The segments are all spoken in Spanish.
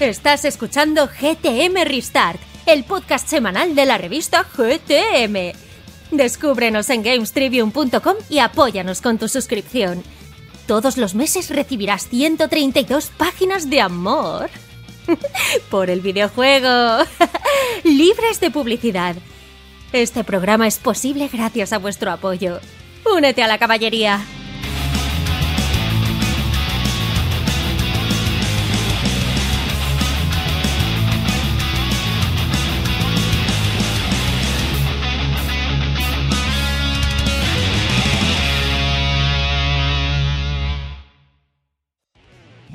Estás escuchando GTM Restart, el podcast semanal de la revista GTM. Descúbrenos en gamestribune.com y apóyanos con tu suscripción. Todos los meses recibirás 132 páginas de amor por el videojuego, libres de publicidad. Este programa es posible gracias a vuestro apoyo. Únete a la caballería.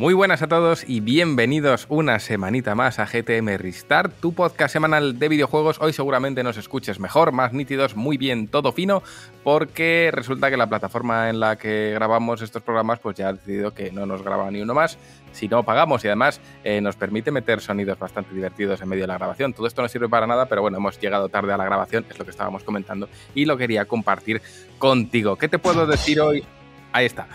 Muy buenas a todos y bienvenidos una semanita más a GTM Restart, tu podcast semanal de videojuegos. Hoy seguramente nos escuches mejor, más nítidos, muy bien, todo fino, porque resulta que la plataforma en la que grabamos estos programas pues ya ha decidido que no nos graba ni uno más, si no pagamos y además eh, nos permite meter sonidos bastante divertidos en medio de la grabación. Todo esto no sirve para nada, pero bueno, hemos llegado tarde a la grabación, es lo que estábamos comentando y lo quería compartir contigo. ¿Qué te puedo decir hoy? Ahí está.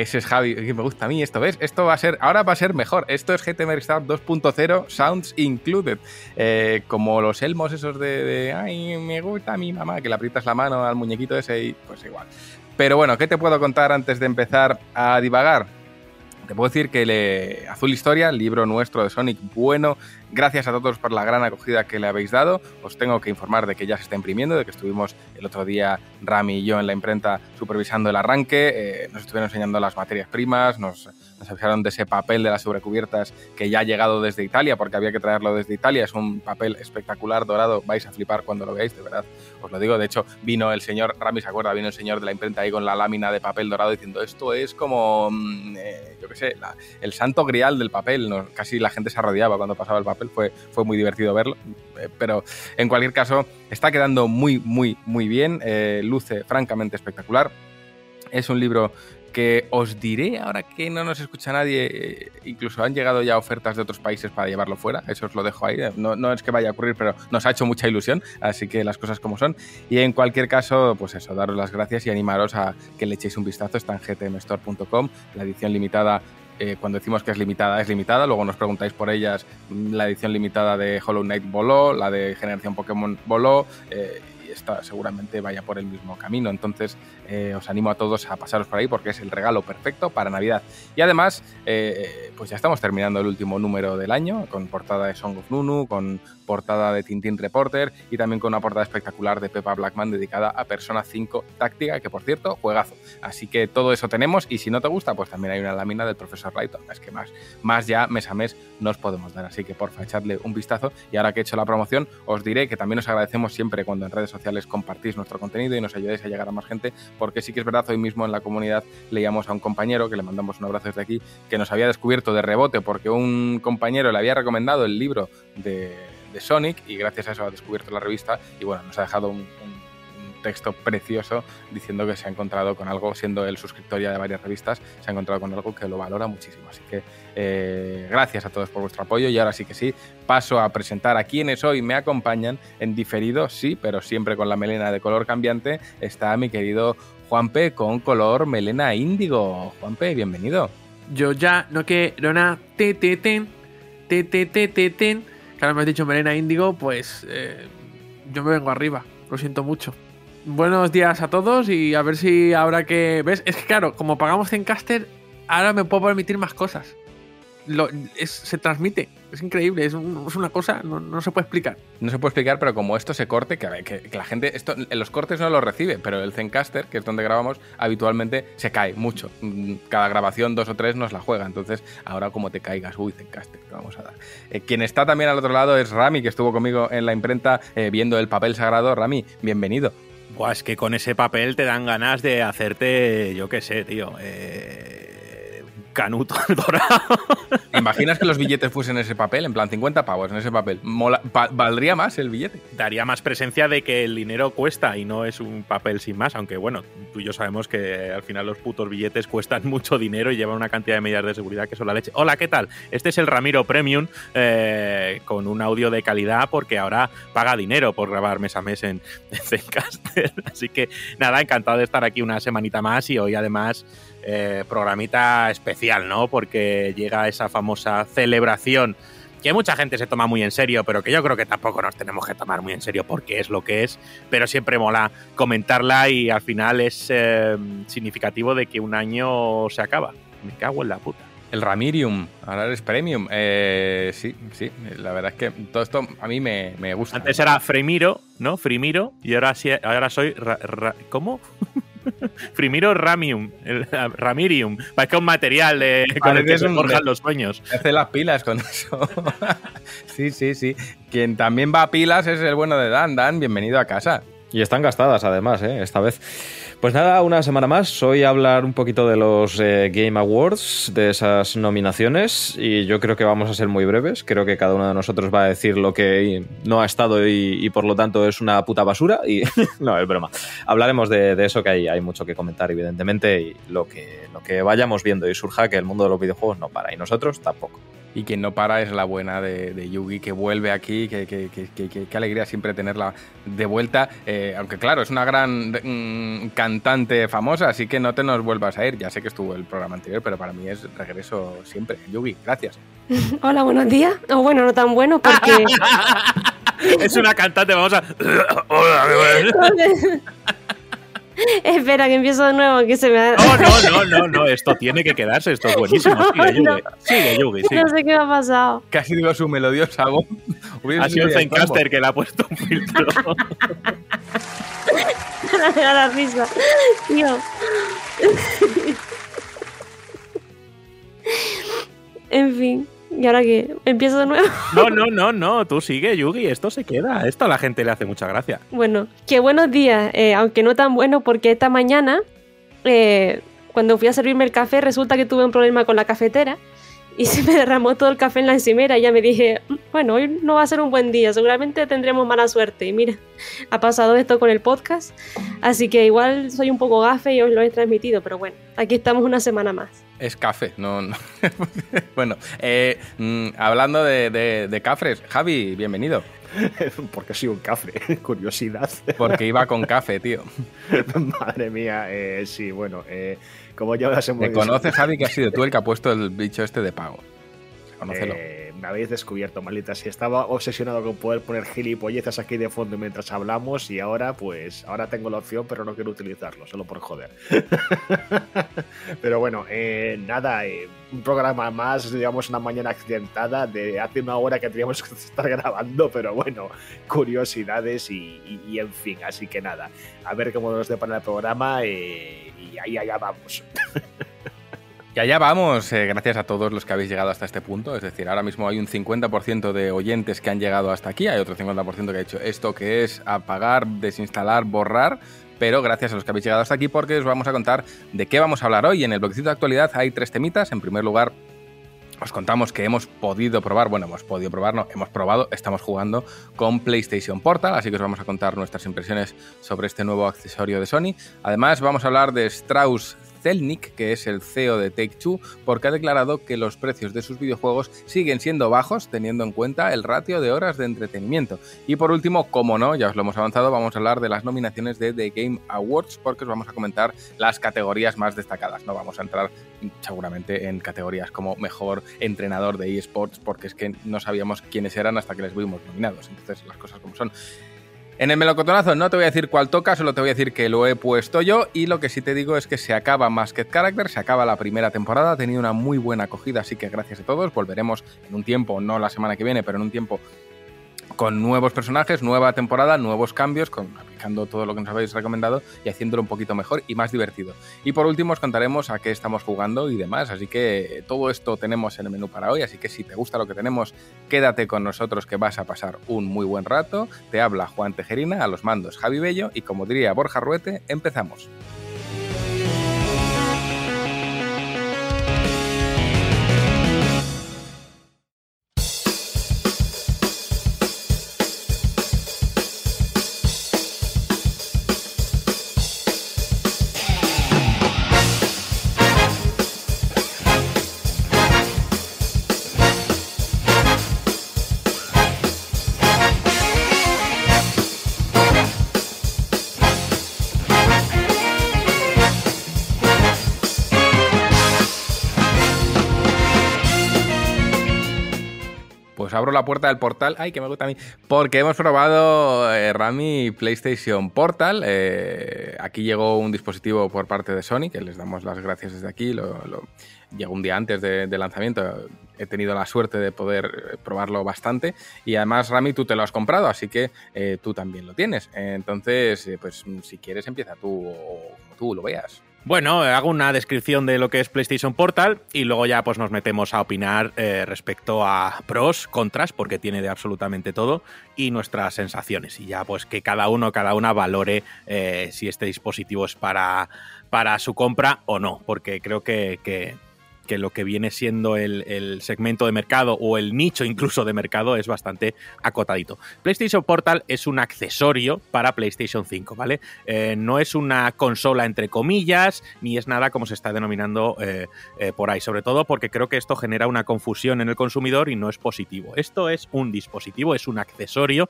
Ese es Javi, que me gusta a mí esto, ¿ves? Esto va a ser, ahora va a ser mejor. Esto es GTM Restart 2.0 Sounds Included. Eh, como los elmos esos de, ay, me gusta a mi mamá, que le aprietas la mano al muñequito ese y pues igual. Pero bueno, ¿qué te puedo contar antes de empezar a divagar? Te puedo decir que le... Azul Historia, libro nuestro de Sonic, bueno, gracias a todos por la gran acogida que le habéis dado. Os tengo que informar de que ya se está imprimiendo, de que estuvimos el otro día Rami y yo en la imprenta supervisando el arranque, eh, nos estuvieron enseñando las materias primas, nos, nos avisaron de ese papel de las sobrecubiertas que ya ha llegado desde Italia, porque había que traerlo desde Italia. Es un papel espectacular, dorado. Vais a flipar cuando lo veáis, de verdad. Os lo digo. De hecho, vino el señor, Rami se acuerda, vino el señor de la imprenta ahí con la lámina de papel dorado diciendo esto es como, mm, eh, yo qué sé, el santo grial del papel. Casi la gente se arrodillaba cuando pasaba el papel. Fue, fue muy divertido verlo. Eh, pero en cualquier caso, está quedando muy, muy, muy bien. Eh, luce francamente espectacular. Es un libro que os diré, ahora que no nos escucha nadie, eh, incluso han llegado ya ofertas de otros países para llevarlo fuera, eso os lo dejo ahí, no, no, es que vaya a ocurrir, pero nos ha hecho mucha ilusión, así que las cosas como son. Y en cualquier caso, pues eso, daros las gracias y animaros a que le echéis un vistazo, está en gtmstore.com, la edición limitada eh, cuando decimos que es limitada, es limitada. Luego nos preguntáis por ellas. La edición limitada de Hollow Knight voló, la de Generación Pokémon voló. Eh, seguramente vaya por el mismo camino. Entonces eh, os animo a todos a pasaros por ahí porque es el regalo perfecto para Navidad. Y además, eh, pues ya estamos terminando el último número del año con portada de Song of Nunu, con portada de Tintin Reporter y también con una portada espectacular de Peppa Blackman dedicada a Persona 5 Táctica, que por cierto, juegazo. Así que todo eso tenemos y si no te gusta, pues también hay una lámina del profesor Lighton. Es que más, más ya mes a mes nos podemos dar. Así que porfa, echadle un vistazo y ahora que he hecho la promoción, os diré que también os agradecemos siempre cuando en redes sociales compartís nuestro contenido y nos ayudáis a llegar a más gente, porque sí que es verdad, hoy mismo en la comunidad leíamos a un compañero, que le mandamos un abrazo desde aquí, que nos había descubierto de rebote porque un compañero le había recomendado el libro de, Sonic y gracias a eso ha descubierto la revista y bueno, nos ha dejado un texto precioso diciendo que se ha encontrado con algo, siendo el suscriptor ya de varias revistas, se ha encontrado con algo que lo valora muchísimo. Así que eh, gracias a todos por vuestro apoyo y ahora sí que sí, paso a presentar a quienes hoy me acompañan en diferido, sí, pero siempre con la melena de color cambiante, está mi querido Juanpe con color melena índigo. Juanpe, bienvenido. Yo ya no quiero nada, te te ten, te te te te. Claro, me has dicho melena índigo, pues eh, yo me vengo arriba, lo siento mucho. Buenos días a todos y a ver si ahora que. ¿Ves? Es que claro, como pagamos Zencaster, ahora me puedo permitir más cosas. Lo, se transmite, es increíble, es, una cosa, no, se puede explicar. No se puede explicar, pero como esto se corte, que, que, la gente, esto en los cortes no lo recibe, pero el Zencaster, que es donde grabamos, habitualmente se cae mucho. Mm, cada grabación, dos o tres, nos la juega. Entonces, ahora como te caigas, uy, Zencaster, te vamos a dar. Eh, quien está también al otro lado es Rami, que estuvo conmigo en la imprenta eh, viendo el papel sagrado. Rami, bienvenido. Buah, es que con ese papel te dan ganas de hacerte, yo qué sé, tío. Eh, canuto dorado. ¿Imaginas que los billetes fuesen ese papel? En plan, 50 pavos en ese papel. ¿Valdría más el billete? Daría más presencia de que el dinero cuesta y no es un papel sin más. Aunque bueno, tú y yo sabemos que al final los putos billetes cuestan mucho dinero y llevan una cantidad de medidas de seguridad que son la leche. Hola, ¿qué tal? Este es el Ramiro Premium eh, con un audio de calidad porque ahora paga dinero por grabar mes a mes en, en Zencaster. Así que nada, encantado de estar aquí una semanita más y hoy además eh, programita especial, ¿no? Porque llega esa famosa celebración que mucha gente se toma muy en serio, pero que yo creo que tampoco nos tenemos que tomar muy en serio porque es lo que es, pero siempre mola comentarla y al final es eh, significativo de que un año se acaba. Me cago en la puta. El Ramirium, ahora eres Premium. Eh, sí, sí, la verdad es que todo esto a mí me, me gusta. Antes era Fremiro, ¿no? Frimiro, y ahora, sí, ahora soy. Ra, ra, ¿Cómo? Frimiro Ramium, el, Ramirium. Parece un material de, con el que se forjan los sueños. Hace las pilas con eso. sí, sí, sí. Quien también va a pilas es el bueno de Dan. Dan, bienvenido a casa. Y están gastadas además, ¿eh? esta vez. Pues nada, una semana más. Hoy hablar un poquito de los eh, Game Awards, de esas nominaciones. Y yo creo que vamos a ser muy breves. Creo que cada uno de nosotros va a decir lo que no ha estado y, y por lo tanto es una puta basura. Y no, es broma. Hablaremos de, de, eso que hay, hay mucho que comentar, evidentemente. Y lo que, lo que vayamos viendo y surja, que el mundo de los videojuegos no para. Y nosotros tampoco. Y quien no para es la buena de, de Yugi, que vuelve aquí, que, que, que, que, alegría siempre tenerla de vuelta. Eh, aunque claro, es una gran mm, cantante famosa, así que no te nos vuelvas a ir. Ya sé que estuvo el programa anterior, pero para mí es regreso siempre. Yugi, gracias. Hola, buenos días. O oh, bueno, no tan bueno porque... es una cantante famosa. Hola, Espera, que empiezo de nuevo, que se me ha... No, no, no, no, no, esto tiene que quedarse, esto es buenísimo. Sigue, Yugi. No. Sigue, Yugi, sigue. No sé qué me ha pasado. Casi digo su melodiosa voz. Ha sido el Zencaster que le ha puesto un filtro. me da la risa. Tío. en fin. ¿Y ahora qué? ¿Empiezo de nuevo? No, no, no, no. Tú sigue, Yugi. Esto se queda. Esto a la gente le hace mucha gracia. Bueno, qué buenos días. Eh, aunque no tan bueno porque esta mañana, eh, cuando fui a servirme el café, resulta que tuve un problema con la cafetera y se me derramó todo el café en la encimera y ya me dije, bueno, hoy no va a ser un buen día, seguramente tendremos mala suerte. Y mira, ha pasado esto con el podcast, así que igual soy un poco gafe y os lo he transmitido, pero bueno, aquí estamos una semana más. Es café, no. no. bueno, eh, mmm, hablando de, de, de, cafres, Javi, bienvenido. Porque soy un cafre, curiosidad. Porque iba con café, tío. Madre mía, eh, sí, bueno, eh, como ya las hemos ¿Me conoces, Javi, que has sido tú el que ha puesto el bicho este de pago? Conócelo. Eh, me habéis descubierto, malita. Si estaba obsesionado con poder poner gilipolleces aquí de fondo mientras hablamos y ahora, pues, ahora tengo la opción, pero no quiero utilizarlo, solo por joder. pero bueno, eh, nada, eh, un programa más, digamos, una mañana accidentada de hace una hora que teníamos que estar grabando, pero bueno, curiosidades y, y, y en fin, así que nada, a ver cómo nos depara el programa eh, y ahí allá vamos. Y allá vamos, eh, gracias a todos los que habéis llegado hasta este punto. Es decir, ahora mismo hay un 50% de oyentes que han llegado hasta aquí, hay otro 50% que ha hecho esto que es apagar, desinstalar, borrar. Pero gracias a los que habéis llegado hasta aquí porque os vamos a contar de qué vamos a hablar hoy. En el bloquecito de actualidad hay tres temitas. En primer lugar, os contamos que hemos podido probar, bueno, hemos podido probar, no, hemos probado, estamos jugando con PlayStation Portal, así que os vamos a contar nuestras impresiones sobre este nuevo accesorio de Sony. Además, vamos a hablar de Strauss Zelnick, que es el CEO de Take Two, porque ha declarado que los precios de sus videojuegos siguen siendo bajos, teniendo en cuenta el ratio de horas de entretenimiento. Y por último, como no, ya os lo hemos avanzado, vamos a hablar de las nominaciones de The Game Awards, porque os vamos a comentar las categorías más destacadas. No vamos a entrar seguramente en categorías como mejor entrenador de eSports, porque es que no sabíamos quiénes eran hasta que les vimos nominados. Entonces, las cosas como son. En el melocotonazo no te voy a decir cuál toca, solo te voy a decir que lo he puesto yo y lo que sí te digo es que se acaba Masked Character, se acaba la primera temporada, ha tenido una muy buena acogida, así que gracias a todos, volveremos en un tiempo, no la semana que viene, pero en un tiempo con nuevos personajes, nueva temporada, nuevos cambios, con, todo lo que nos habéis recomendado y haciéndolo un poquito mejor y más divertido. Y por último os contaremos a qué estamos jugando y demás, así que todo esto tenemos en el menú para hoy, así que si te gusta lo que tenemos, quédate con nosotros que vas a pasar un muy buen rato. Te habla Juan Tejerina, a los mandos Javi Bello y como diría Borja Ruete, empezamos. Puerta del portal. Ay, que me gusta a mí. Porque hemos probado eh, Rami PlayStation Portal. Eh, aquí llegó un dispositivo por parte de Sony, que les damos las gracias desde aquí. Lo, llegó un día antes de, de lanzamiento. He tenido la suerte de poder eh, probarlo bastante. Y además, Rami, tú te lo has comprado, así que eh, tú también lo tienes. Entonces, pues si quieres, empieza tú o como tú lo veas. Bueno, hago una descripción de lo que es PlayStation Portal y luego ya pues nos metemos a opinar eh, respecto a pros, contras, porque tiene de absolutamente todo, y nuestras sensaciones. Y ya pues que cada uno, cada una valore eh, si este dispositivo es para, para su compra o no, porque creo que, que- que lo que viene siendo el, el segmento de mercado o el nicho incluso de mercado es bastante acotadito. PlayStation Portal es un accesorio para PlayStation 5, ¿vale? Eh, no es una consola entre comillas, ni es nada como se está denominando eh, eh, por ahí, sobre todo porque creo que esto genera una confusión en el consumidor y no es positivo. Esto es un dispositivo, es un accesorio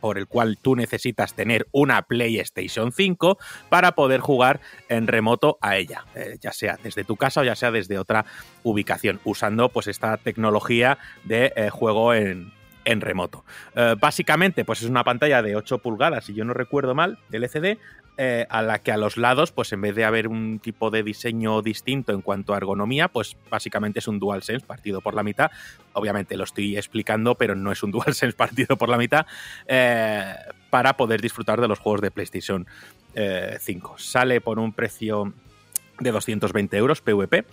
por el cual tú necesitas tener una PlayStation 5 para poder jugar en remoto a ella, ya sea desde tu casa o ya sea desde otra ubicación, usando pues esta tecnología de eh, juego en, en remoto. Eh, básicamente, pues es una pantalla de 8 pulgadas, si yo no recuerdo mal, LCD, eh, a la que a los lados, pues en vez de haber un tipo de diseño distinto en cuanto a ergonomía, pues básicamente es un DualSense partido por la mitad. Obviamente lo estoy explicando, pero no es un DualSense partido por la mitad, para poder disfrutar de los juegos de PlayStation eh, 5. Sale por un precio de 220 euros PVP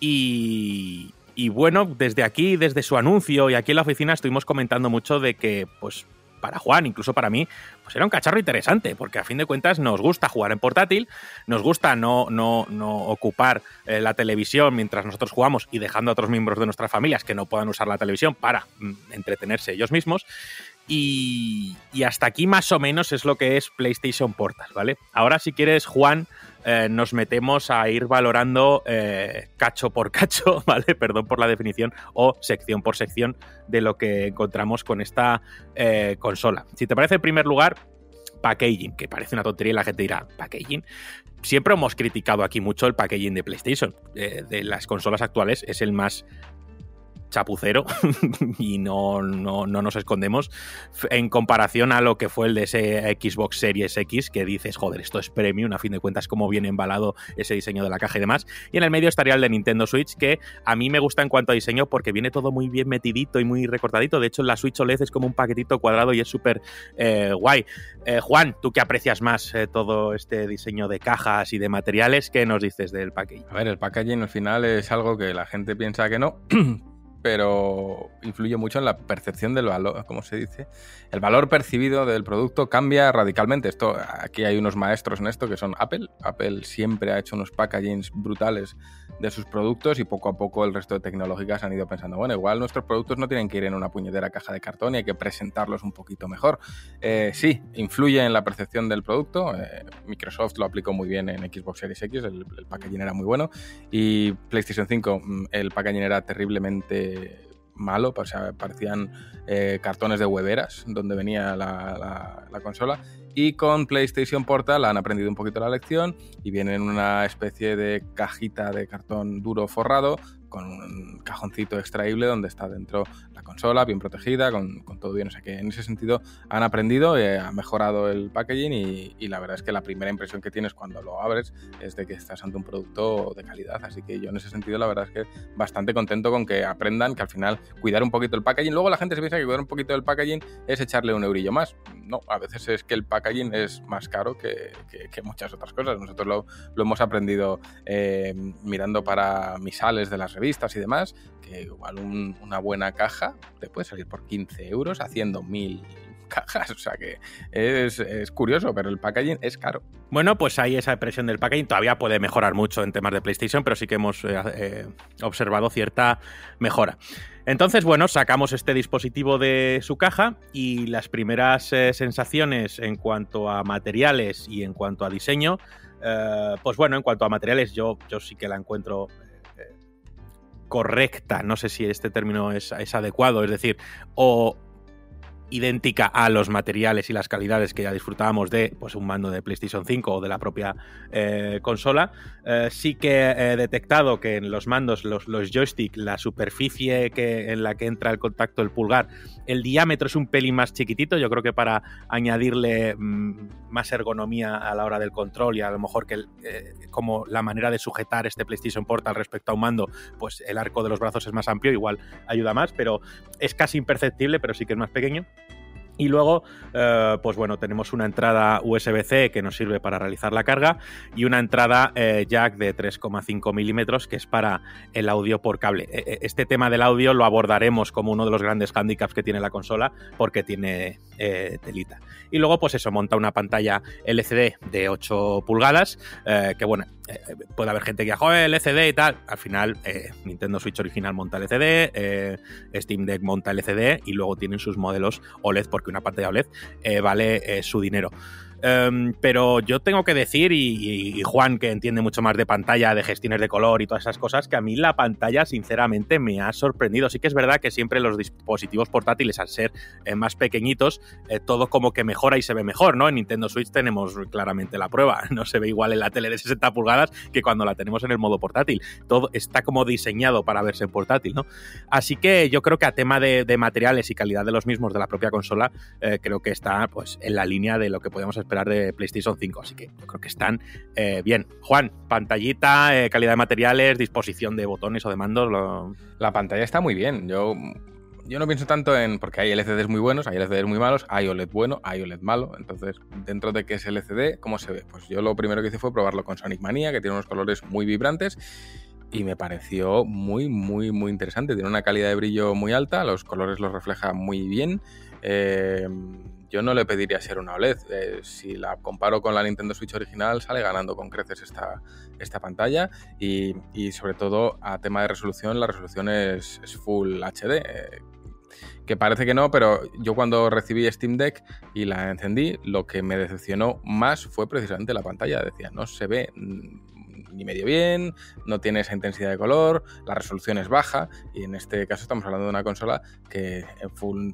y, y bueno, desde aquí, desde su anuncio y aquí en la oficina estuvimos comentando mucho de que, pues, para Juan, incluso para mí, pues era un cacharro interesante, porque a fin de cuentas nos gusta jugar en portátil, nos gusta no, no, no ocupar eh, la televisión mientras nosotros jugamos y dejando a otros miembros de nuestras familias que no puedan usar la televisión para mm, entretenerse ellos mismos. Y, y hasta aquí más o menos es lo que es PlayStation Portal, ¿vale? Ahora si quieres, Juan, eh, nos metemos a ir valorando eh, cacho por cacho, ¿vale? Perdón por la definición, o sección por sección de lo que encontramos con esta eh, consola. Si te parece, en primer lugar, packaging, que parece una tontería y la gente dirá, packaging. Siempre hemos criticado aquí mucho el packaging de PlayStation. De las consolas actuales es el más chapucero y no, no, no nos escondemos en comparación a lo que fue el de ese Xbox Series X que dices, joder, esto es premium, a fin de cuentas cómo viene embalado ese diseño de la caja y demás. Y en el medio estaría el de Nintendo Switch que a mí me gusta en cuanto a diseño porque viene todo muy bien metidito y muy recortadito. De hecho, la Switch OLED es como un paquetito cuadrado y es súper eh, guay. Eh, Juan, tú que aprecias más eh, todo este diseño de cajas y de materiales, ¿qué nos dices del packaging? A ver, el packaging al final es algo que la gente piensa que no, pero influye mucho en la percepción del valor, ¿cómo se dice? El valor percibido del producto cambia radicalmente. Esto, aquí hay unos maestros en esto que son Apple. Apple siempre ha hecho unos packagings brutales de sus productos y poco a poco el resto de tecnológicas han ido pensando, bueno, igual nuestros productos no tienen que ir en una puñetera caja de cartón y hay que presentarlos un poquito mejor. Eh, sí, influye en la percepción del producto. Eh, Microsoft lo aplicó muy bien en Xbox Series X, el, el packaging era muy bueno. Y PlayStation 5, mm, el packaging era terriblemente malo, o sea, parecían eh, cartones de hueveras donde venía la, la, la, consola. Y con PlayStation Portal han aprendido un poquito la lección y viene en una especie de cajita de cartón duro forrado con un cajoncito extraíble donde está dentro la consola, bien protegida, con, todo bien. O sea que en ese sentido han aprendido, eh, han mejorado el packaging y, la verdad es que la primera impresión que tienes cuando lo abres es de que estás ante un producto de calidad. Así que yo en ese sentido la verdad es que bastante contento con que aprendan que al final cuidar un poquito el packaging. Luego la gente se piensa que cuidar un poquito del packaging es echarle un eurillo más. No, a veces es que el packaging es más caro que muchas otras cosas. Nosotros lo, lo hemos aprendido eh, mirando para misales de las revistas y demás, que igual un, una buena caja te puede salir por 15 euros haciendo mil cajas, o sea que es, curioso, pero el packaging es caro. Bueno, pues ahí esa impresión del packaging todavía puede mejorar mucho en temas de PlayStation, pero sí que hemos eh, eh, observado cierta mejora. Entonces, bueno, sacamos este dispositivo de su caja y las primeras eh, sensaciones en cuanto a materiales y en cuanto a diseño, pues bueno, en cuanto a materiales yo, yo sí que la encuentro correcta, no sé si este término es, es adecuado, es decir, o idéntica a los materiales y las calidades que ya disfrutábamos de pues, un mando de PlayStation 5 o de la propia eh, consola. Eh, sí que he detectado que en los mandos, los, los joystick, la superficie que, en la que entra el contacto del pulgar, el diámetro es un pelín más chiquitito. Yo creo que para añadirle mm, más ergonomía a la hora del control y a lo mejor que eh, como la manera de sujetar este PlayStation Portal respecto a un mando, pues el arco de los brazos es más amplio, igual ayuda más, pero es casi imperceptible, pero sí que es más pequeño. Y luego, eh, pues bueno, tenemos una entrada USB-C que nos sirve para realizar la carga y una entrada eh, jack de 3,5 milímetros que es para el audio por cable. E, e, este tema del audio lo abordaremos como uno de los grandes handicaps que tiene la consola porque tiene eh, telita. Y luego, pues eso, monta una pantalla LCD de 8 pulgadas, que bueno, puede haber gente que diga, joder, LCD y tal. Al final, Nintendo Switch original monta LCD, Steam Deck monta LCD y luego tienen sus modelos OLED porque una pantalla OLED eh, vale eh, su dinero. Em, pero yo tengo que decir, y, Juan, que entiende mucho más de pantalla, de gestiones de color y todas esas cosas, que a mí la pantalla, sinceramente, me ha sorprendido. Sí que es verdad que siempre los dispositivos portátiles, al ser eh, más pequeñitos, eh, todo como que mejora y se ve mejor, ¿no? En Nintendo Switch tenemos claramente la prueba. No se ve igual en la tele de 60 pulgadas que cuando la tenemos en el modo portátil. Todo está como diseñado para verse en portátil, ¿no? Así que yo creo que a tema de, materiales y calidad de los mismos de la propia consola, eh, creo que está pues en la línea de lo que podemos esperar de PlayStation 5, así que creo que están eh, bien. Juan, pantallita, eh, calidad de materiales, disposición de botones o de mandos. La pantalla está muy bien. Yo, yo no pienso tanto en. Porque hay LCDs muy buenos, hay LCDs muy malos, hay OLED bueno, hay OLED malo. Entonces, dentro de qué es LCD, ¿cómo se ve? Pues yo lo primero que hice fue probarlo con Sonic Mania, que tiene unos colores muy vibrantes y me pareció muy, muy, muy interesante. Tiene una calidad de brillo muy alta, los colores los refleja muy bien. Eh, yo no le pediría ser una OLED. Eh, si la comparo con la Nintendo Switch original, sale ganando con creces esta, esta pantalla y, sobre todo a tema de resolución, la resolución es, Full HD. Eh, que parece que no, pero yo cuando recibí Steam Deck y la encendí, lo que me decepcionó más fue precisamente la pantalla. Decía, no se ve ni medio bien, no tiene esa intensidad de color, la resolución es baja y en este caso estamos hablando de una consola que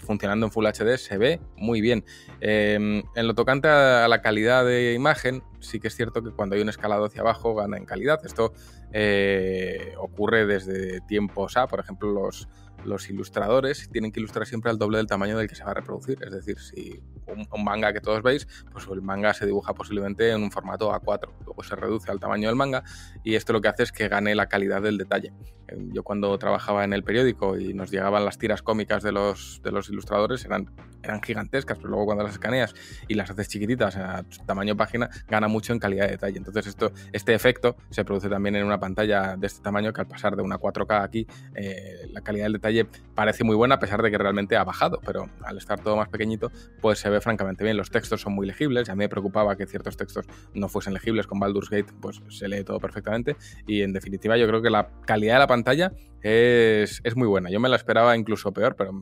funcionando en Full HD se ve muy bien. Em, en lo tocante a la calidad de imagen, sí que es cierto que cuando hay un escalado hacia abajo gana en calidad. Esto eh, ocurre desde tiempos A, por ejemplo, los los ilustradores tienen que ilustrar siempre al doble del tamaño del que se va a reproducir. Es decir, si un, manga que todos veis, pues el manga se dibuja posiblemente en un formato A4, luego se reduce al tamaño del manga y esto lo que hace es que gane la calidad del detalle. Em, yo cuando trabajaba en el periódico y nos llegaban las tiras cómicas de los, de los ilustradores eran, eran gigantescas, pero luego cuando las escaneas y las haces chiquititas a tamaño página, gana mucho en calidad de detalle. Entonces esto, este efecto se produce también en una pantalla de este tamaño que al pasar de una 4K aquí, eh, la calidad del detalle parece muy buena a pesar de que realmente ha bajado, pero al estar todo más pequeñito, pues se ve francamente bien. Los textos son muy legibles, a mí me preocupaba que ciertos textos no fuesen legibles con Baldur's Gate, pues se lee todo perfectamente y en definitiva yo creo que la calidad de la pantalla es, es muy buena. Yo me la esperaba incluso peor, pero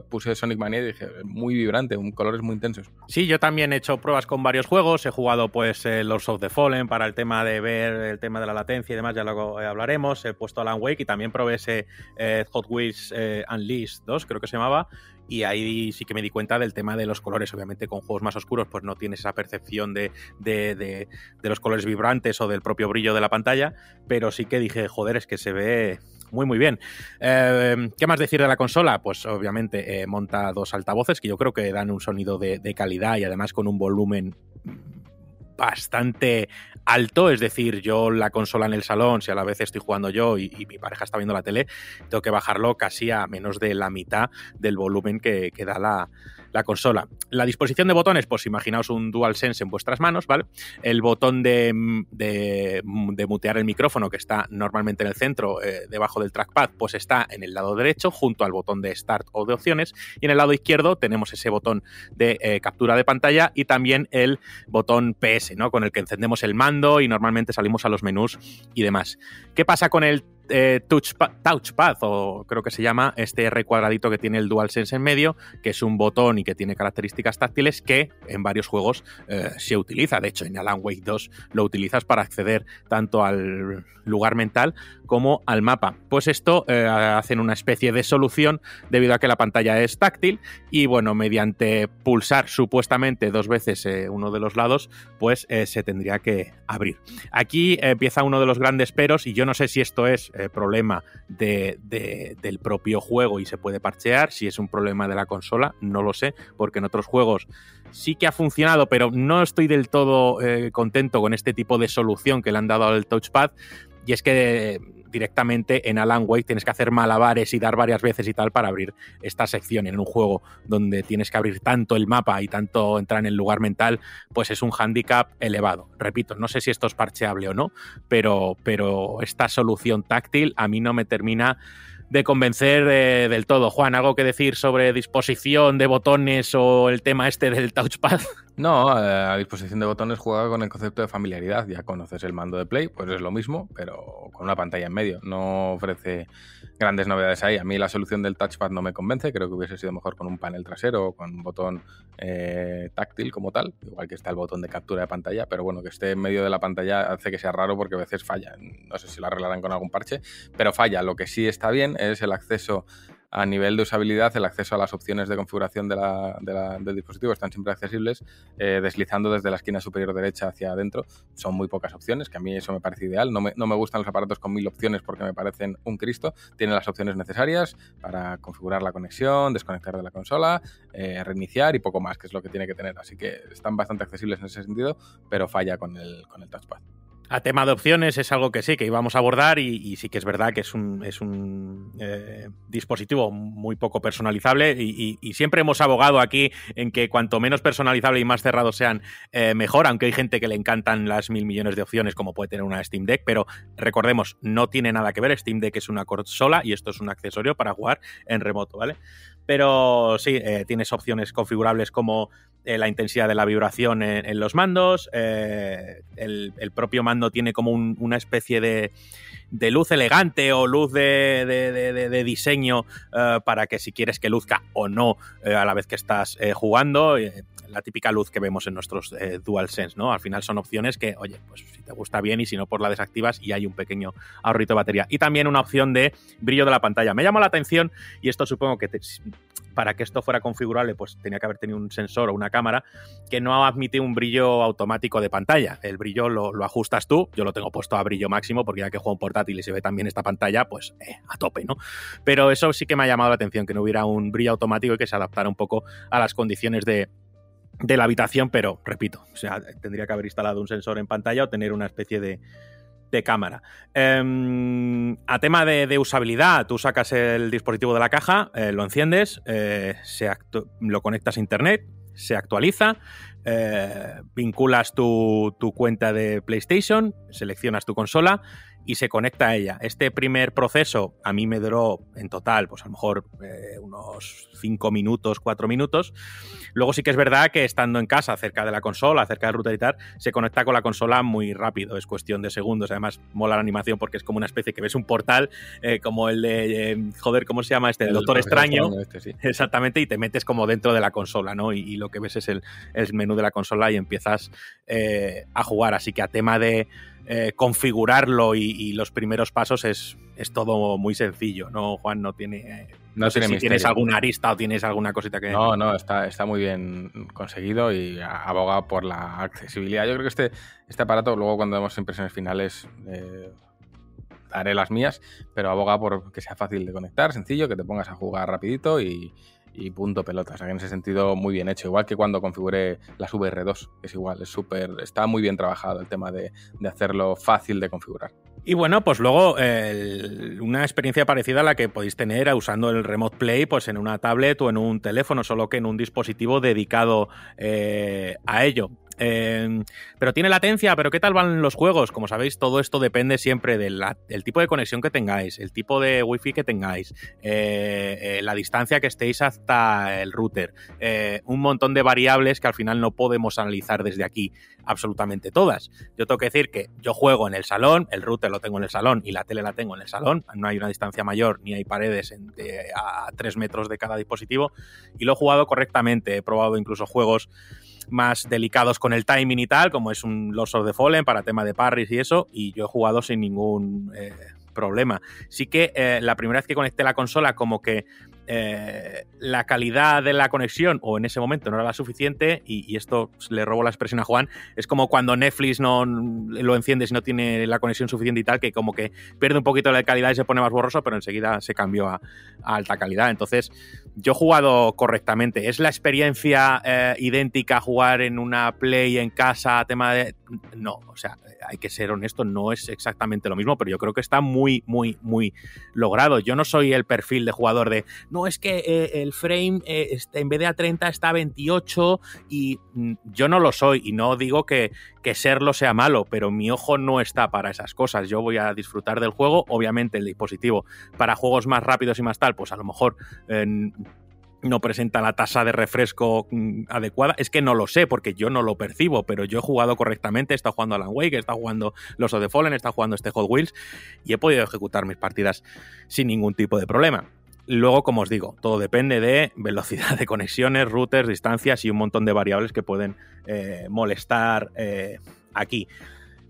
puse Sonic Mania y dije, muy vibrante, un colores muy intensos. Sí, yo también he hecho pruebas con varios juegos, he jugado pues eh, Lords of the Fallen para el tema de ver el tema de la latencia y demás, ya luego eh, hablaremos, he puesto Alan Wake y también probé ese eh, Hot Wheels Unleashed 2, creo que se llamaba, y ahí sí que me di cuenta del tema de los colores. Obviamente con juegos más oscuros pues no tienes esa percepción de, de, los colores vibrantes o del propio brillo de la pantalla, pero sí que dije, joder, es que se ve muy muy bien. Eh, ¿Qué más decir de la consola? Pues obviamente eh, monta dos altavoces que yo creo que dan un sonido de, de calidad y además con un volumen bastante alto, es decir, yo la consola en el salón, si a la vez estoy jugando yo y, mi pareja está viendo la tele, tengo que bajarlo casi a menos de la mitad del volumen que, que da la, la consola. La disposición de botones, pues imaginaos un DualSense en vuestras manos, ¿vale? El botón de, de, mutear el micrófono, que está normalmente en el centro, eh, debajo del trackpad, pues está en el lado derecho, junto al botón de Start o de opciones. Y en el lado izquierdo tenemos ese botón de eh, captura de pantalla y también el botón PS, ¿no? Con el que encendemos el mando y normalmente salimos a los menús y demás. ¿Qué pasa con el eh, touchpad, o creo que se llama, este R cuadradito que tiene el DualSense en medio, que es un botón y que tiene características táctiles que en varios juegos eh, se utiliza. De hecho, en Alan Wake 2 lo utilizas para acceder tanto al lugar mental como al mapa. Pues esto eh, hacen una especie de solución debido a que la pantalla es táctil y bueno, mediante pulsar supuestamente dos veces uno de los lados, pues se tendría que abrir. Aquí empieza uno de los grandes peros y yo no sé si esto es eh, problema de, del propio juego y se puede parchear. Si es un problema de la consola, no lo sé, porque en otros juegos sí que ha funcionado, pero no estoy del todo eh, contento con este tipo de solución que le han dado al touchpad. Y es que directamente en Alan Wake tienes que hacer malabares y dar varias veces y tal para abrir esta sección en un juego donde tienes que abrir tanto el mapa y tanto entrar en el lugar mental, pues es un handicap elevado. Repito, no sé si esto es parcheable o no, pero, pero esta solución táctil a mí no me termina de convencer eh, del todo. Juan, ¿algo que decir sobre disposición de botones o el tema este del touchpad? No, eh, a disposición de botones juega con el concepto de familiaridad. Ya conoces el mando de Play, pues es lo mismo, pero con una pantalla en medio. No ofrece grandes novedades ahí. A mí la solución del touchpad no me convence. Creo que hubiese sido mejor con un panel trasero o con un botón eh, táctil como tal, igual que está el botón de captura de pantalla, pero bueno, que esté en medio de la pantalla hace que sea raro porque a veces falla. No sé si lo arreglarán con algún parche, pero falla. Lo que sí está bien es el acceso a nivel de usabilidad, el acceso a las opciones de configuración del dispositivo están siempre accesibles, eh, deslizando desde la esquina superior derecha hacia adentro. Son muy pocas opciones, que a mí eso me parece ideal. No me, gustan los aparatos con mil opciones porque me parecen un Cristo. Tienen las opciones necesarias para configurar la conexión, desconectar de la consola, eh, reiniciar y poco más, que es lo que tiene que tener. Así que están bastante accesibles en ese sentido, pero falla con el, con el touchpad. A tema de opciones es algo que sí, que íbamos a abordar y, sí que es verdad que es un, es un eh, dispositivo muy poco personalizable y, siempre hemos abogado aquí en que cuanto menos personalizable y más cerrados sean, eh, mejor, aunque hay gente que le encantan las mil millones de opciones como puede tener una Steam Deck, pero recordemos, no tiene nada que ver, Steam Deck es una consola y esto es un accesorio para jugar en remoto, ¿vale? Pero sí, eh, tienes opciones configurables como eh, la intensidad de la vibración en, los mandos. Eh, el, propio mando tiene como una especie de, luz elegante o luz de, diseño para que si quieres que luzca o no a la vez que estás jugando la típica luz que vemos en nuestros eh, DualSense, ¿no? Al final son opciones que, oye, pues si te gusta bien y si no, pues la desactivas y hay un pequeño ahorrito de batería. Y también una opción de brillo de la pantalla. Me llamó la atención y esto supongo que para que esto fuera configurable, pues tenía que haber tenido un sensor o una cámara que no admite un brillo automático de pantalla. El brillo lo, ajustas tú, yo lo tengo puesto a brillo máximo porque ya que juego en portátil y se ve también esta pantalla, pues eh, a tope, ¿no? Pero eso sí que me ha llamado la atención, que no hubiera un brillo automático y que se adaptara un poco a las condiciones de, de la habitación, pero repito, o sea, tendría que haber instalado un sensor en pantalla o tener una especie de, de cámara. Em, a tema de, usabilidad, tú sacas el dispositivo de la caja, eh, lo enciendes, eh, lo conectas a internet, se actualiza, eh, vinculas tu, cuenta de PlayStation, seleccionas tu consola y se conecta a ella. Este primer proceso a mí me duró en total, pues a lo mejor eh, unos 5 minutos, 4 minutos. Luego sí que es verdad que estando en casa, cerca de la consola, cerca del router y tal, se conecta con la consola muy rápido, es cuestión de segundos. Además, mola la animación porque es como una especie que ves un portal eh, como el de, eh, joder, ¿cómo se llama este? El, Doctor Extraño. Este, Exactamente, y te metes como dentro de la consola, ¿no? Y, lo que ves es el, el, menú de la consola y empiezas a jugar. Así que a tema de eh, configurarlo y, los primeros pasos es, es, todo muy sencillo, ¿no, Juan? No tiene. Eh, no, sé si tienes alguna arista o tienes alguna cosita que. No, no, está, está muy bien conseguido y aboga por la accesibilidad. Yo creo que este, este aparato, luego cuando demos impresiones finales, eh, haré las mías, pero aboga por que sea fácil de conectar, sencillo, que te pongas a jugar rapidito y, y punto pelota. O sea en ese sentido muy bien hecho. Igual que cuando configuré las VR2, es igual, es súper, está muy bien trabajado el tema de, hacerlo fácil de configurar. Y bueno, pues luego una experiencia parecida a la que podéis tener usando el Remote Play pues en una tablet o en un teléfono, solo que en un dispositivo dedicado eh, a ello. Eh, pero tiene latencia, pero ¿qué tal van los juegos? Como sabéis, todo esto depende siempre del tipo de conexión que tengáis, el tipo de wifi que tengáis, eh, eh, la distancia que estéis hasta el router, un montón de variables que al final no podemos analizar desde aquí absolutamente todas. Yo tengo que decir que yo juego en el salón, el router lo tengo en el salón y la tele la tengo en el salón, no hay una distancia mayor ni hay paredes a tres metros de cada dispositivo y lo he jugado correctamente, he probado incluso juegos más delicados con el timing y tal, como es un Lost of the Fallen para tema de parries y eso, y yo he jugado sin ningún eh, problema. Sí que eh, la primera vez que conecté la consola, como que eh, la calidad de la conexión, o en ese momento no era la suficiente, y, esto le robo la expresión a Juan, es como cuando Netflix no lo enciendes y no tiene la conexión suficiente y tal, que como que pierde un poquito de calidad y se pone más borroso, pero enseguida se cambió a, alta calidad. Entonces, yo he jugado correctamente. ¿Es la experiencia eh, idéntica jugar en una Play en casa, tema de. No, o sea, hay que ser honesto, no es exactamente lo mismo, pero yo creo que está muy, muy, muy logrado. Yo no soy el perfil de jugador de, no es que eh, el frame eh, este, en vez de a 30 está a 28 y mm, yo no lo soy y no digo que, que serlo sea malo, pero mi ojo no está para esas cosas. Yo voy a disfrutar del juego, obviamente el dispositivo para juegos más rápidos y más tal, pues a lo mejor no presenta la tasa de refresco mm, adecuada. Es que no lo sé, porque yo no lo percibo, pero yo he jugado correctamente, he estado jugando Alan Wake, he estado jugando Los of the Fallen, he estado jugando este Hot Wheels y he podido ejecutar mis partidas sin ningún tipo de problema. Luego, como os digo, todo depende de velocidad de conexiones, routers, distancias y un montón de variables que pueden eh, molestar eh, aquí.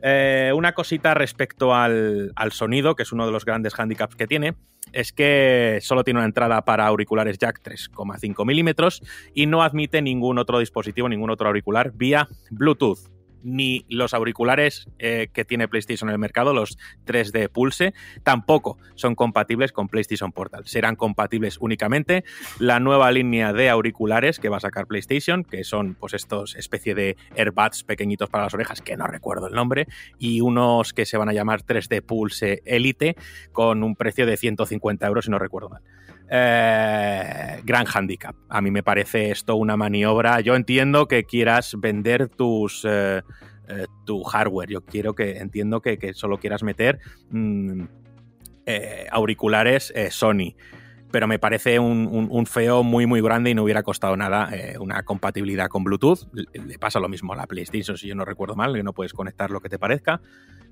Eh, una cosita respecto al, al, sonido, que es uno de los grandes handicaps que tiene, es que solo tiene una entrada para auriculares jack 3,5 milímetros y no admite ningún otro dispositivo, ningún otro auricular vía Bluetooth ni los auriculares eh, que tiene PlayStation en el mercado, los 3D Pulse, tampoco son compatibles con PlayStation Portal. Serán compatibles únicamente la nueva línea de auriculares que va a sacar PlayStation, que son pues estos especie de earbuds pequeñitos para las orejas, que no recuerdo el nombre, y unos que se van a llamar 3D Pulse Elite con un precio de 150 euros, si no recuerdo mal. Eh, gran handicap. A mí me parece esto una maniobra. Yo entiendo que quieras vender tus eh, eh, tu hardware. Yo quiero que entiendo que, solo quieras meter mm, auriculares Sony. Pero me parece un, feo muy muy grande y no hubiera costado nada una compatibilidad con Bluetooth. Le pasa lo mismo a la PlayStation, si yo no recuerdo mal, que no puedes conectar lo que te parezca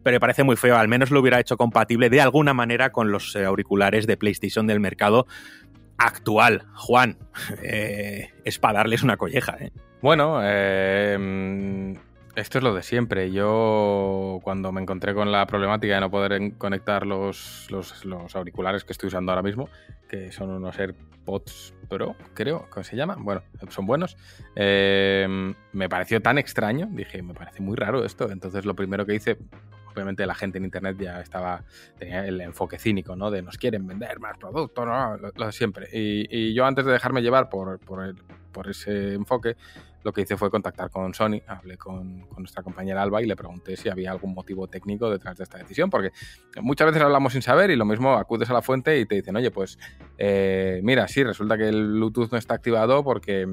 pero me parece muy feo. Al menos lo hubiera hecho compatible de alguna manera con los eh, auriculares de PlayStation del mercado actual. Juan, eh, es para darles una colleja. ¿eh? Bueno, eh, esto es lo de siempre. Yo cuando me encontré con la problemática de no poder conectar los, los, auriculares que estoy usando ahora mismo, que son unos AirPods Pro, creo, ¿cómo se llama? Bueno, son buenos. Eh, me pareció tan extraño, dije, me parece muy raro esto. Entonces lo primero que hice, obviamente la gente en internet ya estaba, tenía el enfoque cínico, ¿no? De nos quieren vender más productos, ¿no? Lo, de siempre. Y, yo antes de dejarme llevar por, por ese enfoque, lo que hice fue contactar con Sony, hablé con, nuestra compañera Alba y le pregunté si había algún motivo técnico detrás de esta decisión, porque muchas veces hablamos sin saber y lo mismo acudes a la fuente y te dicen, oye, pues eh, mira, sí, resulta que el Bluetooth no está activado porque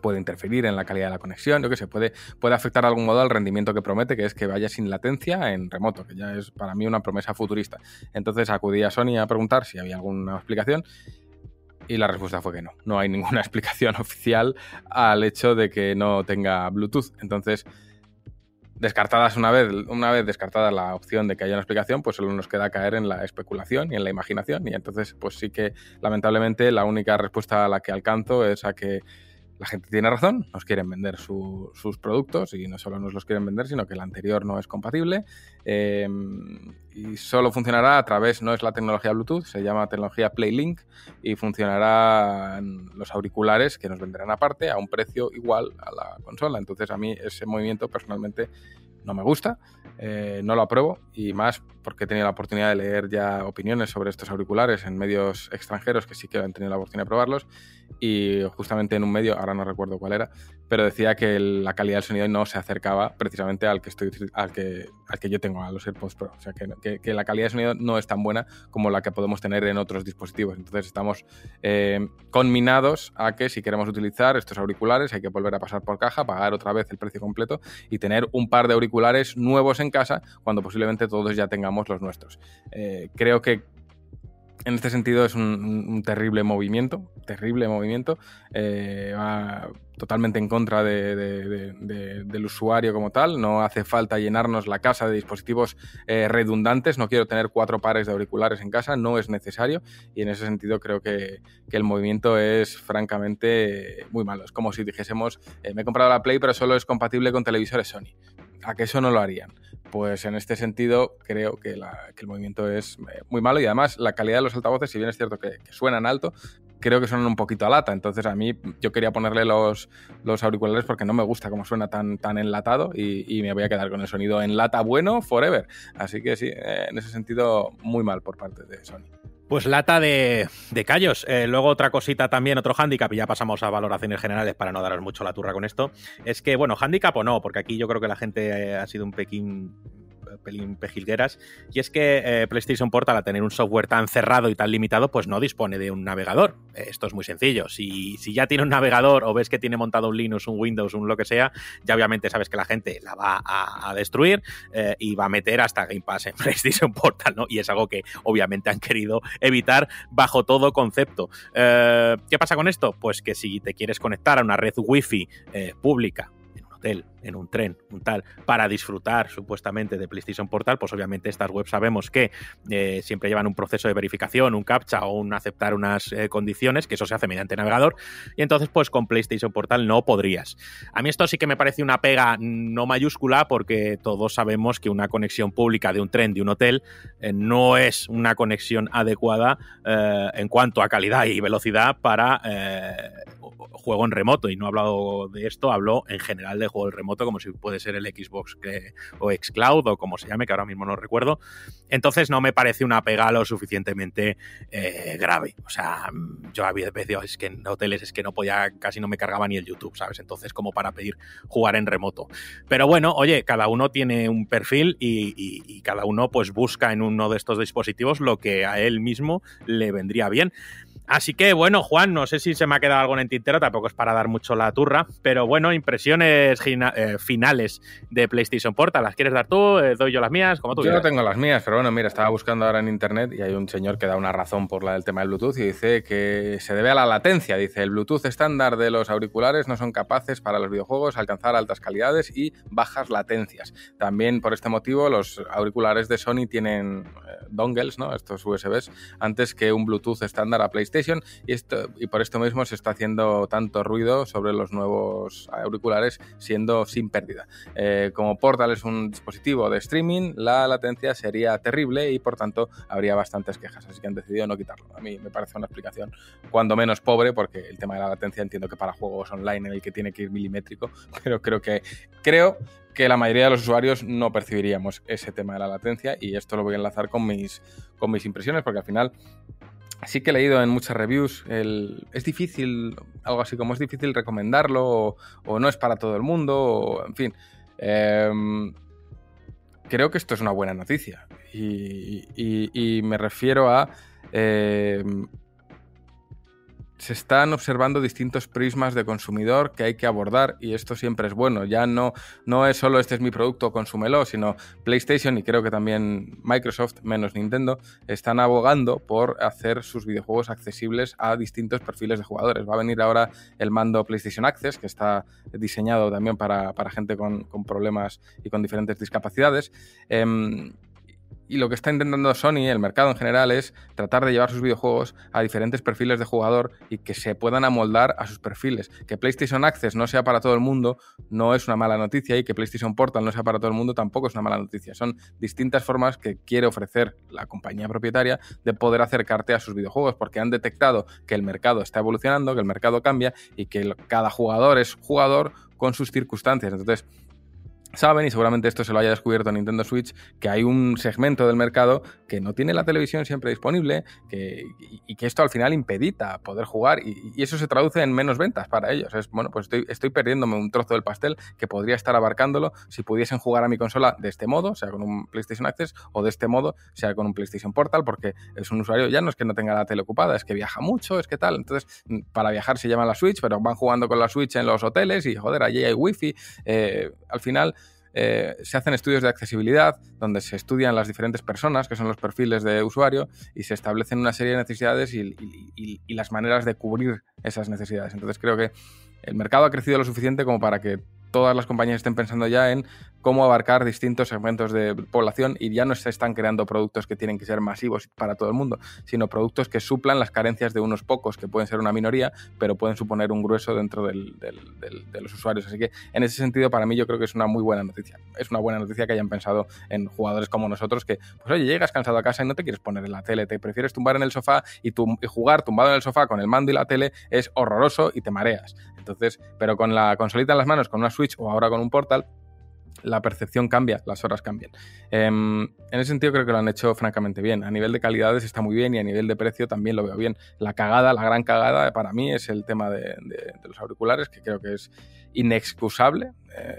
puede interferir en la calidad de la conexión, yo que sé, puede, puede afectar de algún modo al rendimiento que promete, que es que vaya sin latencia en remoto, que ya es para mí una promesa futurista. Entonces acudí a Sony a preguntar si había alguna explicación y la respuesta fue que no. No hay ninguna explicación oficial al hecho de que no tenga Bluetooth. Entonces, descartadas una vez, una vez descartada la opción de que haya una explicación, pues solo nos queda caer en la especulación y en la imaginación. Y entonces, pues sí que lamentablemente la única respuesta a la que alcanzo es a que la gente tiene razón, nos quieren vender sus productos y no solo nos los quieren vender, sino que el anterior no es compatible em, y solo funcionará a través, no es la tecnología Bluetooth, se llama tecnología PlayLink y funcionará los auriculares que nos venderán aparte a un precio igual a la consola. Entonces a mí ese movimiento personalmente no me gusta, eh, no lo apruebo y más porque he tenido la oportunidad de leer ya opiniones sobre estos auriculares en medios extranjeros que sí que han tenido la oportunidad de probarlos y justamente en un medio, ahora no recuerdo cuál era, pero decía que la calidad del sonido no se acercaba precisamente al que estoy al que, al que yo tengo, a los AirPods Pro. O sea, que, que, la calidad de sonido no es tan buena como la que podemos tener en otros dispositivos. Entonces estamos eh, conminados a que si queremos utilizar estos auriculares hay que volver a pasar por caja, pagar otra vez el precio completo y tener un par de auriculares nuevos en casa cuando posiblemente todos ya tengamos los nuestros. Eh, creo que en este sentido es un, terrible movimiento, terrible movimiento, eh, va totalmente en contra del usuario como tal, no hace falta llenarnos la casa de dispositivos eh, redundantes, no quiero tener cuatro pares de auriculares en casa, no es necesario y en ese sentido creo que, el movimiento es francamente muy malo, es como si dijésemos, me he comprado la Play pero solo es compatible con televisores Sony, a que eso no lo harían pues en este sentido creo que, el movimiento es eh, muy malo y además la calidad de los altavoces, si bien es cierto que, suenan alto, creo que suenan un poquito a lata. Entonces a mí yo quería ponerle los, los auriculares porque no me gusta cómo suena tan, tan enlatado y, me voy a quedar con el sonido en lata bueno forever. Así que sí, eh, en ese sentido muy mal por parte de Sony. Pues lata de, callos. Eh, luego otra cosita también, otro hándicap, y ya pasamos a valoraciones generales para no daros mucho la turra con esto, es que, bueno, hándicap o no, porque aquí yo creo que la gente ha sido un pequín pelín pejilgueras, y es que eh, PlayStation Portal, a tener un software tan cerrado y tan limitado, pues no dispone de un navegador. Esto es muy sencillo. Si, si ya tiene un navegador o ves que tiene montado un Linux, un Windows, un lo que sea, ya obviamente sabes que la gente la va a, destruir eh, y va a meter hasta Game Pass en PlayStation Portal, ¿no? Y es algo que obviamente han querido evitar bajo todo concepto. Eh, ¿Qué pasa con esto? Pues que si te quieres conectar a una red wifi pública en un hotel en un tren, un tal, para disfrutar supuestamente de PlayStation Portal, pues obviamente estas webs sabemos que eh, siempre llevan un proceso de verificación, un captcha o un aceptar unas eh, condiciones, que eso se hace mediante navegador, y entonces pues con PlayStation Portal no podrías. A mí esto sí que me parece una pega no mayúscula porque todos sabemos que una conexión pública de un tren, de un hotel, eh, no es una conexión adecuada en cuanto a calidad y velocidad para juego en remoto, y no he hablado de esto, hablo en general de juego en remoto como si puede ser el Xbox o Xcloud o como se llame, que ahora mismo no recuerdo. Entonces no me parece una pega lo suficientemente eh, grave. O sea, yo había veces es que en hoteles es que no podía, casi no me cargaba ni el YouTube, ¿sabes? Entonces como para pedir jugar en remoto. Pero bueno, oye, cada uno tiene un perfil y, y cada uno pues busca en uno de estos dispositivos lo que a él mismo le vendría bien. Así que bueno, Juan, no sé si se me ha quedado algo en el tintero, tampoco es para dar mucho la turra, pero bueno, impresiones eh, finales de PlayStation Portal. ¿Las quieres dar tú? Eh, ¿Doy yo las mías? Como tú yo no tengo las mías, pero bueno, mira, estaba buscando ahora en internet y hay un señor que da una razón por la del tema del Bluetooth y dice que se debe a la latencia. Dice, el Bluetooth estándar de los auriculares no son capaces para los videojuegos alcanzar altas calidades y bajas latencias. También por este motivo los auriculares de Sony tienen eh, dongles, ¿no? Estos USBs, antes que un Bluetooth estándar a PlayStation y, esto, y por esto mismo se está haciendo tanto ruido sobre los nuevos auriculares siendo sin pérdida. Eh, como Portal es un dispositivo de streaming, la latencia sería terrible y por tanto habría bastantes quejas, así que han decidido no quitarlo. A mí me parece una explicación cuando menos pobre porque el tema de la latencia entiendo que para juegos online en el que tiene que ir milimétrico, pero creo que creo que la mayoría de los usuarios no percibiríamos ese tema de la latencia y esto lo voy a enlazar con mis, con mis impresiones porque al final sí que he leído en muchas reviews, el, es difícil, algo así como es difícil recomendarlo o, no es para todo el mundo, o, en fin. Em, creo que esto es una buena noticia y, me refiero a... Em, se están observando distintos prismas de consumidor que hay que abordar y esto siempre es bueno. Ya no, no es solo este es mi producto, consúmelo, sino PlayStation y creo que también Microsoft, menos Nintendo, están abogando por hacer sus videojuegos accesibles a distintos perfiles de jugadores. Va a venir ahora el mando PlayStation Access, que está diseñado también para, gente con, problemas y con diferentes discapacidades. Em, y lo que está intentando Sony, el mercado en general, es tratar de llevar sus videojuegos a diferentes perfiles de jugador y que se puedan amoldar a sus perfiles. Que PlayStation Access no sea para todo el mundo no es una mala noticia y que PlayStation Portal no sea para todo el mundo tampoco es una mala noticia. Son distintas formas que quiere ofrecer la compañía propietaria de poder acercarte a sus videojuegos porque han detectado que el mercado está evolucionando, que el mercado cambia y que cada jugador es jugador con sus circunstancias. Entonces, saben, y seguramente esto se lo haya descubierto Nintendo Switch, que hay un segmento del mercado que no tiene la televisión siempre disponible que, y, que esto al final impedita poder jugar y, eso se traduce en menos ventas para ellos. Es, bueno, pues estoy, estoy perdiéndome un trozo del pastel que podría estar abarcándolo si pudiesen jugar a mi consola de este modo, sea con un PlayStation Access, o de este modo, sea con un PlayStation Portal, porque es un usuario, ya no es que no tenga la tele ocupada, es que viaja mucho, es que tal. Entonces, para viajar se llama la Switch, pero van jugando con la Switch en los hoteles y, joder, allí hay wifi. Eh, al final eh, se hacen estudios de accesibilidad donde se estudian las diferentes personas, que son los perfiles de usuario, y se establecen una serie de necesidades y, y las maneras de cubrir esas necesidades. Entonces creo que el mercado ha crecido lo suficiente como para que todas las compañías estén pensando ya en cómo abarcar distintos segmentos de población y ya no se están creando productos que tienen que ser masivos para todo el mundo, sino productos que suplan las carencias de unos pocos, que pueden ser una minoría, pero pueden suponer un grueso dentro del, de los usuarios. Así que en ese sentido, para mí yo creo que es una muy buena noticia. Es una buena noticia que hayan pensado en jugadores como nosotros que, pues oye, llegas cansado a casa y no te quieres poner en la tele, te prefieres tumbar en el sofá y, y jugar tumbado en el sofá con el mando y la tele es horroroso y te mareas. Entonces, pero con la consolita en las manos, con una Switch o ahora con un Portal, la percepción cambia, las horas cambian. Em, en ese sentido creo que lo han hecho francamente bien. A nivel de calidades está muy bien y a nivel de precio también lo veo bien. La cagada, la gran cagada para mí es el tema de, los auriculares, que creo que es inexcusable. Eh,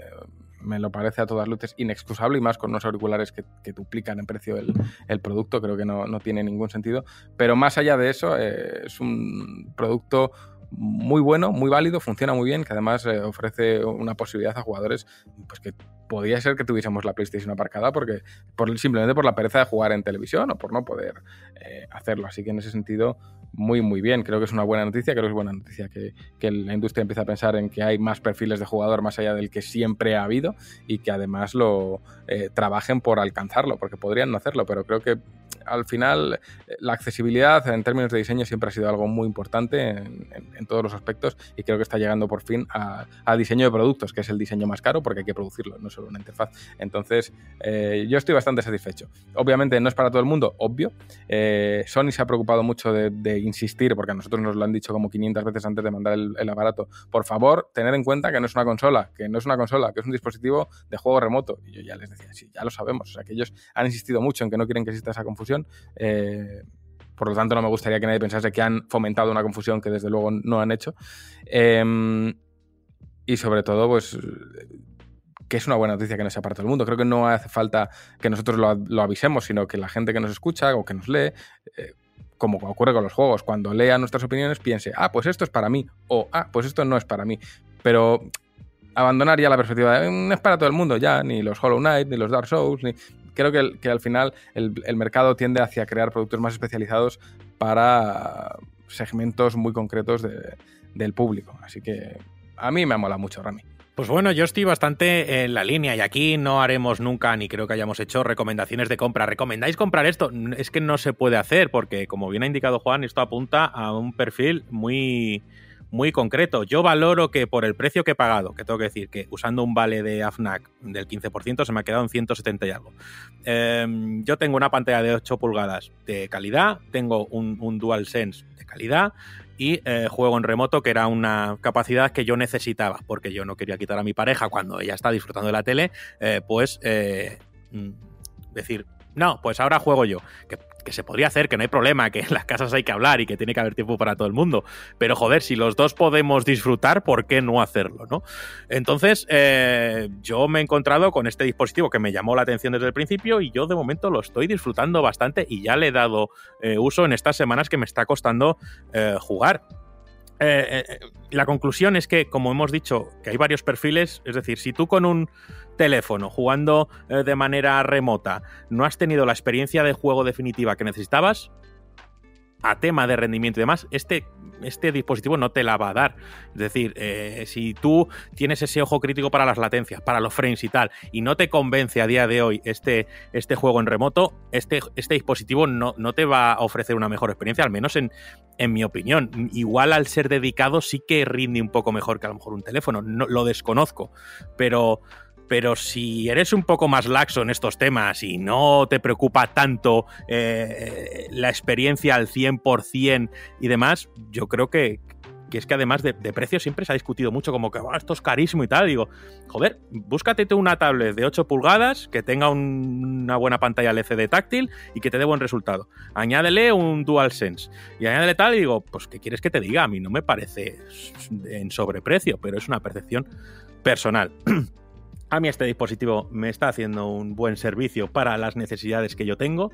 me lo parece a todas luces inexcusable y más con unos auriculares que, duplican en precio el, producto, creo que no, tiene ningún sentido. Pero más allá de eso, eh, es un producto muy bueno, muy válido, funciona muy bien, que además eh, ofrece una posibilidad a jugadores pues que podría ser que tuviésemos la PlayStation aparcada porque por, simplemente por la pereza de jugar en televisión o por no poder eh, hacerlo. Así que en ese sentido, muy, muy bien. Creo que es una buena noticia, creo que es buena noticia que, que la industria empiece a pensar en que hay más perfiles de jugador más allá del que siempre ha habido y que además lo eh, trabajen por alcanzarlo, porque podrían no hacerlo, pero creo que al final la accesibilidad en términos de diseño siempre ha sido algo muy importante en, todos los aspectos y creo que está llegando por fin al diseño de productos, que es el diseño más caro porque hay que producirlo, no solo una interfaz. Entonces, eh, yo estoy bastante satisfecho. Obviamente no es para todo el mundo, obvio. Eh, Sony se ha preocupado mucho de, insistir, porque a nosotros nos lo han dicho como 500 veces antes de mandar el, aparato. Por favor, tener en cuenta que no es una consola, que no es una consola, que es un dispositivo de juego remoto. Y yo ya les decía, sí, ya lo sabemos. O sea, que ellos han insistido mucho en que no quieren que exista esa confusión. Eh, por lo tanto, no me gustaría que nadie pensase que han fomentado una confusión que desde luego no han hecho. Em, y sobre todo, pues que es una buena noticia que no sea para todo el mundo. Creo que no hace falta que nosotros lo, avisemos, sino que la gente que nos escucha o que nos lee, eh, como ocurre con los juegos, cuando lea nuestras opiniones piense, ah, pues esto es para mí, o ah, pues esto no es para mí. Pero abandonar ya la perspectiva de no es para todo el mundo ya, ni los Hollow Knight, ni los Dark Souls, ni... Creo que, que al final el, el, mercado tiende hacia crear productos más especializados para segmentos muy concretos de, del público. Así que a mí me mola mucho, Rami. Pues bueno, yo estoy bastante en la línea y aquí no haremos nunca, ni creo que hayamos hecho recomendaciones de compra. ¿Recomendáis comprar esto? Es que no se puede hacer porque, como bien ha indicado Juan, esto apunta a un perfil muy, muy concreto. Yo valoro que por el precio que he pagado, que tengo que decir que usando un vale de AFNAC del 15% se me ha quedado en 170 y algo. Em, yo tengo una pantalla de 8 pulgadas de calidad, tengo un, un DualSense de calidad, y eh, juego en remoto, que era una capacidad que yo necesitaba, porque yo no quería quitar a mi pareja cuando ella está disfrutando de la tele, eh, pues eh, mm, decir, no, pues ahora juego yo. Se podría hacer, que no hay problema, que en las casas hay que hablar y que tiene que haber tiempo para todo el mundo. Pero joder, si los dos podemos disfrutar, ¿por qué no hacerlo? ¿no? Entonces, eh, yo me he encontrado con este dispositivo que me llamó la atención desde el principio y yo de momento lo estoy disfrutando bastante y ya le he dado eh, uso en estas semanas que me está costando eh, jugar. La conclusión es que, como hemos dicho, que hay varios perfiles, es decir, si tú con un teléfono, jugando eh, de manera remota, no has tenido la experiencia de juego definitiva que necesitabas, a tema de rendimiento y demás, este, este dispositivo no te la va a dar. Es decir, eh, si tú tienes ese ojo crítico para las latencias, para los frames y tal, y no te convence a día de hoy este, este juego en remoto, este, este dispositivo no, no, te va a ofrecer una mejor experiencia, al menos en, en mi opinión. Igual al ser dedicado sí que rinde un poco mejor que a lo mejor un teléfono, no, lo desconozco, pero pero si eres un poco más laxo en estos temas y no te preocupa tanto eh, la experiencia al 100% y demás, yo creo que, que es que además de, de precio siempre se ha discutido mucho como que "Buah, esto es carísimo y tal. Digo, joder, búscate tú una tablet de 8 pulgadas que tenga un- una buena pantalla LCD táctil y que te dé buen resultado. Añádele un DualSense y añádele tal y digo, pues ¿qué quieres que te diga? A mí no me parece en sobreprecio, pero es una percepción personal. A mí este dispositivo me está haciendo un buen servicio para las necesidades que yo tengo,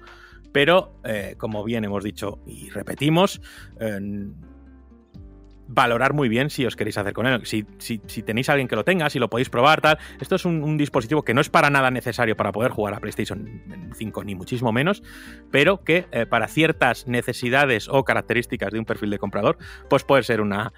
pero eh, como bien hemos dicho y repetimos, eh, valorar muy bien si os queréis hacer con él. Si, si- tenéis a alguien que lo tenga, si lo podéis probar, tal. Esto es un, un dispositivo que no es para nada necesario para poder jugar a PlayStation 5, ni muchísimo menos, pero que eh, para ciertas necesidades o características de un perfil de comprador, pues puede ser una,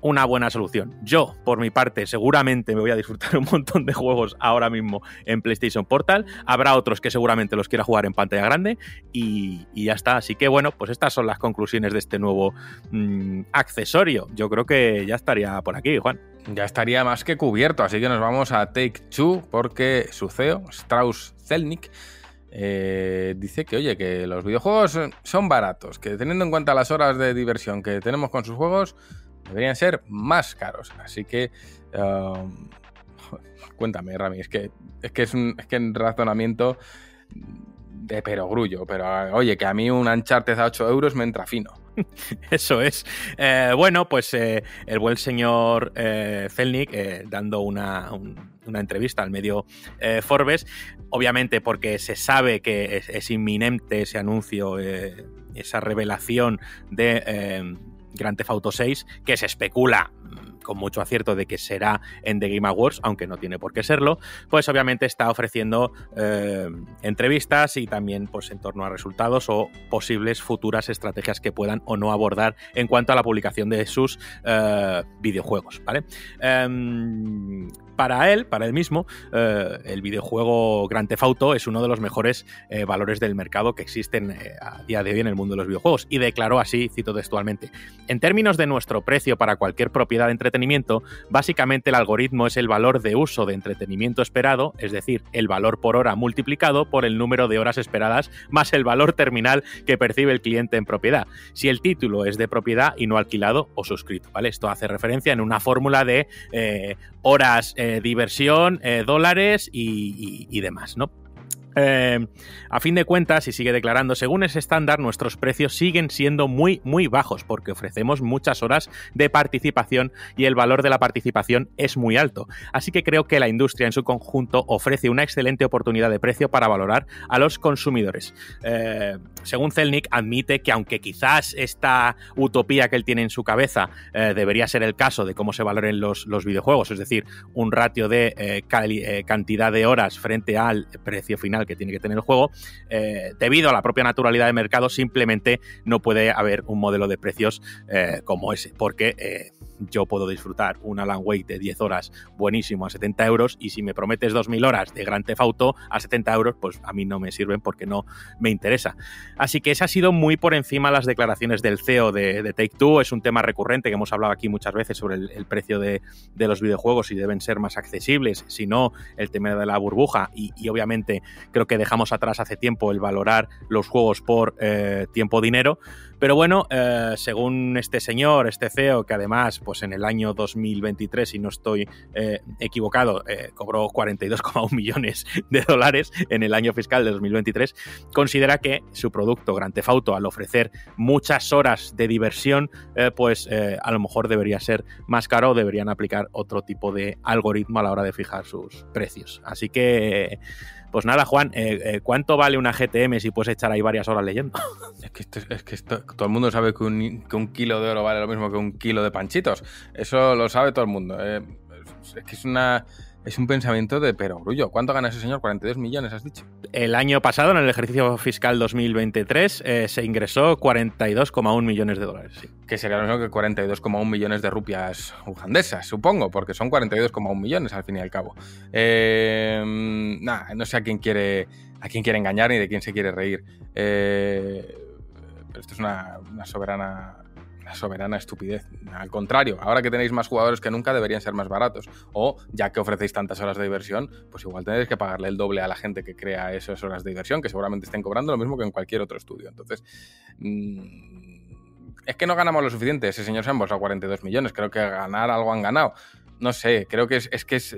una buena solución. Yo, por mi parte, seguramente me voy a disfrutar un montón de juegos ahora mismo en PlayStation Portal. Habrá otros que seguramente los quiera jugar en pantalla grande y, y ya está. Así que bueno, pues estas son las conclusiones de este nuevo mm, accesorio. Yo creo que ya estaría por aquí, Juan. Ya estaría más que cubierto, así que nos vamos a Take Two porque su CEO, Strauss Zelnick, eh, dice que, oye, que los videojuegos son baratos, que teniendo en cuenta las horas de diversión que tenemos con sus juegos, deberían ser más caros. Así que, um, cuéntame, Rami, es que es que es un, es que un razonamiento de perogrullo, pero oye, que a mí un Uncharted a 8 euros me entra fino. Eso es. Eh, bueno, pues eh, el buen señor eh, eh, dando una, un- una entrevista al medio Forbes, obviamente porque se sabe que es, inminente ese anuncio, esa revelación de Grand Theft Auto 6, que se especula mm, con mucho acierto de que será en The Game Awards, aunque no tiene por qué serlo, pues obviamente está ofreciendo eh, entrevistas y también pues en torno a resultados o posibles futuras estrategias que puedan o no abordar en cuanto a la publicación de sus eh, videojuegos, ¿vale? Em, para él, para él mismo, eh, el videojuego Grand Theft Auto es uno de los mejores valores del mercado que existen a día de hoy en el mundo de los videojuegos. Y declaró así, cito textualmente, en términos de nuestro precio para cualquier propiedad de entretenimiento, básicamente el algoritmo es el valor de uso de entretenimiento esperado, es decir, el valor por hora multiplicado por el número de horas esperadas más el valor terminal que percibe el cliente en propiedad. Si el título es de propiedad y no alquilado o suscrito, ¿vale? Esto hace referencia en una fórmula de eh, horas, eh, diversión, eh, dólares y, y- y demás, ¿no? Eh, a fin de cuentas, y sigue declarando, según ese estándar, nuestros precios siguen siendo muy, muy bajos porque ofrecemos muchas horas de participación y el valor de la participación es muy alto. Así que creo que la industria en su conjunto ofrece una excelente oportunidad de precio para valorar a los consumidores. Eh, según Zelnick, admite que aunque quizás esta utopía que él tiene en su cabeza eh, debería ser el caso de cómo se valoren los, videojuegos, es decir, un ratio de cantidad de horas frente al precio final que tiene que tener el juego, eh, debido a la propia naturalidad del mercado, simplemente no puede haber un modelo de precios eh, como ese, porque eh, yo puedo disfrutar un Alan Wake de 10 horas buenísimo a 70 euros y si me prometes 2.000 horas de Grand Theft Auto a 70 euros, pues a mí no me sirven porque no me interesa. Así que esa ha sido muy por encima las declaraciones del CEO de, Take Two. Es un tema recurrente que hemos hablado aquí muchas veces sobre el, precio de, los videojuegos y deben ser más accesibles, si no el tema de la burbuja y, y obviamente creo que dejamos atrás hace tiempo el valorar los juegos por eh, tiempo-dinero. Pero bueno, eh, según este señor, este CEO, que además, pues en el año 2023, si no estoy eh, equivocado, eh, cobró 42,1 millones de dólares en el año fiscal de 2023, considera que su producto Grand Theft Auto, al ofrecer muchas horas de diversión, eh, pues eh, a lo mejor debería ser más caro o deberían aplicar otro tipo de algoritmo a la hora de fijar sus precios. Así que, pues nada, Juan, eh, eh, ¿cuánto vale una GTM si puedes echar ahí varias horas leyendo? Es que, esto- es que esto- todo el mundo sabe que un, que un kilo de oro vale lo mismo que un kilo de panchitos. Eso lo sabe todo el mundo. eh. Es, que es una es un pensamiento de perogrullo. ¿Cuánto gana ese señor? 42 millones, has dicho. El año pasado, en el ejercicio fiscal 2023, eh, se ingresó 42,1 millones de dólares. sí. Que sería lo mismo que 42,1 millones de rupias ugandesas, supongo, porque son 42,1 millones al fin y al cabo. Eh, no sé a quién quiere a quién quiere engañar ni de quién se quiere reír. Eh, pero esto es una, una soberana una soberana estupidez. Al contrario, ahora que tenéis más jugadores que nunca deberían ser más baratos. O ya que ofrecéis tantas horas de diversión, pues igual tenéis que pagarle el doble a la gente que crea esas horas de diversión, que seguramente estén cobrando lo mismo que en cualquier otro estudio. Entonces, mm, es que no ganamos lo suficiente. Ese señor se ha embolsado 42 millones. Creo que ganar algo han ganado. No sé, creo que es, es que es.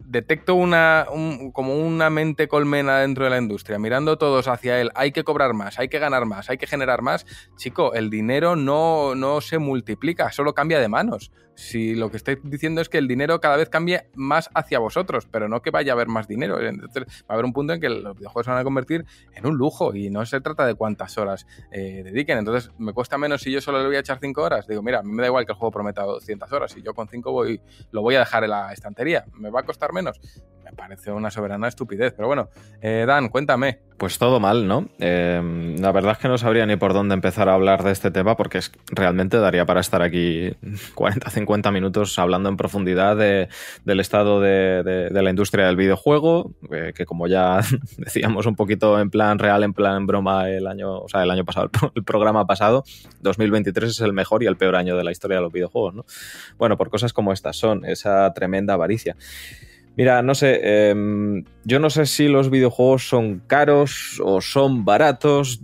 Detecto una un- como una mente colmena dentro de la industria, mirando todos hacia él, hay que cobrar más, hay que ganar más, hay que generar más. Chico, el dinero no, no se multiplica, solo cambia de manos. Si lo que estáis diciendo es que el dinero cada vez cambie más hacia vosotros, pero no que vaya a haber más dinero. Entonces va a haber un punto en que los videojuegos se van a convertir en un lujo y no se trata de cuántas horas eh, dediquen. Entonces me cuesta menos si yo solo le voy a echar 5 horas. Digo, mira, a mí me da igual que el juego prometa 200 horas y yo con 5 voy, lo voy a dejar en la estantería. ¿Me va a costar menos? Me parece una soberana estupidez. Pero bueno, eh, Dan, cuéntame. Pues todo mal, ¿no? Eh, la verdad es que no sabría ni por dónde empezar a hablar de este tema porque es, realmente daría para estar aquí 40, 50 minutos hablando en profundidad de- del estado de, la industria del videojuego, eh, que como ya decíamos un poquito en plan real, en plan broma el año, o sea, el año pasado, el programa pasado, 2023 es el mejor y el peor año de la historia de los videojuegos, ¿no? Bueno, por cosas como estas son, esa tremenda avaricia. Mira, no sé, em, yo no sé si los videojuegos son caros o son baratos.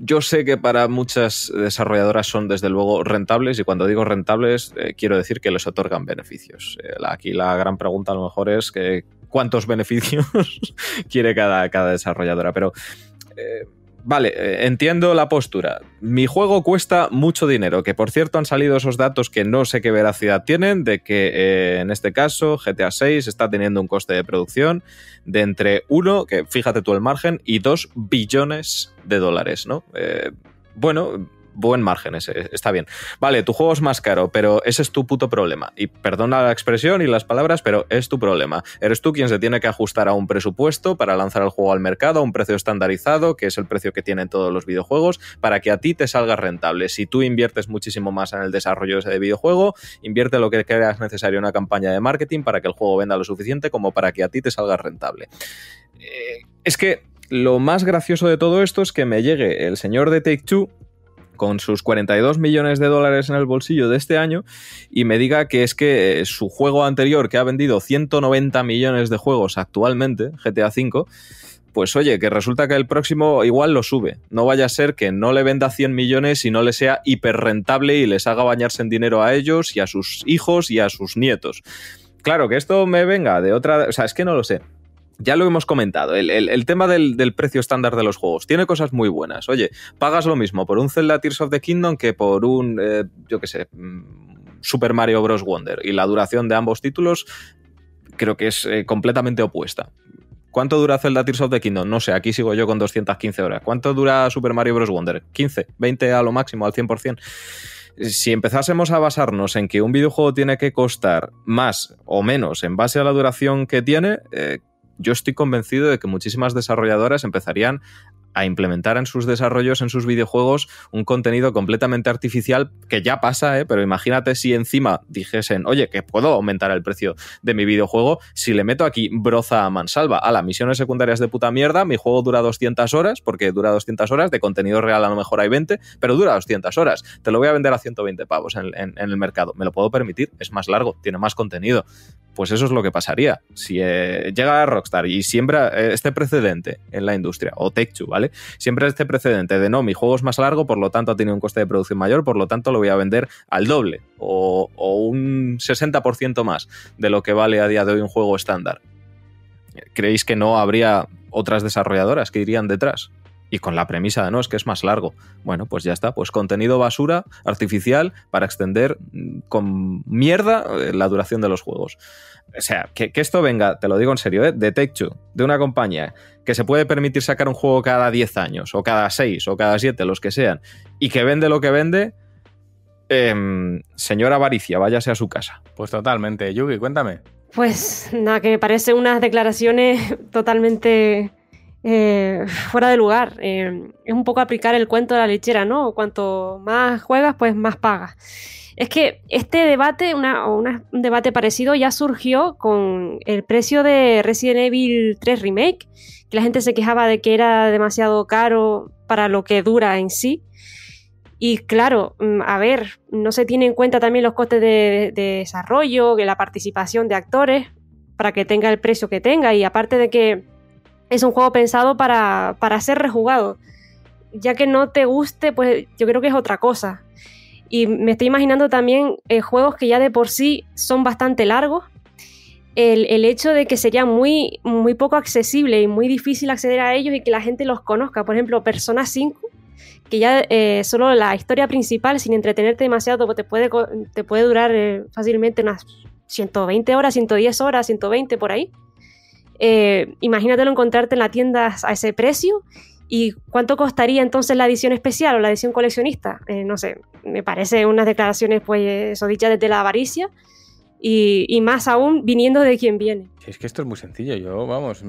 Yo- sé que para muchas desarrolladoras son desde luego rentables y cuando digo rentables eh, quiero decir que les otorgan beneficios. Eh, aquí la gran pregunta a lo mejor es que cuántos beneficios quiere cada, cada desarrolladora, pero eh, vale, eh, entiendo la postura. Mi juego cuesta mucho dinero, que por cierto han salido esos datos que no sé qué veracidad tienen, de que eh, en este caso GTA 6 está teniendo un coste de producción de entre 1, que fíjate tú el margen, y 2 billones de dólares, ¿no? Eh, bueno, buen margen ese, está bien. Vale, tu juego es más caro, pero ese es tu puto problema. Y perdona la expresión y las palabras, pero es tu problema. Eres tú quien se tiene que ajustar a un presupuesto para lanzar el juego al mercado, a un precio estandarizado, que es el precio que tienen todos los videojuegos, para que a ti te salga rentable. Si tú inviertes muchísimo más en el desarrollo ese de videojuego, invierte lo que creas necesario en una campaña de marketing para que el juego venda lo suficiente como para que a ti te salga rentable. Eh, es que lo más gracioso de todo esto es que me llegue el señor de Take Two con sus 42 millones de dólares en el bolsillo de este año y me diga que es que eh, su juego anterior, que ha vendido 190 millones de juegos actualmente, GTA V, pues oye, que resulta que el próximo igual lo sube. No vaya a ser que no le venda 100 millones y no le sea hiper rentable y les haga bañarse en dinero a ellos y a sus hijos y a sus nietos. Claro, que esto me venga de otra... O sea, es que no lo sé. Ya lo hemos comentado, el, el- tema del, del precio estándar de los juegos tiene cosas muy buenas. Oye, pagas lo mismo por un Zelda Tears of the Kingdom que por un, eh, yo qué sé, mm, Super Mario Bros. Wonder. Y la duración de ambos títulos creo que es eh, completamente opuesta. ¿Cuánto dura Zelda Tears of the Kingdom? No sé, aquí sigo yo con 215 horas. ¿Cuánto dura Super Mario Bros. Wonder? 15, 20 a lo máximo, al 100%. Si empezásemos a basarnos en que un videojuego tiene que costar más o menos en base a la duración que tiene, eh, yo estoy convencido de que muchísimas desarrolladoras empezarían a implementar en sus desarrollos, en sus videojuegos, un contenido completamente artificial que ya pasa, ¿eh? pero imagínate si encima dijesen, oye, que puedo aumentar el precio de mi videojuego si le meto aquí broza a mansalva a las misiones secundarias de puta mierda, mi juego dura 200 horas, porque dura 200 horas, de contenido real a lo mejor hay 20, pero dura 200 horas, te lo voy a vender a 120 pavos en, el mercado, me lo puedo permitir, es más largo, tiene más contenido. Pues eso es lo que pasaría. Si eh, llega Rockstar y siembra eh, este precedente en la industria, o Take-Two, ¿vale? Siempre este precedente de no, mi juego es más largo, por lo tanto ha tenido un coste de producción mayor, por lo tanto lo voy a vender al doble o, o un 60% más de lo que vale a día de hoy un juego estándar. ¿Creéis que no habría otras desarrolladoras que irían detrás? Y con la premisa de no, es que es más largo. Bueno, pues ya está, pues contenido basura artificial para extender mm, con mierda eh, la duración de los juegos. O sea, que, que esto venga, te lo digo en serio, ¿eh? de Take-Two, de una compañía que se puede permitir sacar un juego cada 10 años, o cada 6, o cada 7, los que sean, y que vende lo que vende, em, señora avaricia, váyase a su casa. Pues totalmente. Yugi, cuéntame. Pues nada, que me parecen unas declaraciones totalmente eh, fuera de lugar. Eh, es un poco aplicar el cuento de la lechera, ¿no? Cuanto más juegas, pues más pagas. Es que este debate, una, una- un debate parecido, ya surgió con el precio de Resident Evil 3 Remake, que la gente se quejaba de que era demasiado caro para lo que dura en sí. Y claro, mm, a ver, no se tiene en cuenta también los costes de, de desarrollo, que la participación de actores, para que tenga el precio que tenga. Y aparte de que es un juego pensado para, para ser rejugado. ya que no te guste, pues yo creo que es otra cosa. Y me estoy imaginando también eh, juegos que ya de por sí son bastante largos. El, el, hecho de que sería muy, muy poco accesible y muy difícil acceder a ellos y que la gente los conozca. Por ejemplo, Persona 5, que ya eh, solo la historia principal, sin entretenerte demasiado, te puede, te puede durar eh, fácilmente unas 120 horas, 110 horas, 120 por ahí. Eh, imagínatelo encontrarte en la tienda a ese precio. ¿Y cuánto costaría entonces la edición especial o la edición coleccionista? Eh, no sé, me parece unas declaraciones, pues, eso dichas desde la avaricia. Y, y, más aún viniendo de quien viene. Es que esto es muy sencillo. Yo, vamos,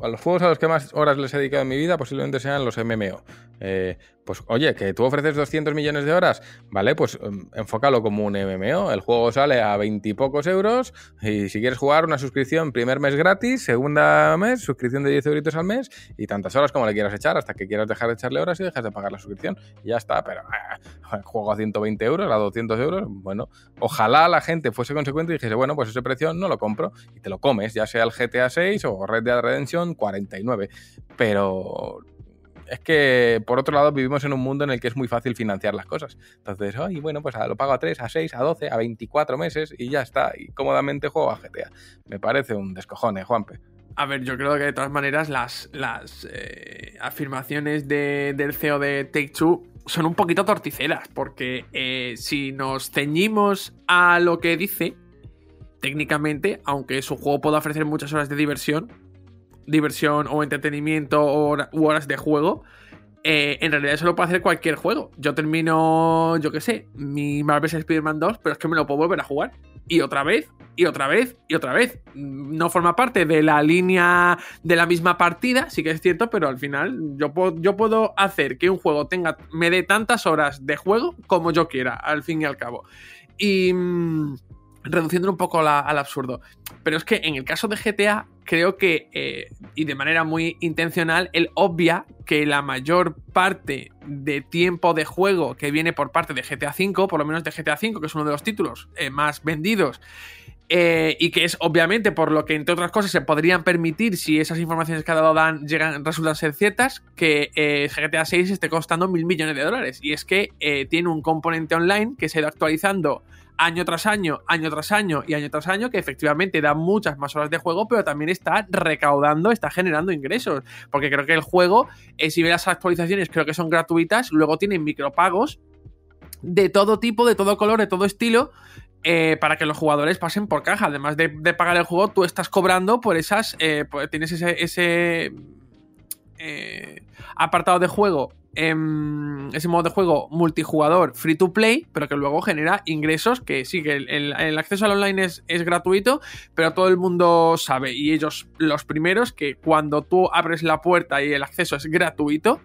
a los juegos a los que más horas les he dedicado en mi vida posiblemente sean los MMO. Eh, pues oye, que tú ofreces 200 millones de horas, vale, pues um, enfócalo como un MMO. El juego sale a 20 y pocos euros y si quieres jugar una suscripción primer mes gratis, segunda mes, suscripción de 10 euritos al mes y tantas horas como le quieras echar hasta que quieras dejar de echarle horas y dejas de pagar la suscripción. Y ya está, pero eh, juego a 120 euros, a 200 euros, bueno, ojalá la gente fuese consecuente y dijese, bueno, pues ese precio no lo compro y te lo comes, ya sea el GTA 6 o Red Dead Redemption 49. Pero es que, por otro lado, vivimos en un mundo en el que es muy fácil financiar las cosas. Entonces, ay, bueno, pues lo pago a 3, a 6, a 12, a 24 meses y ya está. Y cómodamente juego a GTA. Me parece un descojone, Juanpe. A ver, yo creo que de todas maneras las, las eh, afirmaciones de, del CEO de Take Two son un poquito torticeras, porque eh, si nos ceñimos a lo que dice, técnicamente, aunque su juego pueda ofrecer muchas horas de diversión, diversión o entretenimiento o horas de juego, eh, en realidad eso lo puede hacer cualquier juego. Yo termino, yo qué sé, mi Marvel's Spider-Man 2, pero es que me lo puedo volver a jugar. Y otra vez, y otra vez, y otra vez. No forma parte de la línea de la misma partida, sí que es cierto, pero al final yo puedo, yo puedo hacer que un juego tenga, me dé tantas horas de juego como yo quiera, al fin y al cabo. Y... Reduciendo un poco al absurdo. Pero es que en el caso de GTA, creo que, eh, y de manera muy intencional, él obvia que la mayor parte de tiempo de juego que viene por parte de GTA V, por lo menos de GTA V, que es uno de los títulos eh, más vendidos, eh, y que es obviamente por lo que, entre otras cosas, se podrían permitir, si esas informaciones que ha dado Dan llegan, resultan ser ciertas, que GTA 6 esté costando mil millones de dólares. Y es que tiene un componente online que se ha ido actualizando año tras año, año tras año y año tras año, que efectivamente da muchas más horas de juego, pero también está recaudando, está generando ingresos. Porque creo que el juego, eh, si ve las actualizaciones, creo que son gratuitas, luego tienen micropagos de todo tipo, de todo color, de todo estilo. Eh, para que los jugadores pasen por caja. Además de, pagar el juego, tú estás cobrando por esas. Eh, tienes ese, ese apartado de juego ese modo de juego multijugador free to play, pero que luego genera ingresos que sí, que el, acceso al online es, es, gratuito, pero todo el mundo sabe, y ellos los primeros, que cuando tú abres la puerta y el acceso es gratuito,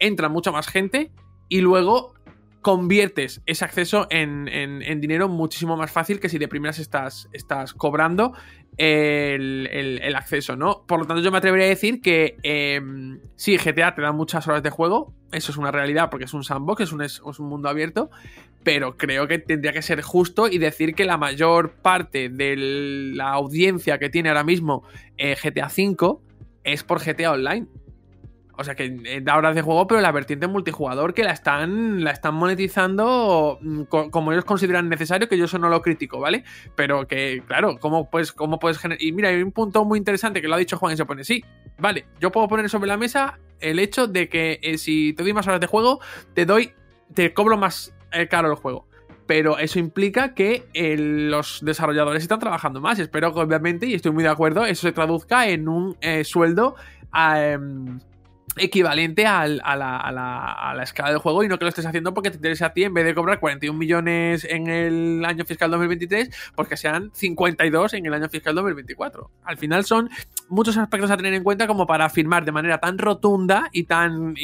entra mucha más gente y luego conviertes ese acceso en, dinero muchísimo más fácil que si de primeras estás, estás cobrando el, acceso, ¿no? Por lo tanto, yo me atrevería a decir que em, sí, GTA te da muchas horas de juego, eso es una realidad porque es un sandbox, es un, mundo abierto, pero creo que tendría que ser justo y decir que la mayor parte de la audiencia que tiene ahora mismo eh, GTA V es por GTA Online. O sea que eh, da horas de juego, pero la vertiente multijugador que la están, la están monetizando mm, como ellos consideran necesario, que yo eso no lo critico, ¿vale? Pero que, claro, ¿cómo puedes, cómo puedes generar? Y mira, hay un punto muy interesante que lo ha dicho Juan y se pone, sí, vale, yo puedo poner sobre la mesa el hecho de que eh, si te doy más horas de juego, te doy, te cobro más eh, caro el juego pero eso implica que los desarrolladores están trabajando más. Espero que obviamente, y estoy muy de acuerdo, eso se traduzca en un sueldo em, equivalente a, la, escala del juego y no que lo estés haciendo porque te interesa a ti en vez de cobrar 41 millones en el año fiscal 2023, pues que sean 52 en el año fiscal 2024. Al final son muchos aspectos a tener en cuenta como para afirmar de manera tan rotunda y tan...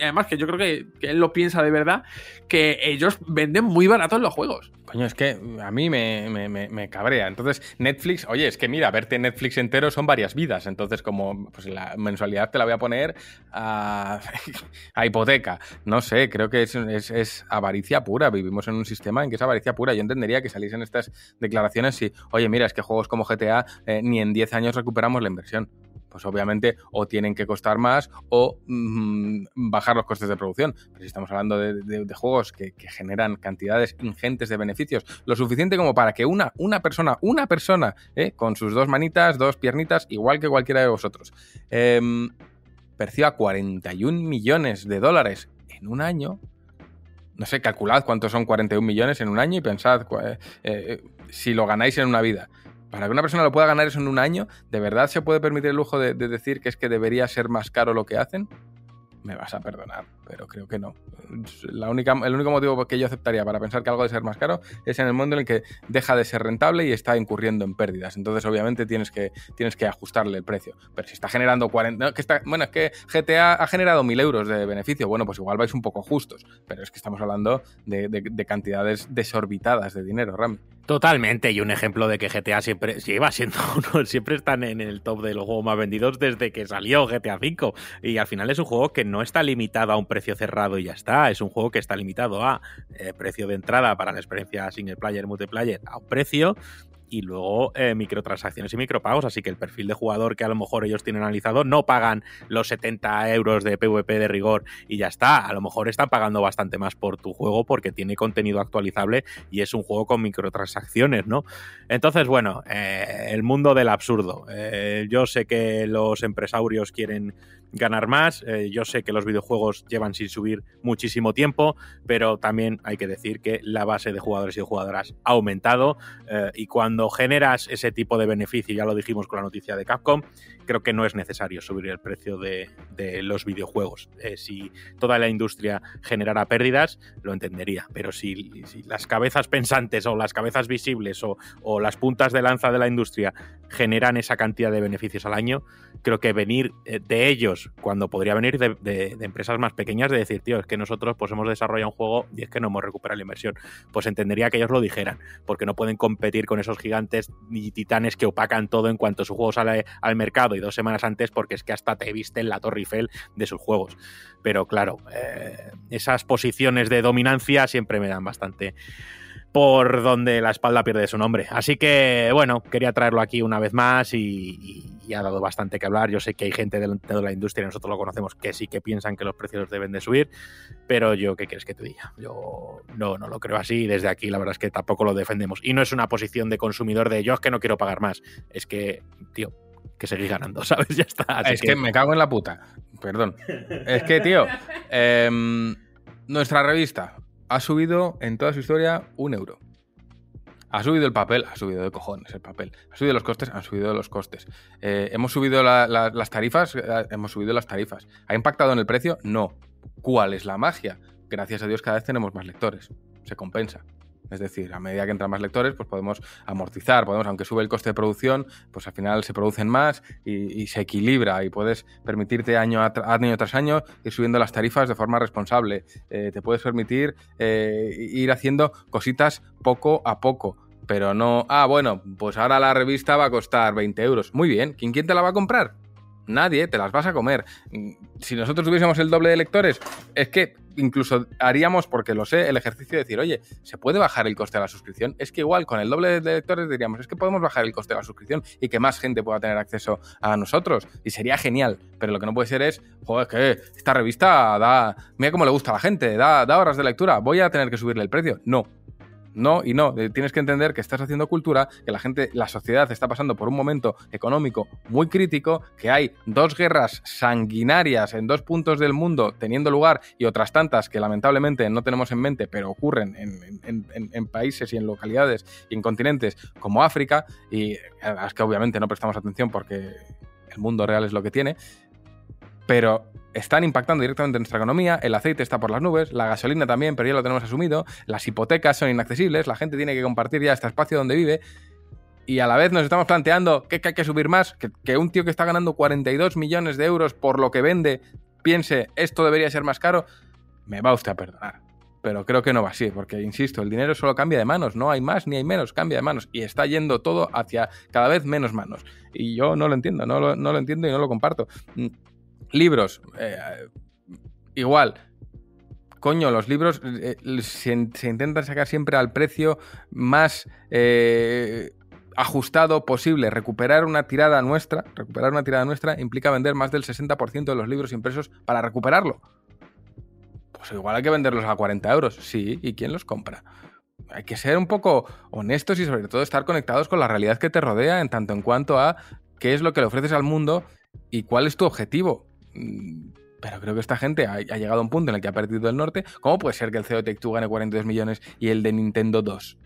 además que yo creo que, que, él lo piensa de verdad, que ellos venden muy baratos los juegos. Coño, es que a mí me, cabrea. Entonces, Netflix, oye, es que mira, verte Netflix entero son varias vidas. Entonces, como pues la mensualidad te la voy a poner a, hipoteca. No sé, creo que es, avaricia pura. Vivimos en un sistema en que es avaricia pura. Yo entendería que saliesen estas declaraciones si, oye, mira, es que juegos como GTA eh, ni en 10 años recuperamos la inversión pues obviamente o tienen que costar más o mm, bajar los costes de producción. Pero si estamos hablando de, juegos que, generan cantidades ingentes de beneficios, lo suficiente como para que una, una persona, una persona, ¿eh? con sus dos manitas, dos piernitas, igual que cualquiera de vosotros, em, perciba 41 millones de dólares en un año. No sé, calculad cuántos son 41 millones en un año y pensad eh, eh, si lo ganáis en una vida. Para que una persona lo pueda ganar eso en un año, ¿de verdad se puede permitir el lujo de, de decir que es que debería ser más caro lo que hacen? Me vas a perdonar, pero creo que no. La única, el único motivo que yo aceptaría para pensar que algo debe ser más caro es en el mundo en el que deja de ser rentable y está incurriendo en pérdidas. Entonces, obviamente, tienes que, tienes que ajustarle el precio. Pero si está generando 40... no, que está, bueno, es que GTA ha generado 1.000 euros de beneficio. Bueno, pues igual vais un poco justos. Pero es que estamos hablando de cantidades desorbitadas de dinero, Rami. Totalmente, y un ejemplo de que GTA siempre lleva siendo uno, siempre están en el top de los juegos más vendidos desde que salió GTA V. Y al final es un juego que no está limitado a un precio cerrado y ya está. Es un juego que está limitado a eh, precio de entrada para la experiencia single player, multiplayer, a un precio. Y luego eh, microtransacciones y micropagos. Así que el perfil de jugador que a lo mejor ellos tienen analizado no pagan los 70 euros de PvP de rigor y ya está. A lo mejor están pagando bastante más por tu juego porque tiene contenido actualizable y es un juego con microtransacciones, ¿no? Entonces, bueno, eh, el mundo del absurdo. Eh, yo sé que los empresarios quieren ganar más, yo sé que los videojuegos llevan sin subir muchísimo tiempo, pero también hay que decir que la base de jugadores y de jugadoras ha aumentado y cuando generas ese tipo de beneficio, ya lo dijimos con la noticia de Capcom, creo que no es necesario subir el precio de, los videojuegos. Eh, si toda la industria generara pérdidas, lo entendería, pero si, las cabezas pensantes o las cabezas visibles o, las puntas de lanza de la industria generan esa cantidad de beneficios al año, creo que venir eh, de ellos cuando podría venir de, de- de empresas más pequeñas de decir, tío, es que nosotros pues hemos desarrollado un juego y es que no hemos recuperado la inversión, pues entendería que ellos lo dijeran, porque no pueden competir con esos gigantes y titanes que opacan todo en cuanto su juego sale al mercado y dos semanas antes porque es que hasta te visten la Torre Eiffel de sus juegos. Pero claro, eh, esas posiciones de dominancia siempre me dan bastante por donde la espalda pierde su nombre. Así que, bueno, quería traerlo aquí una vez más y, y- y ha dado bastante que hablar. Yo sé que hay gente de, de la industria, nosotros lo conocemos, que sí que piensan que los precios deben de subir, pero yo, ¿qué quieres que te diga? Yo no, no lo creo así y desde aquí la verdad es que tampoco lo defendemos. Y no es una posición de consumidor de yo es que no quiero pagar más. Es que, tío, que seguís ganando, ¿sabes? Ya está. Así es que... me cago en la puta. Perdón. Es que, tío, em, nuestra revista ha subido en toda su historia un euro. Ha subido el papel, ha subido de cojones el papel. Ha subido los costes, han subido los costes. Eh, hemos subido la- la- las tarifas, eh, hemos subido las tarifas. ¿Ha impactado en el precio? No. ¿Cuál es la magia? Gracias a Dios cada vez tenemos más lectores. Se compensa. Es decir, a medida que entran más lectores, pues podemos amortizar, podemos, aunque sube el coste de producción, pues al final se producen más y, se equilibra y puedes permitirte año, a tra- año tras año ir subiendo las tarifas de forma responsable. Eh, te puedes permitir eh, ir haciendo cositas poco a poco. Pero no, ah, bueno, pues ahora la revista va a costar 20 euros. Muy bien, ¿quién, quién te la va a comprar? Nadie, te las vas a comer. Si nosotros tuviésemos el doble de lectores, es que incluso haríamos, porque lo sé, el ejercicio de decir, oye, ¿se puede bajar el coste de la suscripción? Es que igual con el doble de lectores diríamos, es que podemos bajar el coste de la suscripción y que más gente pueda tener acceso a nosotros. Y sería genial. Pero lo que no puede ser es, joder, que esta revista da, mira cómo le gusta a la gente, da, da horas de lectura, voy a tener que subirle el precio. No, no y no. Eh, Tienes que entender que estás haciendo cultura, que la gente, la sociedad está pasando por un momento económico muy crítico, que hay dos guerras sanguinarias en dos puntos del mundo teniendo lugar y otras tantas que lamentablemente no tenemos en mente, pero ocurren en, países y en localidades y en continentes como África, y a las que obviamente no prestamos atención porque el mundo real es lo que tiene, pero están impactando directamente en nuestra economía, el aceite está por las nubes, la gasolina también, pero ya lo tenemos asumido, las hipotecas son inaccesibles, la gente tiene que compartir ya este espacio donde vive y a la vez nos estamos planteando que, que hay que subir más, que, un tío que está ganando 42 millones de euros por lo que vende piense esto debería ser más caro, me va usted a perdonar. Pero creo que no va así, porque insisto, el dinero solo cambia de manos, no hay más ni hay menos, cambia de manos y está yendo todo hacia cada vez menos manos. Y yo no lo entiendo, no lo, no lo entiendo y no lo comparto. Libros, eh, igual. Coño, los libros eh, se, se intentan sacar siempre al precio más eh, ajustado posible. Recuperar una tirada nuestra, recuperar una tirada nuestra implica vender más del 60% de los libros impresos para recuperarlo. Pues igual hay que venderlos a 40 euros. Sí, ¿y quién los compra? Hay que ser un poco honestos y sobre todo estar conectados con la realidad que te rodea en tanto en cuanto a qué es lo que le ofreces al mundo y cuál es tu objetivo. Mm, pero creo que esta gente ha, llegado a un punto en el que ha perdido el norte. ¿Cómo puede ser que el CEO de gane 42 millones y el de Nintendo 2?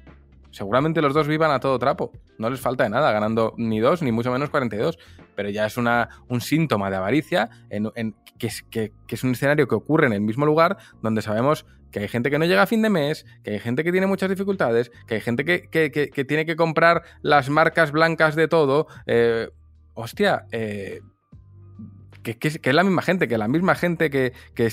Seguramente los dos vivan a todo trapo. No les falta de nada, ganando ni dos, ni mucho menos 42. Pero ya es una, un síntoma de avaricia, en, que, es, que, un escenario que ocurre en el mismo lugar, donde sabemos que hay gente que no llega a fin de mes, que hay gente que tiene muchas dificultades, que hay gente que, tiene que comprar las marcas blancas de todo. Eh, hostia, eh, que, es la misma gente, que la misma gente que, que,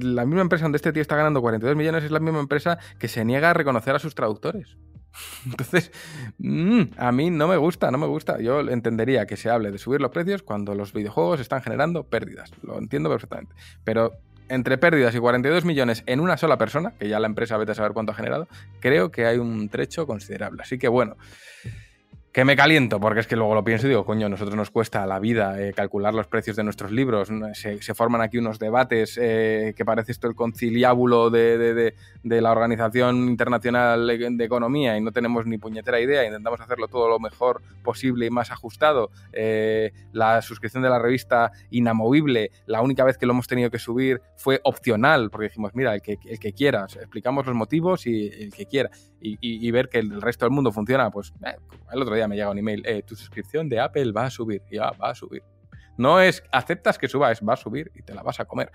la misma empresa donde este tío está ganando 42 millones es la misma empresa que se niega a reconocer a sus traductores. Entonces, mm, a mí no me gusta, no me gusta. Yo entendería que se hable de subir los precios cuando los videojuegos están generando pérdidas. Lo entiendo perfectamente. Pero entre pérdidas y 42 millones en una sola persona, que ya la empresa vete a saber cuánto ha generado, creo que hay un trecho considerable. Así que bueno, que me caliento, porque es que luego lo pienso y digo, coño, nosotros nos cuesta la vida eh, calcular los precios de nuestros libros. Se, forman aquí unos debates eh, que parece esto el conciliábulo de, la Organización Internacional de Economía y no tenemos ni puñetera idea. Intentamos hacerlo todo lo mejor posible y más ajustado. Eh, la suscripción de la revista inamovible, la única vez que lo hemos tenido que subir fue opcional, porque dijimos, mira, el que, el que quiera, explicamos los motivos y el que quiera. Y, ver que el resto del mundo funciona, pues el otro día me llega un email, eh, tu suscripción de Apple va a subir, ya va a subir. No es aceptas que suba, es va a subir y te la vas a comer.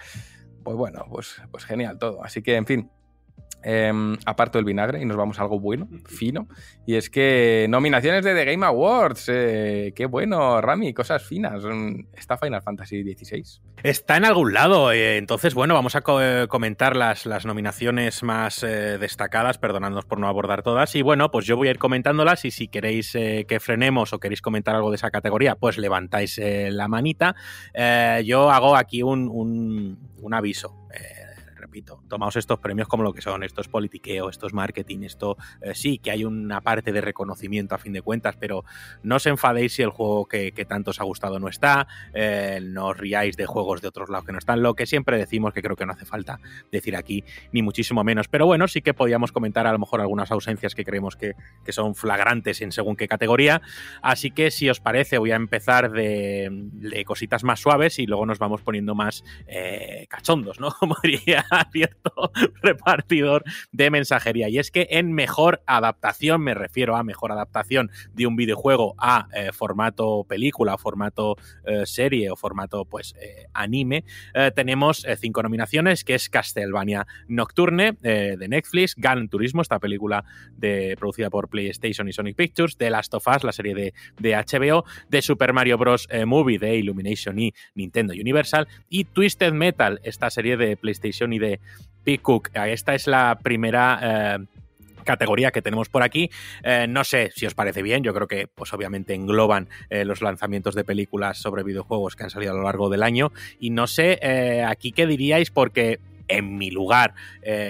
Pues bueno, pues, pues genial todo. Así que, en fin, Em, aparto el vinagre y nos vamos a algo bueno, fino. Y es que nominaciones de The Game Awards. Eh, qué bueno, Rami, cosas finas. Mm, ¿Está Final Fantasy XVI? Está en algún lado. Eh, entonces, bueno, vamos a eh, comentar las, nominaciones más destacadas, perdonadnos por no abordar todas. Y bueno, pues yo voy a ir comentándolas y si queréis que frenemos o queréis comentar algo de esa categoría, pues levantáis la manita. yo hago aquí un aviso repito, tomaos estos premios como lo que son, esto es politiqueo, esto es marketing, esto eh, sí que hay una parte de reconocimiento a fin de cuentas, pero no os enfadéis si el juego que, tanto os ha gustado no está, eh, no os riáis de juegos de otros lados que no están, lo que siempre decimos que creo que no hace falta decir aquí, ni muchísimo menos, pero bueno, sí que podíamos comentar a lo mejor algunas ausencias que creemos que, son flagrantes en según qué categoría, así que si os parece voy a empezar de, cositas más suaves y luego nos vamos poniendo más eh, cachondos, ¿no? Como diría cierto repartidor de mensajería. Y es que en mejor adaptación, me refiero a mejor adaptación de un videojuego a eh, formato película, formato eh, serie o formato pues eh, anime, tenemos cinco nominaciones, que es Castlevania Nocturne de Netflix, Gun Turismo, esta película de, producida por PlayStation y Sonic Pictures, The Last of Us, la serie de, de HBO, de Super Mario Bros. Movie de Illumination y Nintendo Universal, y Twisted Metal, esta serie de PlayStation y de P-Cook. Esta es la primera eh, categoría que tenemos por aquí. Eh, no sé si os parece bien, yo creo que pues obviamente engloban eh, los lanzamientos de películas sobre videojuegos que han salido a lo largo del año y no sé aquí qué diríais porque en mi lugar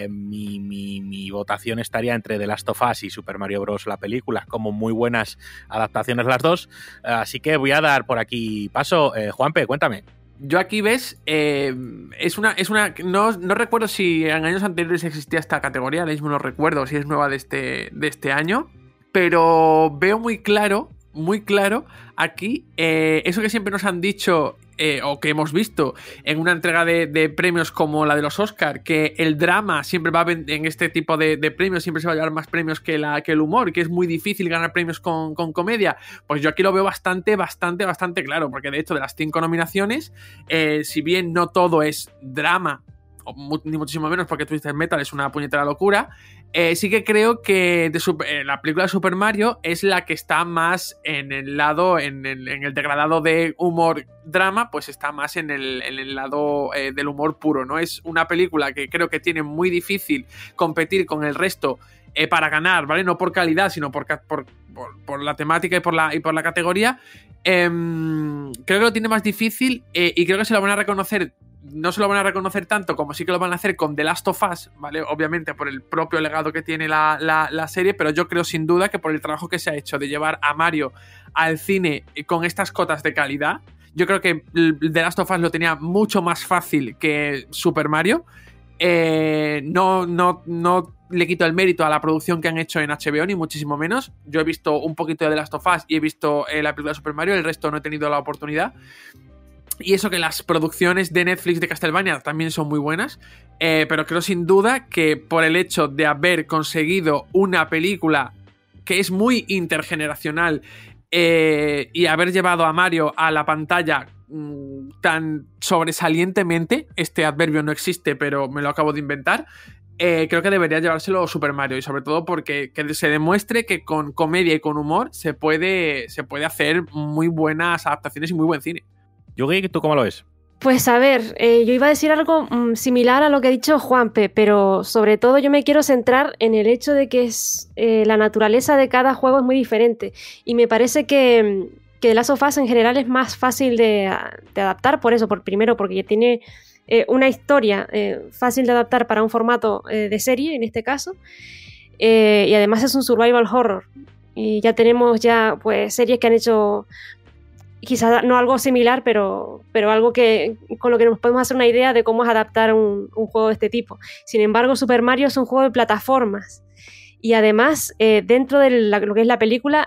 mi, mi, votación estaría entre The Last of Us y Super Mario Bros. la película como muy buenas adaptaciones las dos, así que voy a dar por aquí paso. Juanpe, cuéntame. Yo aquí ves, eh, es una, es una, no, recuerdo si en años anteriores existía esta categoría, ahora mismo no recuerdo si es nueva de este, de este año, pero veo muy claro, muy claro aquí, eh, eso que siempre nos han dicho eh, o que hemos visto en una entrega de, premios como la de los Oscar, que el drama siempre va a en este tipo de, premios, siempre se va a llevar más premios que, el humor, que es muy difícil ganar premios con, comedia, pues yo aquí lo veo bastante, bastante, bastante claro, porque de hecho de las cinco nominaciones, eh, si bien no todo es drama, ni muchísimo menos porque Twisted Metal es una puñetera locura, eh, sí que creo que eh, la película de Super Mario es la que está más en el lado, en el, degradado de humor drama, pues está más en el, lado eh, del humor puro, ¿no? Es una película que creo que tiene muy difícil competir con el resto para ganar, ¿vale? No por calidad, sino por, por, la temática y por la, y por la categoría. Em, creo que lo tiene más difícil y creo que se lo van a reconocer no se lo van a reconocer tanto como sí que lo van a hacer con The Last of Us, ¿vale? Obviamente por el propio legado que tiene la, la- la serie, pero yo creo sin duda que por el trabajo que se ha hecho de llevar a Mario al cine con estas cotas de calidad, yo creo que The Last of Us lo tenía mucho más fácil que Super Mario. Eh, no, no, no le quito el mérito a la producción que han hecho en HBO, ni muchísimo menos. Yo he visto un poquito de The Last of Us y he visto eh, la película de Super Mario, el resto no he tenido la oportunidad. Y eso que las producciones de Netflix de Castlevania también son muy buenas. eh, pero creo sin duda que por el hecho de haber conseguido una película que es muy intergeneracional eh, y haber llevado a Mario a la pantalla mm, tan sobresalientemente, este adverbio no existe, pero me lo acabo de inventar. Eh, creo que debería llevárselo Super Mario y sobre todo porque que se demuestre que con comedia y con humor se puede, se puede hacer muy buenas adaptaciones y muy buen cine. Yugi, ¿tú cómo lo ves? Pues a ver, eh, yo iba a decir algo mm, similar a lo que ha dicho Juanpe, pero sobre todo yo me quiero centrar en el hecho de que es, eh, la naturaleza de cada juego es muy diferente. Y me parece que, mm, que The Last of Us en general es más fácil de, de adaptar, por eso, por primero, porque ya tiene eh, una historia eh, fácil de adaptar para un formato eh, de serie, en este caso. Y además es un survival horror. Y ya tenemos ya pues series que han hecho quizás no algo similar, pero, pero algo que con lo que nos podemos hacer una idea de cómo es adaptar un, juego de este tipo. Sin embargo, Super Mario es un juego de plataformas. Y además, dentro de la- lo que es la película,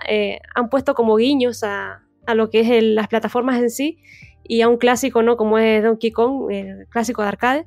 han puesto como guiños a, a lo que es el- las plataformas en sí y a un clásico, ¿no? Como es Donkey Kong, clásico de arcade.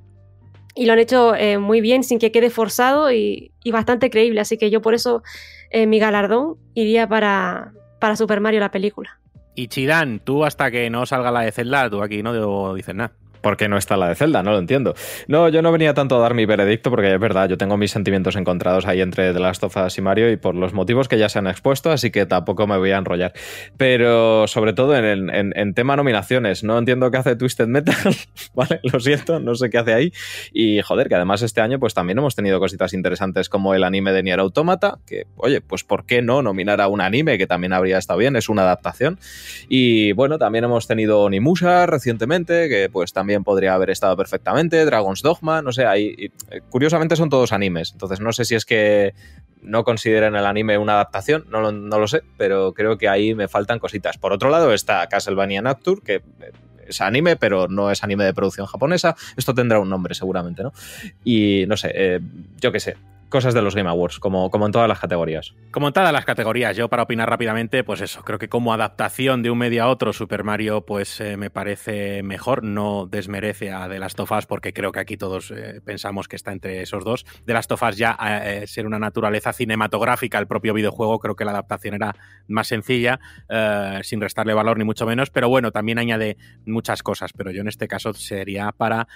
Y lo han hecho eh, muy bien, sin que quede forzado y, bastante creíble. Así que yo por eso eh, mi galardón iría para, para Super Mario la película. Y Chidan, tú hasta que no salga la de Zelda, tú aquí no dices nada. ¿Por qué no está la de Zelda? No lo entiendo. No, yo no venía tanto a dar mi veredicto porque es verdad, yo tengo mis sentimientos encontrados ahí entre The Last of y Mario y por los motivos que ya se han expuesto, así que tampoco me voy a enrollar. Pero sobre todo en, en- en tema nominaciones, no entiendo qué hace Twisted Metal, ¿vale? Lo siento, no sé qué hace ahí. Y joder, que además este año pues también hemos tenido cositas interesantes como el anime de Nier Automata, que oye, pues ¿por qué no nominar a un anime que también habría estado bien? Es una adaptación. Y bueno, también hemos tenido Onimusha recientemente, que pues también podría haber estado perfectamente, Dragon's Dogma, no sé, ahí y, eh, curiosamente son todos animes, entonces no sé si es que no consideren el anime una adaptación, no lo, no lo sé, pero creo que ahí me faltan cositas. Por otro lado está Castlevania Nocturne, que eh, es anime, pero no es anime de producción japonesa. Esto tendrá un nombre seguramente, ¿no? Y no sé, eh, yo qué sé, cosas de los Game Awards, como, como en todas las categorías. Como en todas las categorías, yo para opinar rápidamente, pues eso, creo que como adaptación de un medio a otro, Super Mario, pues eh, me parece mejor, no desmerece a The Last of Us, porque creo que aquí todos eh, pensamos que está entre esos dos. The Last of Us ya, eh, ser una naturaleza cinematográfica, el propio videojuego, creo que la adaptación era más sencilla, sin restarle valor ni mucho menos, pero bueno, también añade muchas cosas, pero yo en este caso sería para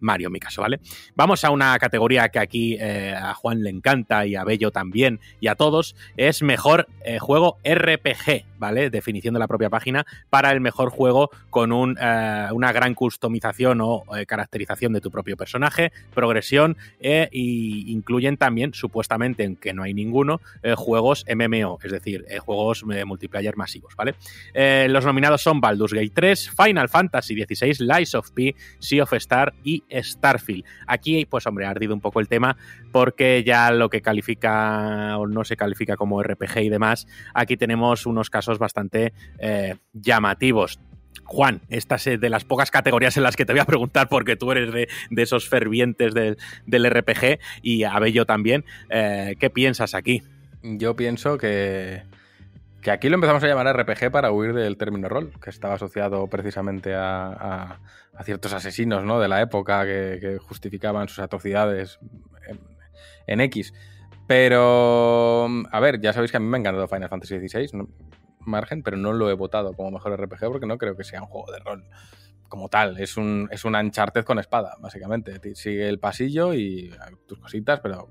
Mario, en mi caso, ¿vale? Vamos a una categoría que aquí a Juan le encanta y a Bello también y a todos, es mejor eh, juego RPG, ¿vale? Definición de la propia página para el mejor juego con un, eh, una gran customización o eh, caracterización de tu propio personaje, progresión e incluyen también, supuestamente, aunque no hay ninguno, juegos MMO, es decir, juegos multiplayer masivos, ¿vale? Los nominados son Baldur's Gate 3, Final Fantasy XVI, Lies of P, Sea of Star y Starfield. Aquí, pues hombre, ha ardido un poco el tema porque ya lo que califica o no se califica como RPG y demás, aquí tenemos unos casos bastante eh, llamativos. Juan, esta es de las pocas categorías en las que te voy a preguntar porque tú eres de, esos fervientes del, del, RPG y a Bello también. Eh, ¿Qué piensas aquí? Yo pienso que, que aquí lo empezamos a llamar RPG para huir del término rol, que estaba asociado precisamente a, a, ciertos asesinos ¿no? de la época que, que justificaban sus atrocidades en, X. Pero, a ver, ya sabéis que a mí me ha encantado Final Fantasy XVI, ¿no? margen, pero no lo he votado como mejor RPG porque no creo que sea un juego de rol como tal. Es un, es un Uncharted con espada, básicamente. Sigue el pasillo y tus cositas, pero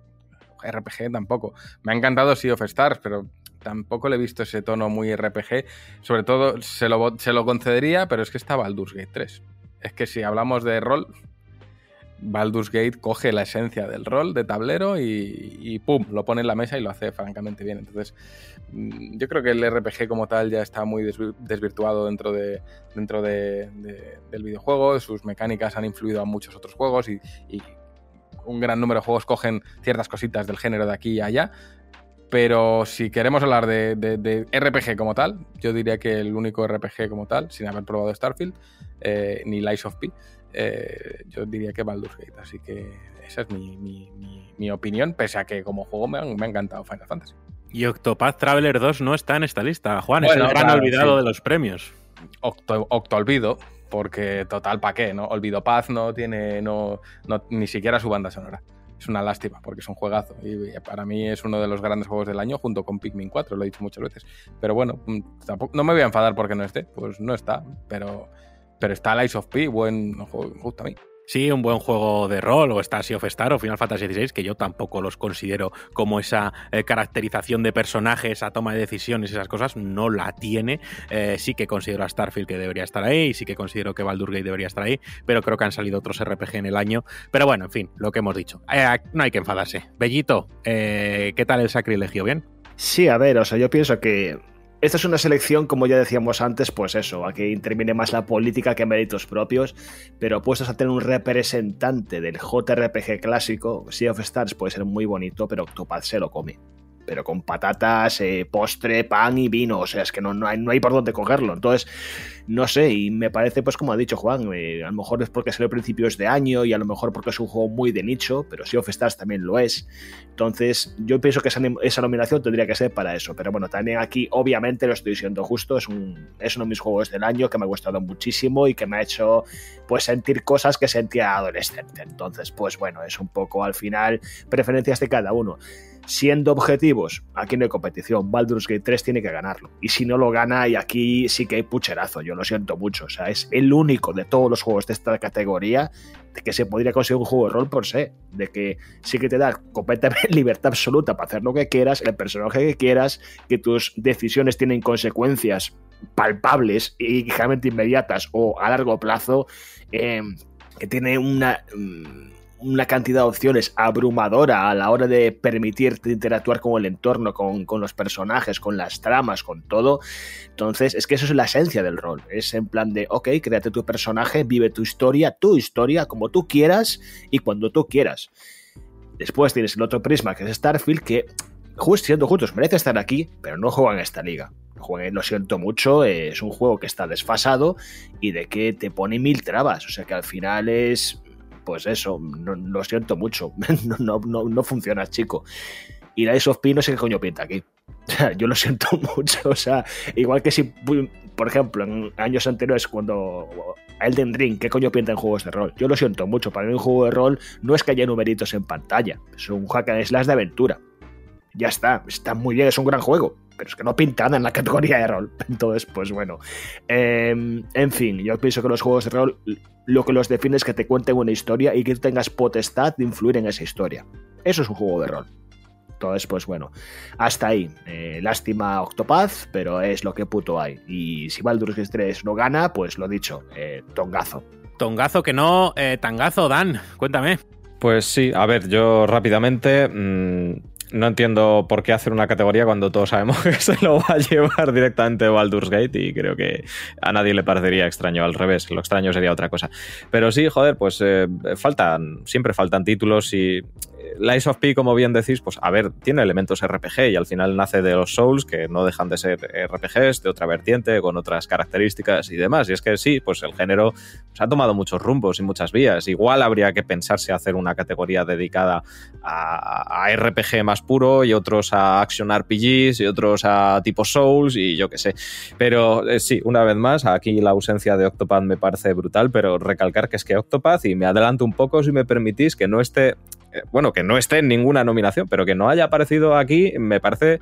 RPG tampoco. Me ha encantado Sea of Stars, pero tampoco le he visto ese tono muy RPG. Sobre todo, se lo, se lo concedería, pero es que estaba Baldur's Gate 3. Es que si hablamos de rol, Baldur's Gate coge la esencia del rol de tablero y, ¡pum! lo pone en la mesa y lo hace francamente bien. Entonces, mm, yo creo que el RPG como tal ya está muy desvi- desvirtuado dentro, de, dentro de- de- del videojuego. Sus mecánicas han influido a muchos otros juegos y, un gran número de juegos cogen ciertas cositas del género de aquí y allá. Pero si queremos hablar de, de- de RPG como tal, yo diría que el único RPG como tal, sin haber probado Starfield, eh, ni Lies of P, eh, yo diría que Baldur's Gate. Así que esa es mi, mi- mi- mi opinión, pese a que como juego me, han- me ha encantado Final Fantasy. Y Octopath Traveler 2 no está en esta lista, Juan. es Bueno, el gran claro, olvidado sí. de los premios. Octo, Octolvido, porque total, ¿para qué? ¿no? Olvido Paz no tiene no, no- ni siquiera su banda sonora. Es una lástima, porque es un juegazo. Y para mí es uno de los grandes juegos del año, junto con Pikmin 4, lo he dicho muchas veces. Pero bueno, mm, tampoco, no me voy a enfadar porque no esté. Pues no está, pero, pero está Lies of P, buen juego, me gusta a mí. Sí, un buen juego de rol, o está Sea of Star o Final Fantasy XVI, que yo tampoco los considero como esa eh, caracterización de personajes, esa toma de decisiones, esas cosas, no la tiene. Eh, sí que considero a Starfield que debería estar ahí, y sí que considero que Baldur's Gate debería estar ahí, pero creo que han salido otros RPG en el año. Pero bueno, en fin, lo que hemos dicho. Eh, no hay que enfadarse. Bellito, eh, ¿qué tal el sacrilegio? ¿Bien? Sí, a ver, o sea, yo pienso que esta es una selección, como ya decíamos antes, pues eso, a que interviene más la política que méritos propios, pero puestos a tener un representante del JRPG clásico, Sea of Stars puede ser muy bonito, pero Octopath se lo come. Pero con patatas, eh, postre, pan y vino, o sea, es que no, no, hay, no hay por dónde cogerlo. Entonces, no sé, y me parece, pues como ha dicho Juan, eh, a lo mejor es porque salió a principios de año y a lo mejor porque es un juego muy de nicho, pero Sea of Stars también lo es. Entonces, yo pienso que esa, esa, nominación tendría que ser para eso. Pero bueno, también aquí, obviamente, lo estoy diciendo justo. Es, un, es uno de mis juegos del año que me ha gustado muchísimo y que me ha hecho pues sentir cosas que sentía adolescente. Entonces, pues bueno, es un poco al final preferencias de cada uno. Siendo objetivos, aquí no hay competición. Baldur's Gate 3 tiene que ganarlo. Y si no lo gana, y aquí sí que hay pucherazo. Yo lo siento mucho. O sea, es el único de todos los juegos de esta categoría que se podría conseguir un juego de rol por sí. De que sí que te da completamente libertad absoluta para hacer lo que quieras, el personaje que quieras, que tus decisiones tienen consecuencias palpables y ligeramente inmediatas o a largo plazo, eh, que tiene una. Una cantidad de opciones abrumadora a la hora de permitirte interactuar con el entorno, con, los personajes, con las tramas, con todo. Entonces, es que eso es la esencia del rol. Es en plan de, ok, créate tu personaje, vive tu historia, tu historia, como tú quieras y cuando tú quieras. Después tienes el otro prisma, que es Starfield, que, just, siendo justos, merece estar aquí, pero no juega en esta liga. Lo siento mucho, es un juego que está desfasado y de que te pone mil trabas. O sea que al final es pues eso, no, lo siento mucho, no, no, no, funciona, chico. Y la of P no sé qué coño pinta aquí. Yo lo siento mucho, o sea, igual que si, por ejemplo, en años anteriores cuando Elden Ring, ¿qué coño pinta en juegos de rol? Yo lo siento mucho, para mí un juego de rol no es que haya numeritos en pantalla, es un hack and slash de aventura. Ya está, está muy bien, es un gran juego, pero es que no pinta nada en la categoría de rol. Entonces, pues bueno. Eh, en fin, yo pienso que los juegos de rol lo que los define es que te cuenten una historia y que tengas potestad de influir en esa historia. Eso es un juego de rol. Entonces, pues bueno, hasta ahí. Eh, lástima Octopath, pero es lo que puto hay. Y si Baldur's Gate 3 no gana, pues lo dicho, eh, tongazo. Tongazo que no, eh, tangazo, Dan, cuéntame. Pues sí, a ver, yo rápidamente mmm, no entiendo por qué hacer una categoría cuando todos sabemos que se lo va a llevar directamente Baldur's Gate y creo que a nadie le parecería extraño, al revés, lo extraño sería otra cosa. Pero sí, joder, pues eh, faltan, siempre faltan títulos y Lies of P, como bien decís, pues a ver, tiene elementos RPG y al final nace de los Souls, que no dejan de ser RPGs, de otra vertiente, con otras características y demás. Y es que sí, pues el género pues, ha tomado muchos rumbos y muchas vías. Igual habría que pensarse hacer una categoría dedicada a, RPG más puro y otros a Action RPGs y otros a tipo Souls y yo qué sé. Pero eh, sí, una vez más, aquí la ausencia de Octopath me parece brutal, pero recalcar que es que Octopath, y me adelanto un poco si me permitís, que no esté bueno, que no esté en ninguna nominación, pero que no haya aparecido aquí me parece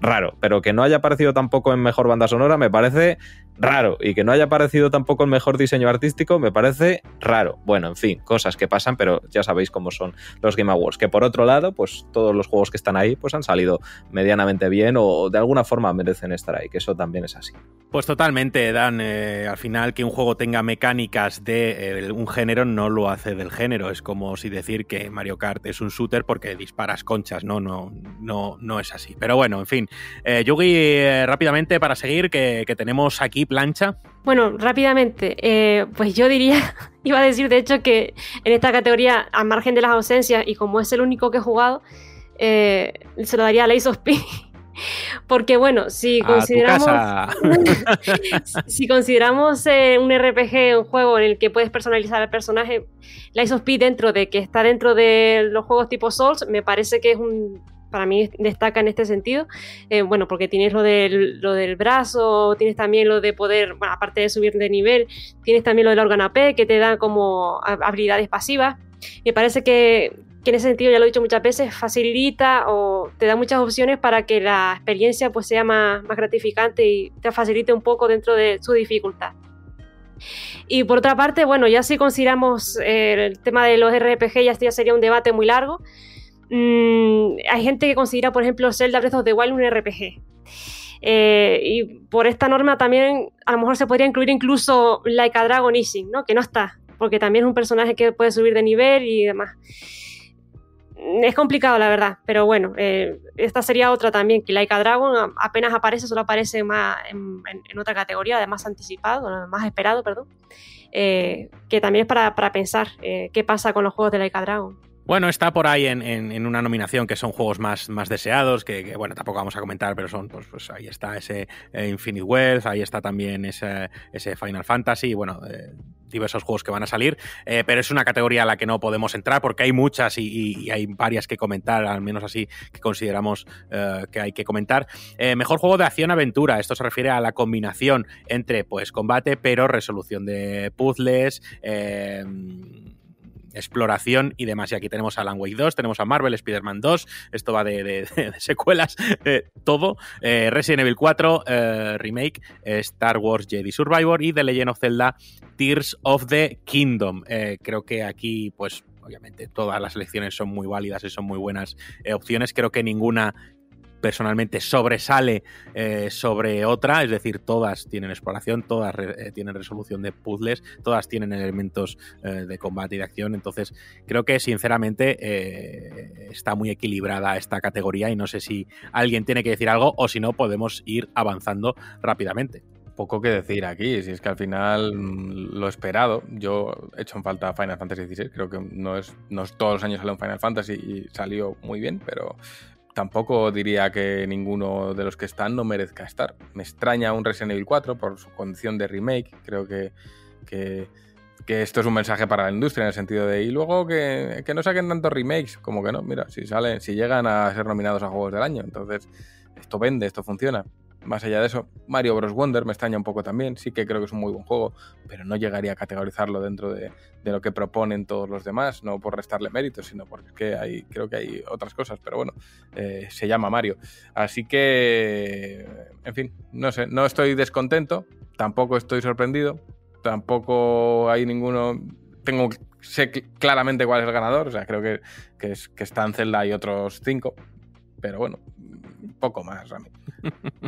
raro, pero que no haya aparecido tampoco en Mejor Banda Sonora me parece raro. Y que no haya parecido tampoco el mejor diseño artístico, me parece raro. Bueno, en fin, cosas que pasan, pero ya sabéis cómo son los Game Awards. Que por otro lado, pues todos los juegos que están ahí, pues han salido medianamente bien o de alguna forma merecen estar ahí, que eso también es así. Pues totalmente, Dan. Eh, al final, que un juego tenga mecánicas de eh, un género no lo hace del género. Es como si decir que Mario Kart es un shooter porque disparas conchas. No, no, no, no es así. Pero bueno, en fin. Eh, Yugi, eh, rápidamente para seguir, que, que tenemos aquí plancha. Bueno, rápidamente, eh, pues yo diría, iba a decir de hecho que en esta categoría, al margen de las ausencias, y como es el único que he jugado, eh, se lo daría a Ace of P. Porque bueno, si A consideramos, si consideramos eh, un RPG, un juego en el que puedes personalizar al personaje, Lies of P dentro de que está dentro de los juegos tipo Souls, me parece que es un, para mí destaca en este sentido, Eh, bueno, porque tienes lo del, lo del brazo, tienes también lo de poder, bueno, aparte de subir de nivel, tienes también lo del órgano AP que te da como ha- habilidades pasivas. Me parece que, que en ese sentido, ya lo he dicho muchas veces, facilita o te da muchas opciones para que la experiencia pues sea más, más gratificante y te facilite un poco dentro de su dificultad. Y por otra parte, bueno, ya si consideramos eh, el tema de los RPG, ya, ya sería un debate muy largo. Mm, hay gente que considera, por ejemplo, Zelda Breath of the Wild un RPG. Eh, y por esta norma también a lo mejor se podría incluir incluso Like a Dragon Ising, ¿no? Que no está, porque también es un personaje que puede subir de nivel y demás. Mm, Es complicado, la verdad, pero bueno, eh, esta sería otra también, que Like a Dragon apenas aparece, solo aparece más en, otra categoría, además anticipado, más esperado, perdón, eh, que también es para, para pensar qué pasa con los juegos de Like a Dragon. Bueno, está por ahí en, en- una nominación que son juegos más, más deseados, que, bueno, tampoco vamos a comentar, pero son, pues, pues ahí está ese eh, Infinite Wealth, ahí está también ese, ese Final Fantasy, bueno, eh, diversos juegos que van a salir, eh, pero es una categoría a la que no podemos entrar porque hay muchas y, hay varias que comentar, al menos así que consideramos eh, que hay que comentar. Mejor juego de acción-aventura, esto se refiere a la combinación entre, pues, combate, pero resolución de puzzles, eh, exploración y demás. Y aquí tenemos a Alan Wake 2, tenemos a Marvel, Spider-Man 2, esto va de, secuelas, todo. Eh, Resident Evil 4, eh, Remake, eh, Star Wars Jedi Survivor y The Legend of Zelda Tears of the Kingdom. Creo que aquí, pues, obviamente, todas las elecciones son muy válidas y son muy buenas opciones. Creo que ninguna personalmente sobresale eh, sobre otra, es decir, todas tienen exploración, todas eh, tienen resolución de puzzles, todas tienen elementos eh, de combate y de acción, entonces creo que sinceramente está muy equilibrada esta categoría y no sé si alguien tiene que decir algo o si no podemos ir avanzando rápidamente. Poco que decir aquí, si es que al final mm, lo esperado, yo he hecho en falta Final Fantasy XVI, creo que no es, no es todos los años sale un Final Fantasy y salió muy bien, pero tampoco diría que ninguno de los que están no merezca estar. Me extraña un Resident Evil 4 por su condición de remake, creo que, que, esto es un mensaje para la industria en el sentido de, y luego que, que no saquen tantos remakes, como que no, mira, si salen, si llegan a ser nominados a Juegos del Año, entonces esto vende, esto funciona. Más allá de eso, Mario Bros. Wonder me extraña un poco también. Sí que creo que es un muy buen juego, pero no llegaría a categorizarlo dentro de, lo que proponen todos los demás, no por restarle méritos, sino porque hay, creo que hay otras cosas, pero bueno, eh, se llama Mario. Así que, en fin, no sé, no estoy descontento, tampoco estoy sorprendido, tampoco hay ninguno. Tengo sé cl- claramente cuál es el ganador, o sea, creo que, que, es, que está en Zelda y otros cinco, pero bueno, poco más, Rami.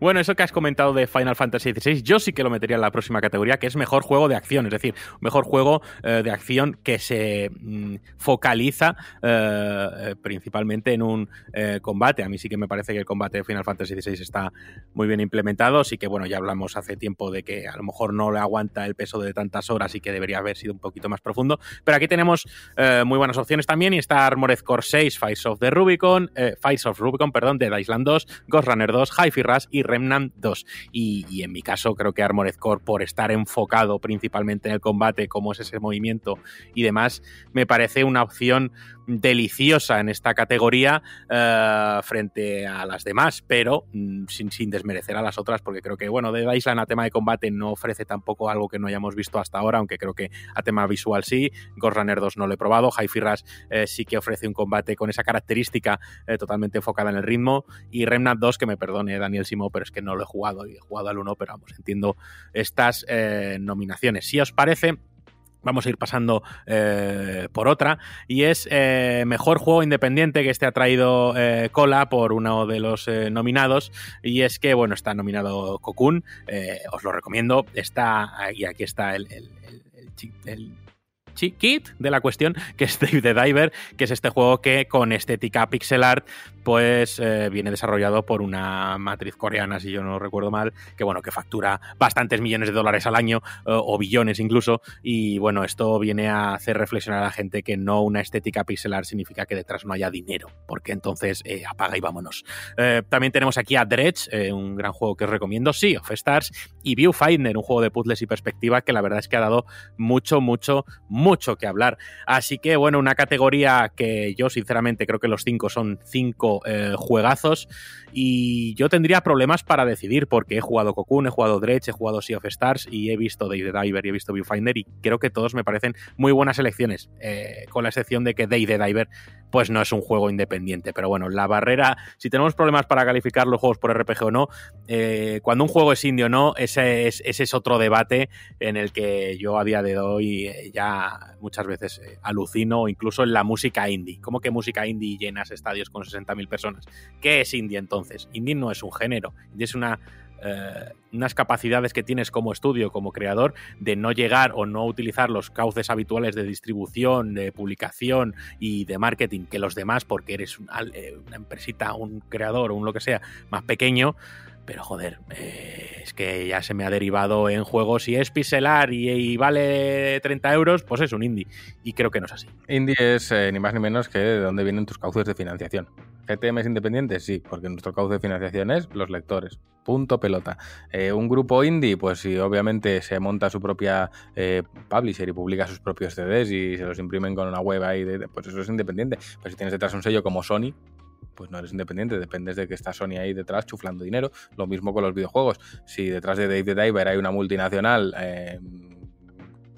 Bueno, eso que has comentado de Final Fantasy XVI, yo sí que lo metería en la próxima categoría, que es mejor juego de acción, es decir, mejor juego eh, de acción que se mm, focaliza eh, eh, principalmente en un combate. A mí sí que me parece que el combate de Final Fantasy XVI está muy bien implementado, sí que bueno, ya hablamos hace tiempo de que a lo mejor no le aguanta el peso de tantas horas y que debería haber sido un poquito más profundo, pero aquí tenemos muy buenas opciones también y está Armored Core 6, Fights of the Rubicon, Fights of Rubicon, perdón, Dead Island 2, Ghost Runner 2, Hi-Fi Rush y Remnant 2. Y, y en mi caso creo que Armored Core, por estar enfocado principalmente en el combate, cómo es ese movimiento y demás, me parece una opción deliciosa en esta categoría eh, frente a las demás, pero mm, sin, sin desmerecer a las otras, porque creo que, bueno, Dead Island a tema de combate no ofrece tampoco algo que no hayamos visto hasta ahora, aunque creo que a tema visual sí. Ghost Runner 2 no lo he probado. Hi-Fi Rush eh, sí que ofrece un combate con esa característica eh, totalmente enfocada en el ritmo. Y Remnant 2, que me perdone Daniel Simo, pero es que no lo he jugado y he jugado al 1, pero vamos, entiendo estas nominaciones. Si os parece, vamos a ir pasando eh, por otra, y es eh, mejor juego independiente que este ha traído eh, cola por uno de los eh, nominados, y es que, bueno, está nominado Cocoon, eh, os lo recomiendo, está, y aquí está el, el, chiquit de la cuestión, que es Dave the Diver, que es este juego que con estética pixel art pues eh, viene desarrollado por una matriz coreana, si yo no recuerdo mal, que bueno, que factura bastantes millones de dólares al año, eh, o billones incluso, y bueno, esto viene a hacer reflexionar a la gente que no una estética pixelar significa que detrás no haya dinero, porque entonces eh, apaga y vámonos. También tenemos aquí a Dredge, un gran juego que os recomiendo, Sea of Stars, y Viewfinder, un juego de puzzles y perspectiva que la verdad es que ha dado mucho, mucho, mucho que hablar. Así que bueno, una categoría que yo sinceramente creo que los cinco son cinco eh, juegazos y yo tendría problemas para decidir porque he jugado Cocoon, he jugado Dredge, he jugado Sea of Stars y he visto Day the Diver y he visto Viewfinder y creo que todos me parecen muy buenas elecciones, eh, con la excepción de que Day the Diver pues no es un juego independiente, pero bueno, la barrera, si tenemos problemas para calificar los juegos por RPG o no, eh, cuando un juego es indie o no, ese es, ese es otro debate en el que yo a día de hoy eh, muchas veces eh, alucino, incluso en la música indie. ¿Cómo que música indie llenas estadios con 60.000 personas? ¿Qué es indie entonces? Indie no es un género, indie es una, eh, unas capacidades que tienes como estudio, como creador, de no llegar o no utilizar los cauces habituales de distribución, de publicación y de marketing que los demás, porque eres un- al- eh, una empresita, un creador o un lo que sea más pequeño. Pero joder, eh, es que ya se me ha derivado en juegos. Si es pixelar y, vale 30 euros, pues es un indie. Y creo que no es así. Indie es eh, ni más ni menos que de dónde vienen tus cauces de financiación. ¿GTM es independiente? Sí, porque nuestro cauce de financiación es los lectores. Punto pelota. Eh, un grupo indie, pues sí, obviamente se monta su propia publisher y publica sus propios CDs y se los imprimen con una web ahí, pues eso es independiente. Pero si tienes detrás un sello como Sony, pues no eres independiente, dependes de que está Sony ahí detrás chuflando dinero. Lo mismo con los videojuegos. Si detrás de Dave the Diver hay una multinacional eh,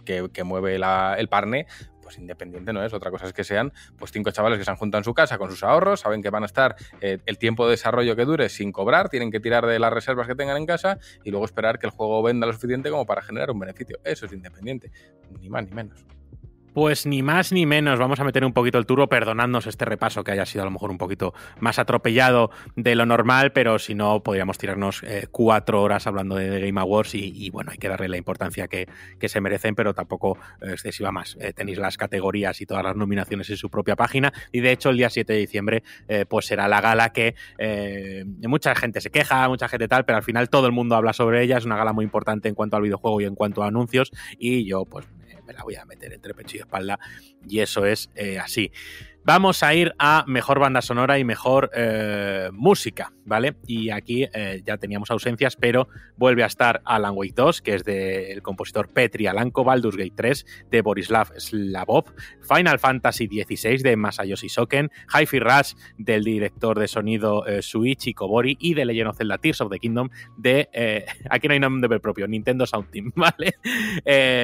que, que mueve el parne, pues independiente no es. Otra cosa es que sean pues cinco chavales que se han juntado en su casa con sus ahorros, saben que van a estar eh, el tiempo de desarrollo que dure sin cobrar, tienen que tirar de las reservas que tengan en casa y luego esperar que el juego venda lo suficiente como para generar un beneficio. Eso es independiente, ni más ni menos. Pues ni más ni menos, vamos a meter un poquito el turbo, perdonadnos este repaso que haya sido a lo mejor un poquito más atropellado de lo normal, pero si no, podríamos tirarnos eh, cuatro horas hablando de, Game Awards y, bueno, hay que darle la importancia que, que se merecen, pero tampoco excesiva más. Eh, tenéis las categorías y todas las nominaciones en su propia página y de hecho el día 7 de diciembre eh, pues será la gala que mucha gente se queja, mucha gente tal, pero al final todo el mundo habla sobre ella, es una gala muy importante en cuanto al videojuego y en cuanto a anuncios y yo pues me la voy a meter entre pecho y espalda y eso es eh, así. Vamos a ir a mejor banda sonora y mejor eh, música, ¿vale? Y aquí eh, ya teníamos ausencias, pero vuelve a estar Alan Wake 2, que es del compositor Petri Alanko, Baldur's Gate 3 de Borislav Slavov, Final Fantasy XVI de Masayoshi Soken, Hi-Fi Rush del director de sonido eh, Suichi Kobori y de Legend of Zelda Tears of the Kingdom de, eh, aquí no hay nombre propio, Nintendo Sound Team, ¿vale?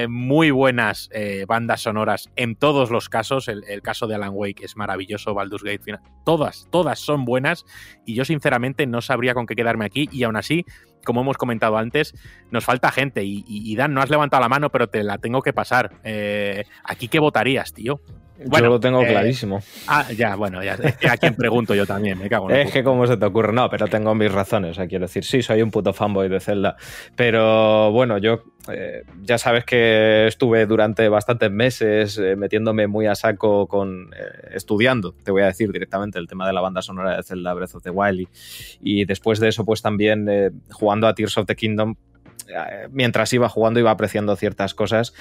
Muy buenas bandas sonoras en todos los casos, el caso de Alan Wake es maravilloso, Baldur's Gate, final. todas, todas son buenas y yo sinceramente no sabría con qué quedarme aquí y aún así, como hemos comentado antes, nos falta gente y, Dan, no has levantado la mano, pero te la tengo que pasar. Eh, ¿Aquí qué votarías, tío? Bueno, yo lo tengo eh, clarísimo. Ah, ya, bueno, ya. Es que a quién pregunto yo también, me cago en Es que como se te ocurre, no, pero tengo mis razones. O sea, quiero decir, sí, soy un puto fanboy de Zelda. Pero bueno, yo eh, ya sabes que estuve durante bastantes meses eh, metiéndome muy a saco con eh, estudiando, te voy a decir directamente, el tema de la banda sonora de Zelda Breath of the Wild. Y, y después de eso, pues también eh, jugando a Tears of the Kingdom mientras iba jugando iba apreciando ciertas cosas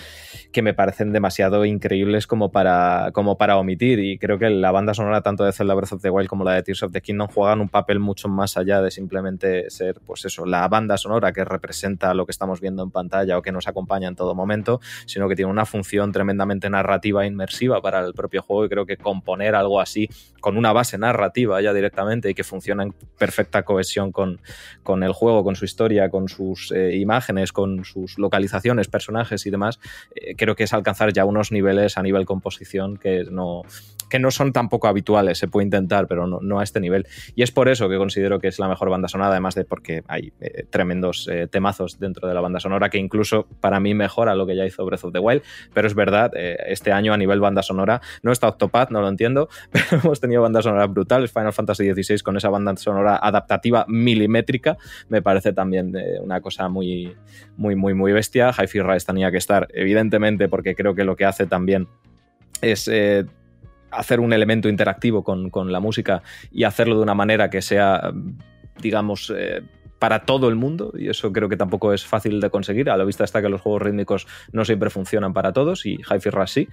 que me parecen demasiado increíbles como para, como para omitir. Y creo que la banda sonora tanto de Zelda Breath of the Wild como la de Tears of the Kingdom juegan un papel mucho más allá de simplemente ser pues eso, la banda sonora que representa lo que estamos viendo en pantalla o que nos acompaña en todo momento, sino que tiene una función tremendamente narrativa e inmersiva para el propio juego. Y creo que componer algo así con una base narrativa ya directamente y que funciona en perfecta cohesión con, con el juego, con su historia, con sus eh, imágenes imágenes, con sus localizaciones, personajes y demás, eh, creo que es alcanzar ya unos niveles a nivel composición que no, que no son tampoco habituales, se puede intentar, pero no, a este nivel. Y es por eso que considero que es la mejor banda sonora, además de porque hay eh, tremendos eh, temazos dentro de la banda sonora que incluso para mí mejora lo que ya hizo Breath of the Wild, pero es verdad, eh, este año a nivel banda sonora no está Octopath, no lo entiendo, pero hemos tenido bandas sonoras brutales, Final Fantasy XVI con esa banda sonora adaptativa milimétrica, me parece también una cosa muy, muy, muy, muy bestia. Hi-Fi Rise tenía que estar, evidentemente, porque creo que lo que hace también es hacer un elemento interactivo con, la música y hacerlo de una manera que sea, digamos, eh, para todo el mundo, y eso creo que tampoco es fácil de conseguir. A la vista está que los juegos rítmicos no siempre funcionan para todos, y Hi-Fi Rush sí.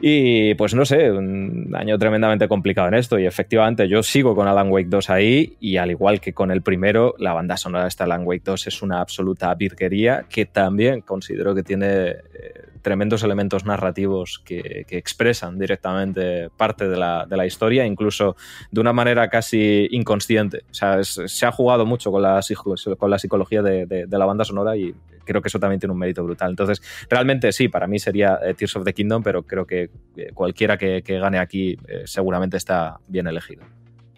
Y pues no sé, un año tremendamente complicado en esto. Y efectivamente, yo sigo con Alan Wake 2 ahí. Y al igual que con el primero, la banda sonora de este Alan Wake 2 es una absoluta virguería que también considero que tiene eh, tremendos elementos narrativos que, expresan directamente parte de la, historia, incluso de una manera casi inconsciente. O sea, se ha jugado mucho con la, con la psicología de, la banda sonora y creo que eso también tiene un mérito brutal. Entonces, realmente sí, para mí sería eh, Tears of the Kingdom, pero creo que eh, cualquiera que, gane aquí eh, seguramente está bien elegido.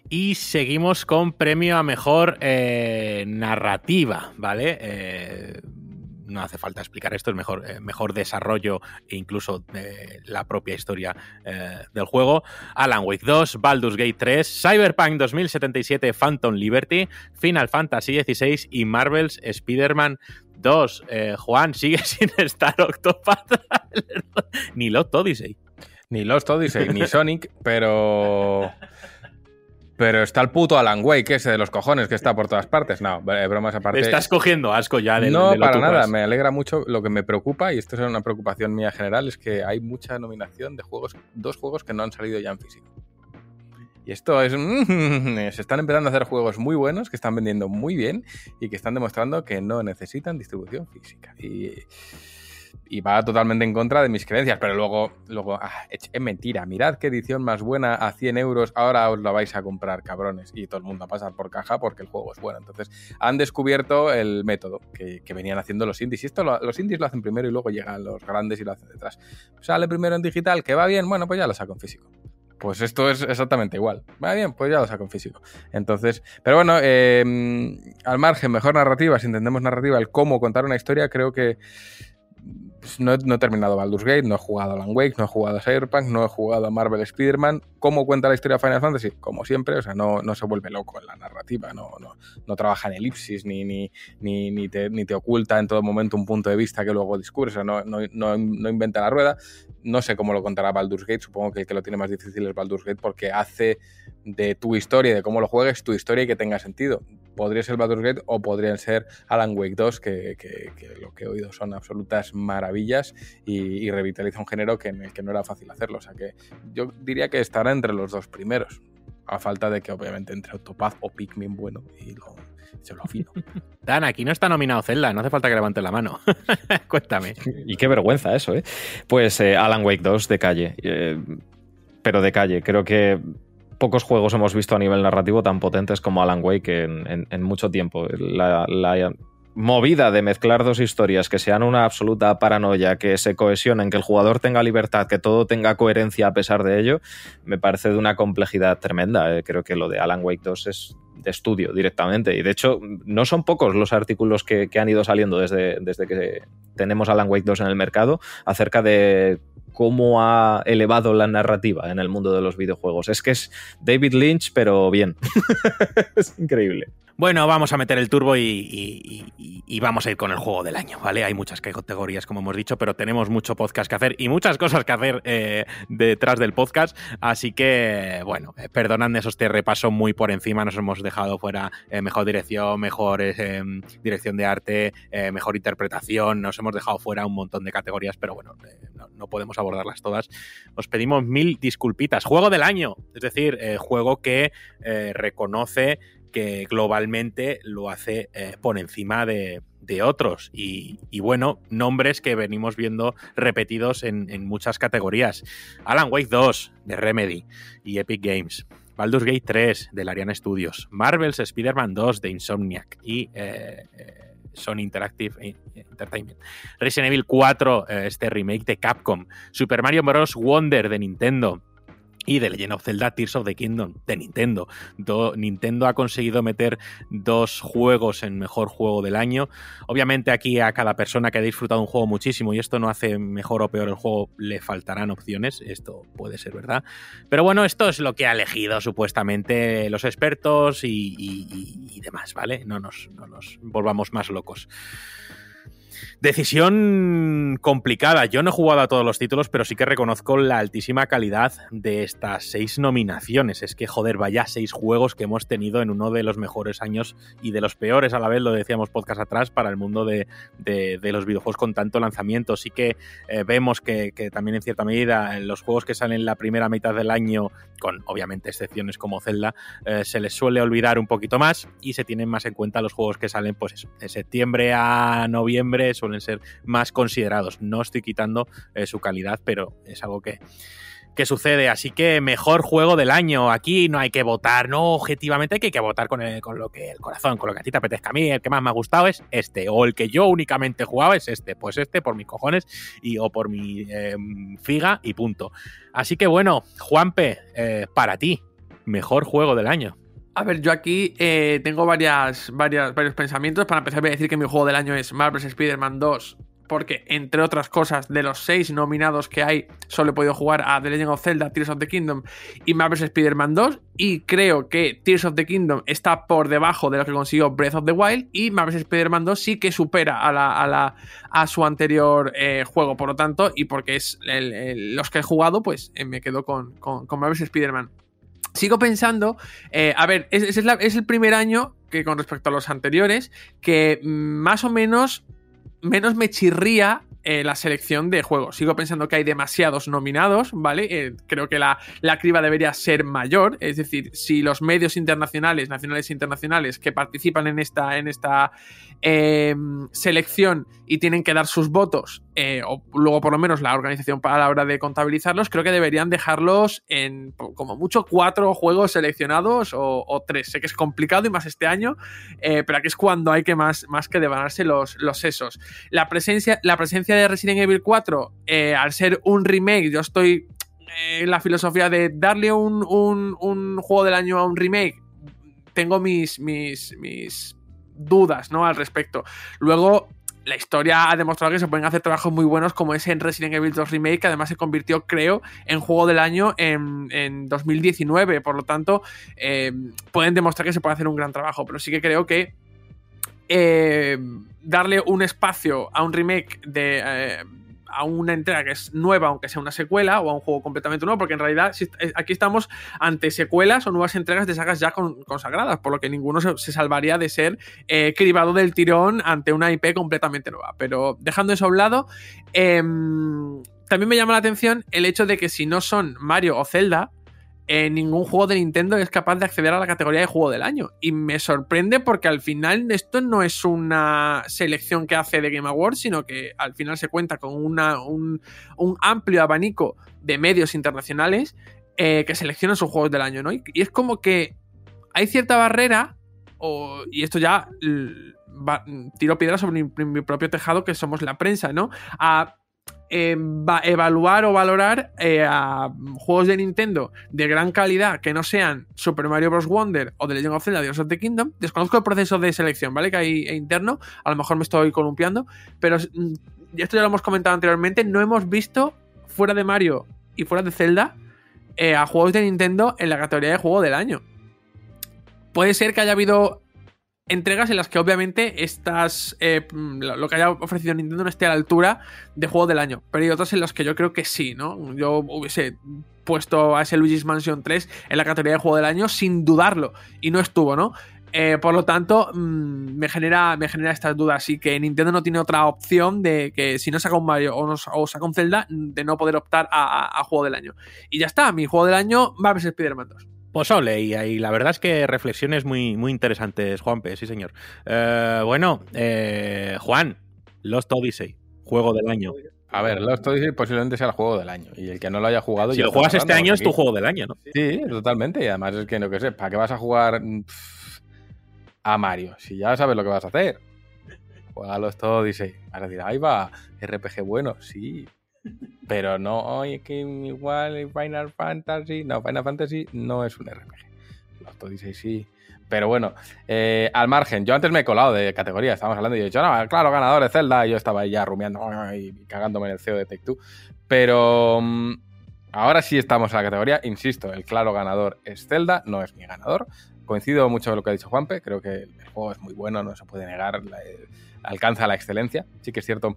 Y seguimos con premio a mejor narrativa, ¿vale? No hace falta explicar esto, es mejor, mejor desarrollo e incluso la propia historia del juego. Alan Wake 2, Baldur's Gate 3, Cyberpunk 2077, Phantom Liberty, Final Fantasy XVI y Marvel's Spider-Man Dos, eh, Juan sigue sin estar Octopath ni Lost Odyssey. Ni Lost Odyssey, ni Sonic, pero... Pero está el puto Alan Wake ese de los cojones que está por todas partes. No, bromas aparte. estás cogiendo asco ya del No, para nada. Me alegra mucho. Lo que me preocupa, y esto es una preocupación mía general, es que hay mucha nominación de juegos, dos juegos que no han salido ya en físico. Y esto es... se están empezando a hacer juegos muy buenos, que están vendiendo muy bien y que están demostrando que no necesitan distribución física. Y, va totalmente en contra de mis creencias, pero luego, luego ah, es, mentira. Mirad qué edición más buena a 100 euros, ahora os la vais a comprar, cabrones. Y todo el mundo a pasar por caja porque el juego es bueno. Entonces, han descubierto el método que, venían haciendo los indies. Y esto los indies lo hacen primero y luego llegan los grandes y lo hacen detrás. Sale primero en digital, que va bien, bueno, pues ya lo saco en físico. Pues esto es exactamente igual. Va bien, pues ya lo saco en físico. Entonces, pero bueno, em, al margen, mejor narrativa, si entendemos narrativa, el cómo contar una historia, creo que no, he terminado Baldur's Gate, no he jugado a Alan Wake, no he jugado a Cyberpunk, no he jugado a Marvel Spider-Man. ¿Cómo cuenta la historia de Final Fantasy? Como siempre, o sea, no, no se vuelve loco en la narrativa, no, no, no trabaja en elipsis, ni, ni, ni, ni, te, ni te oculta en todo momento un punto de vista que luego discurre, o sea, no, no, no, inventa la rueda. No sé cómo lo contará Baldur's Gate, supongo que el que lo tiene más difícil es Baldur's Gate porque hace de tu historia de cómo lo juegues tu historia y que tenga sentido podría ser Baldur's Gate o podrían ser Alan Wake 2, que, lo que he oído son absolutas maravillas y, revitaliza un género que en el que no era fácil hacerlo. O sea que yo diría que estará entre los dos primeros. A falta de que obviamente entre Autopath o Pikmin bueno y lo, se lo afino. Dan, aquí no está nominado Zelda, no hace falta que levante la mano. Cuéntame. Y qué vergüenza eso, ¿eh? Pues eh, Alan Wake 2 de calle. Eh, pero de calle. Creo que pocos juegos hemos visto a nivel narrativo tan potentes como Alan Wake en, mucho tiempo. La, movida de mezclar dos historias que sean una absoluta paranoia, que se cohesionen, que el jugador tenga libertad, que todo tenga coherencia a pesar de ello, me parece de una complejidad tremenda. Eh. Creo que lo de Alan Wake 2 es de estudio directamente. Y de hecho, no son pocos los artículos que, han ido saliendo desde, desde que tenemos Alan Wake 2 en el mercado acerca de cómo ha elevado la narrativa en el mundo de los videojuegos. Es que es David Lynch, pero bien. es increíble. Bueno, vamos a meter el turbo y, vamos a ir con el juego del año, ¿vale? Hay muchas categorías, como hemos dicho, pero tenemos mucho podcast que hacer y muchas cosas que hacer eh, detrás del podcast. Así que, bueno, eh, perdonadme esos te repaso muy por encima. Nos hemos dejado fuera eh, mejor dirección, mejor dirección de arte, mejor interpretación. Nos hemos dejado fuera un montón de categorías, pero bueno, no, no, podemos abordarlas todas. Os pedimos mil disculpitas. Juego del año, es decir, juego que reconoce que globalmente lo hace eh, por encima de, otros. Y, bueno, nombres que venimos viendo repetidos en, muchas categorías. Alan Wake 2 de Remedy y Epic Games. Baldur's Gate 3 de Larian Studios. Marvel's Spider-Man 2 de Insomniac. Y eh, eh, Sony Interactive Entertainment. Resident Evil 4, eh, este remake de Capcom. Super Mario Bros. Wonder de Nintendo y The Legend of Zelda Tears of the Kingdom de Nintendo. Nintendo ha conseguido meter dos juegos en mejor juego del año. Obviamente aquí a cada persona que ha disfrutado un juego muchísimo y esto no hace mejor o peor el juego, le faltarán opciones, esto puede ser verdad. Pero bueno, esto es lo que ha elegido supuestamente los expertos y, demás, ¿vale? No nos, no nos volvamos más locos. Decisión complicada. Yo no he jugado a todos los títulos, pero sí que reconozco la altísima calidad de estas seis nominaciones. Es que, joder, vaya seis juegos que hemos tenido en uno de los mejores años y de los peores a la vez, lo decíamos podcast atrás, para el mundo de, los videojuegos con tanto lanzamiento. Sí que eh, vemos que, también en cierta medida los juegos que salen la primera mitad del año, con obviamente excepciones como Zelda, eh, se les suele olvidar un poquito más y se tienen más en cuenta los juegos que salen, pues eso, de septiembre a noviembre, suelen ser más considerados. No estoy quitando eh, su calidad, pero es algo que, que sucede. Así que mejor juego del año. Aquí no hay que votar, no objetivamente, hay que, votar con, con lo que el corazón, con lo que a ti te apetezca. A mí el que más me ha gustado es este, o el que yo únicamente jugaba es este. Pues este por mis cojones y o por mi em, figa y punto. Así que bueno, Juanpe, eh, para ti, mejor juego del año. A ver, yo aquí eh, tengo varios pensamientos. Para empezar, voy a decir que mi juego del año es Marvel's Spider-Man 2. Porque, entre otras cosas, de los seis nominados que hay, solo he podido jugar a The Legend of Zelda, Tears of the Kingdom y Marvel's Spider-Man 2. Y creo que Tears of the Kingdom está por debajo de lo que consiguió Breath of the Wild. Y Marvel's Spider-Man 2 sí que supera a, su anterior eh, juego. Por lo tanto, y porque es los que he jugado, pues eh, me quedo con Marvel's Spider-Man. Sigo pensando, eh, a ver, es, el primer año que con respecto a los anteriores, que mm, más o menos menos me chirría eh, la selección de juegos. Sigo pensando que hay demasiados nominados, ¿vale? Eh, creo que la, la, criba debería ser mayor, es decir, si los medios internacionales, nacionales e internacionales que participan en esta, en esta em, selección y tienen que dar sus votos, eh, o luego por lo menos la organización para la hora de contabilizarlos, creo que deberían dejarlos en como mucho cuatro juegos seleccionados o, tres. Sé que es complicado y más este año, pero aquí es cuando hay que más, más que devanarse los, los sesos. La presencia, la presencia de Resident Evil 4, eh, al ser un remake, yo estoy eh, en la filosofía de darle un, juego del año a un remake. Tengo mis, mis, mis dudas ¿no? al respecto. Luego, la historia ha demostrado que se pueden hacer trabajos muy buenos como ese en Resident Evil 2 Remake, que además se convirtió, creo, en juego del año en, 2019. Por lo tanto, eh, pueden demostrar que se puede hacer un gran trabajo. Pero sí que creo que eh, darle un espacio a un remake de. Eh, a una entrega que es nueva, aunque sea una secuela, o a un juego completamente nuevo, porque en realidad eh, aquí estamos ante secuelas o nuevas entregas de sagas ya consagradas, por lo que ninguno se, salvaría de ser cribado del tirón ante una IP completamente nueva. Pero dejando eso a un lado, em, también me llama la atención el hecho de que si no son Mario o Zelda, ningún juego de Nintendo es capaz de acceder a la categoría de juego del año. Y me sorprende porque al final esto no es una selección que hace de Game Awards, sino que al final se cuenta con una, un, amplio abanico de medios internacionales eh, que seleccionan sus juegos del año, ¿no? Y, es como que hay cierta barrera, y esto ya tiro piedras sobre mi, mi, propio tejado, que somos la prensa, ¿no? A evaluar o valorar eh, a juegos de Nintendo de gran calidad que no sean Super Mario Bros. Wonder o The Legend of Zelda Tears of the Kingdom. Desconozco el proceso de selección, ¿vale? Que hay interno. A lo mejor me estoy columpiando. Pero mm, esto ya lo hemos comentado anteriormente. No hemos visto fuera de Mario y fuera de Zelda eh, a juegos de Nintendo en la categoría de juego del año. Puede ser que haya habido entregas en las que obviamente estas eh, lo que haya ofrecido Nintendo no esté a la altura de juego del año, pero hay otras en las que yo creo que sí, ¿no? Yo hubiese puesto a ese Luigi's Mansion 3 en la categoría de juego del año sin dudarlo y no estuvo, ¿no? Eh, por lo tanto, mm, me, genera, me genera estas dudas y que Nintendo no tiene otra opción de que si no saca un Mario o, saca un Zelda, de no poder optar a, juego del año. Y ya está, mi juego del año va a ser Spider-Man 2. Pues ole, y, la verdad es que reflexiones muy, muy interesantes, Juanpe, sí señor. Eh, bueno, eh, Juan, Lost Odyssey, juego del año. A ver, Lost Odyssey posiblemente sea el juego del año. Y el que no lo haya jugado. Si lo juegas este año es tu juego del año, ¿no? Sí, totalmente. Y además es que no que sé, ¿para qué vas a jugar a Mario? Si ya sabes lo que vas a hacer. juegalos todo, dice, vas a decir, ahí va, RPG bueno, sí. Pero no, oye, que igual Final Fantasy, no, Final Fantasy no es un RPG. Los todo dice, sí. Pero bueno, eh, al margen, yo antes me he colado de categoría, estábamos hablando y yo he dicho, no, claro, ganador de Zelda, y yo estaba ahí ya rumiando y cagándome en el CEO de Take Two. Pero mm, ahora sí estamos en la categoría, insisto, el claro ganador es Zelda, no es mi ganador. Coincido mucho con lo que ha dicho Juanpe, creo que el juego es muy bueno, no se puede negar, eh, alcanza la excelencia. Sí que es cierto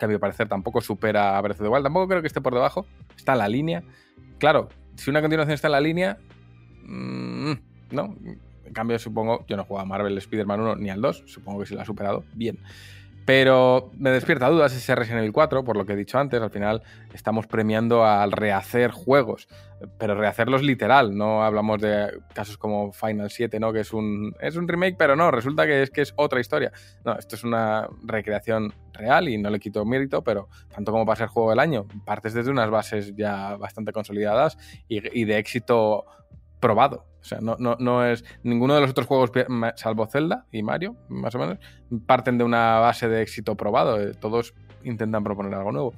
que a mi parecer tampoco supera a Breath of the tampoco creo que esté por debajo, está en la línea. Claro, si una continuación está en la línea, mmm, no, en cambio, supongo, yo no he jugado a Marvel Spider-Man 1 ni al 2, supongo que si lo ha superado, bien. Pero me despierta dudas ese Resident Evil 4, por lo que he dicho antes, al final estamos premiando al rehacer juegos, pero rehacerlos literal, no hablamos de casos como Final 7, ¿no? Que es un, es un remake, pero no, resulta que es que es otra historia. No, esto es una recreación real y no le quito mérito, pero tanto como para ser juego del año, partes desde unas bases ya bastante consolidadas y, y de éxito probado. O sea, no, no, no, es. Ninguno de los otros juegos, salvo Zelda y Mario, más o menos, parten de una base de éxito probado. Eh, todos intentan proponer algo nuevo.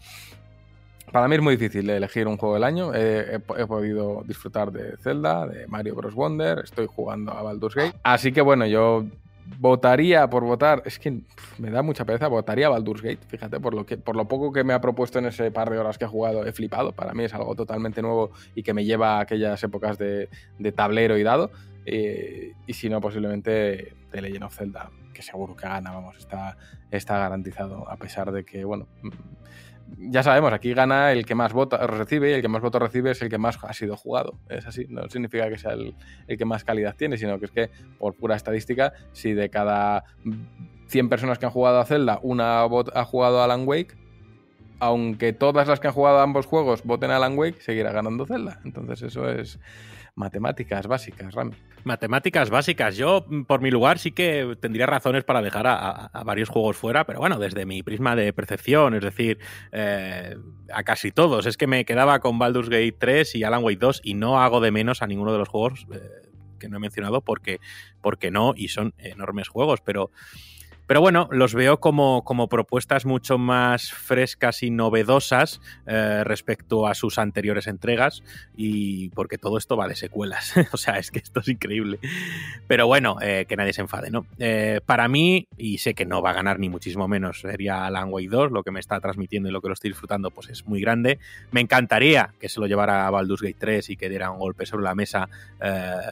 Para mí es muy difícil elegir un juego del año. he, podido disfrutar de Zelda, de Mario Bros. Wonder, estoy jugando a Baldur's Gate. Así que bueno, yo votaría por votar, es que me da mucha pereza, votaría Baldur's Gate, fíjate, por lo, que, por lo poco que me ha propuesto en ese par de horas que he jugado, he flipado, para mí es algo totalmente nuevo y que me lleva a aquellas épocas de, tablero y dado, eh, y si no, posiblemente The Legend of Zelda, que seguro que gana, vamos, está, está garantizado, a pesar de que, bueno, ya sabemos, aquí gana el que más votos recibe y el que más votos recibe es el que más ha sido jugado. Es así, no significa que sea el, que más calidad tiene, sino que es que por pura estadística, si de cada 100 personas que han jugado a Zelda, una ha jugado a Alan Wake, aunque todas las que han jugado a ambos juegos voten a Alan Wake, seguirá ganando Zelda. Entonces eso es matemáticas básicas, Rami. Matemáticas básicas. Yo, mm, por mi lugar, sí que tendría razones para dejar a, varios juegos fuera, pero bueno, desde mi prisma de percepción, es decir, eh, a casi todos. Es que me quedaba con Baldur's Gate 3 y Alan Wake 2 y no hago de menos a ninguno de los juegos eh, que no he mencionado porque, porque no, y son enormes juegos, pero pero bueno, los veo como, como propuestas mucho más frescas y novedosas eh, respecto a sus anteriores entregas y porque todo esto va de secuelas. o sea, es que esto es increíble. Pero bueno, eh, que nadie se enfade, ¿no? Eh, para mí, y sé que no va a ganar ni muchísimo menos, sería Alan Wake 2, lo que me está transmitiendo y lo que lo estoy disfrutando, pues es muy grande. Me encantaría que se lo llevara a Baldur's Gate 3 y que diera un golpe sobre la mesa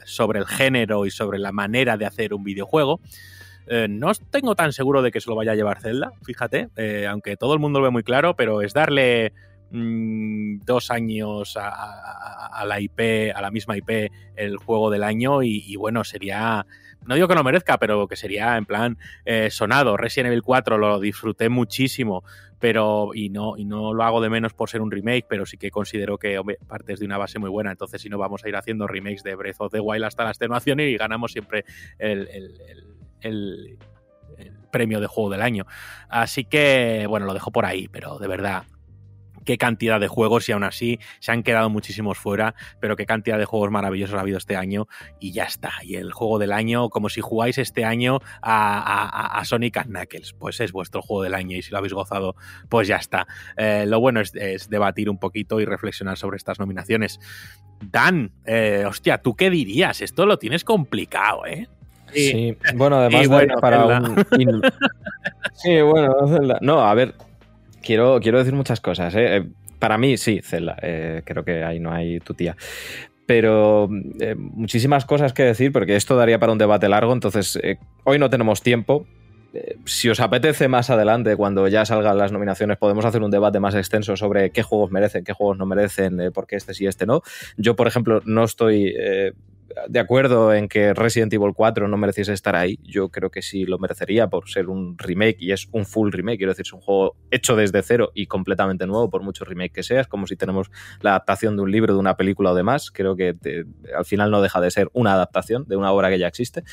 sobre el género y sobre la manera de hacer un videojuego. Eh, no tengo tan seguro de que se lo vaya a llevar Zelda, fíjate, eh, aunque todo el mundo lo ve muy claro, pero es darle mm, dos años a, la IP, a la misma IP, el juego del año y, bueno, sería, no digo que no merezca, pero que sería en plan eh, sonado. Resident Evil 4 lo disfruté muchísimo, pero y no, y no lo hago de menos por ser un remake, pero sí que considero que partes de una base muy buena, entonces si no vamos a ir haciendo remakes de Breath of the Wild hasta la extenuación y ganamos siempre el, premio de juego del año. Así que, bueno, lo dejo por ahí, pero de verdad, qué cantidad de juegos y aún así se han quedado muchísimos fuera, pero qué cantidad de juegos maravillosos ha habido este año y ya está. Y el juego del año, como si jugáis este año a, Sonic Knuckles, pues es vuestro juego del año y si lo habéis gozado, pues ya está. Eh, lo bueno es, debatir un poquito y reflexionar sobre estas nominaciones. Dan, eh, hostia, ¿tú qué dirías? Esto lo tienes complicado, ¿eh? Sí, bueno, además para un... Sí, bueno, No, a ver, quiero, quiero decir muchas cosas. ¿eh? eh para mí, sí, Zelda. Eh, creo que ahí no hay tu tía. Pero eh, muchísimas cosas que decir, porque esto daría para un debate largo, entonces hoy no tenemos tiempo. si os apetece más adelante, cuando ya salgan las nominaciones, podemos hacer un debate más extenso sobre qué juegos merecen, qué juegos no merecen, por qué este sí, este no. Yo, por ejemplo, no estoy de acuerdo en que Resident Evil 4 no mereciese estar ahí. Yo creo que sí lo merecería por ser un remake y es un full remake. Quiero decir, es un juego hecho desde cero y completamente nuevo, por mucho remake que sea. Es como si tenemos la adaptación de un libro, de una película o demás. Creo que al final no deja de ser una adaptación de una obra que ya existe.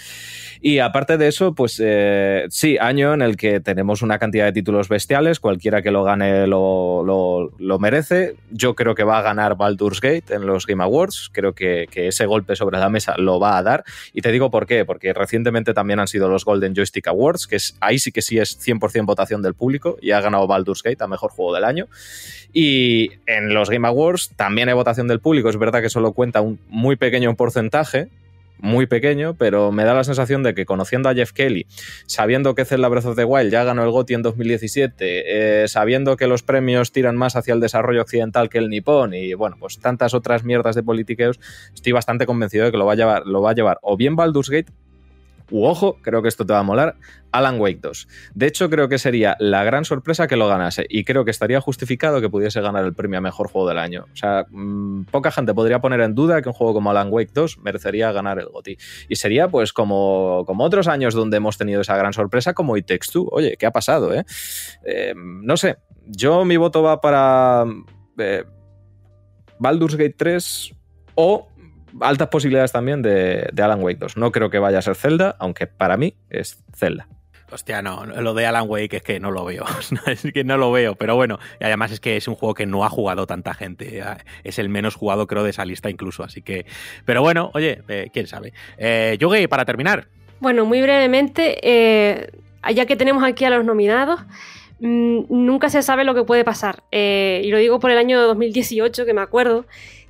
Y aparte de eso, pues eh, sí, año en el que tenemos una cantidad de títulos bestiales. Cualquiera que lo gane lo, lo, merece. Yo creo que va a ganar Baldur's Gate en los Game Awards. Creo que, que ese golpe sobre la la mesa lo va a dar. Y te digo por qué, porque recientemente también han sido los Golden Joystick Awards, que es, ahí sí que sí es 100% votación del público y ha ganado Baldur's Gate a mejor juego del año. Y en los Game Awards también hay votación del público, es verdad que solo cuenta un muy pequeño porcentaje, muy pequeño, pero me da la sensación de que conociendo a Jeff Kelly, sabiendo que Zelda Breath of the Wild ya ganó el GOTY en 2017, eh, sabiendo que los premios tiran más hacia el desarrollo occidental que el nipón y bueno, pues tantas otras mierdas de politiqueos, estoy bastante convencido de que lo va a llevar, lo va a llevar o bien Baldur's Gate u ojo, creo que esto te va a molar, Alan Wake 2. De hecho, creo que sería la gran sorpresa que lo ganase y creo que estaría justificado que pudiese ganar el premio a mejor juego del año. O sea, mmm, poca gente podría poner en duda que un juego como Alan Wake 2 merecería ganar el GOTY. Y sería pues como, otros años donde hemos tenido esa gran sorpresa como It Takes. Oye, ¿qué ha pasado? Eh? Eh, no sé, yo mi voto va para eh, Baldur's Gate 3 o altas posibilidades también de, de, Alan Wake 2. No creo que vaya a ser Zelda, aunque para mí es Zelda. Hostia, no, lo de Alan Wake es que no lo veo. es que no lo veo, pero bueno, y además es que es un juego que no ha jugado tanta gente. Es el menos jugado, creo, de esa lista incluso. Así que. Pero bueno, oye, eh, quién sabe. Eh, Yogi, para terminar. Bueno, muy brevemente, eh, ya que tenemos aquí a los nominados. Mmm, nunca se sabe lo que puede pasar. Eh, y lo digo por el año 2018, que me acuerdo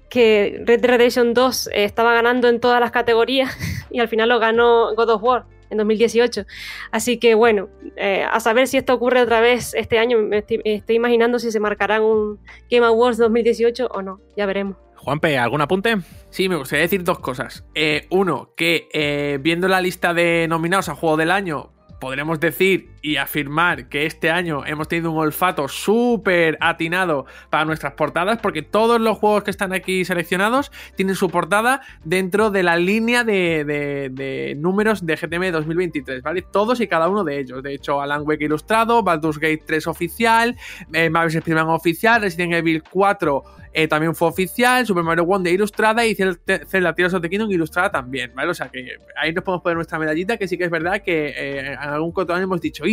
que Red Dead Redemption 2 eh, estaba ganando en todas las categorías y al final lo ganó God of War en 2018. Así que bueno, eh, a saber si esto ocurre otra vez este año. Me estoy, me estoy, imaginando si se marcarán un Game Awards 2018 o no. Ya veremos. Juanpe, ¿algún apunte? Sí, me gustaría decir dos cosas. Eh, uno, que eh, viendo la lista de nominados a Juego del Año, podremos decir y afirmar que este año hemos tenido un olfato súper atinado para nuestras portadas, porque todos los juegos que están aquí seleccionados tienen su portada dentro de la línea de, de, de números de GTM 2023, ¿vale? Todos y cada uno de ellos. De hecho, Alan Wake ilustrado, Baldur's Gate 3 oficial, eh, Marvel's Spider-Man oficial, Resident Evil 4 eh, también fue oficial, Super Mario Wonder ilustrada y Zelda Tears of the Kingdom ilustrada también, ¿vale? O sea que ahí nos podemos poner nuestra medallita, que sí que es verdad que eh, en algún contón hemos dicho,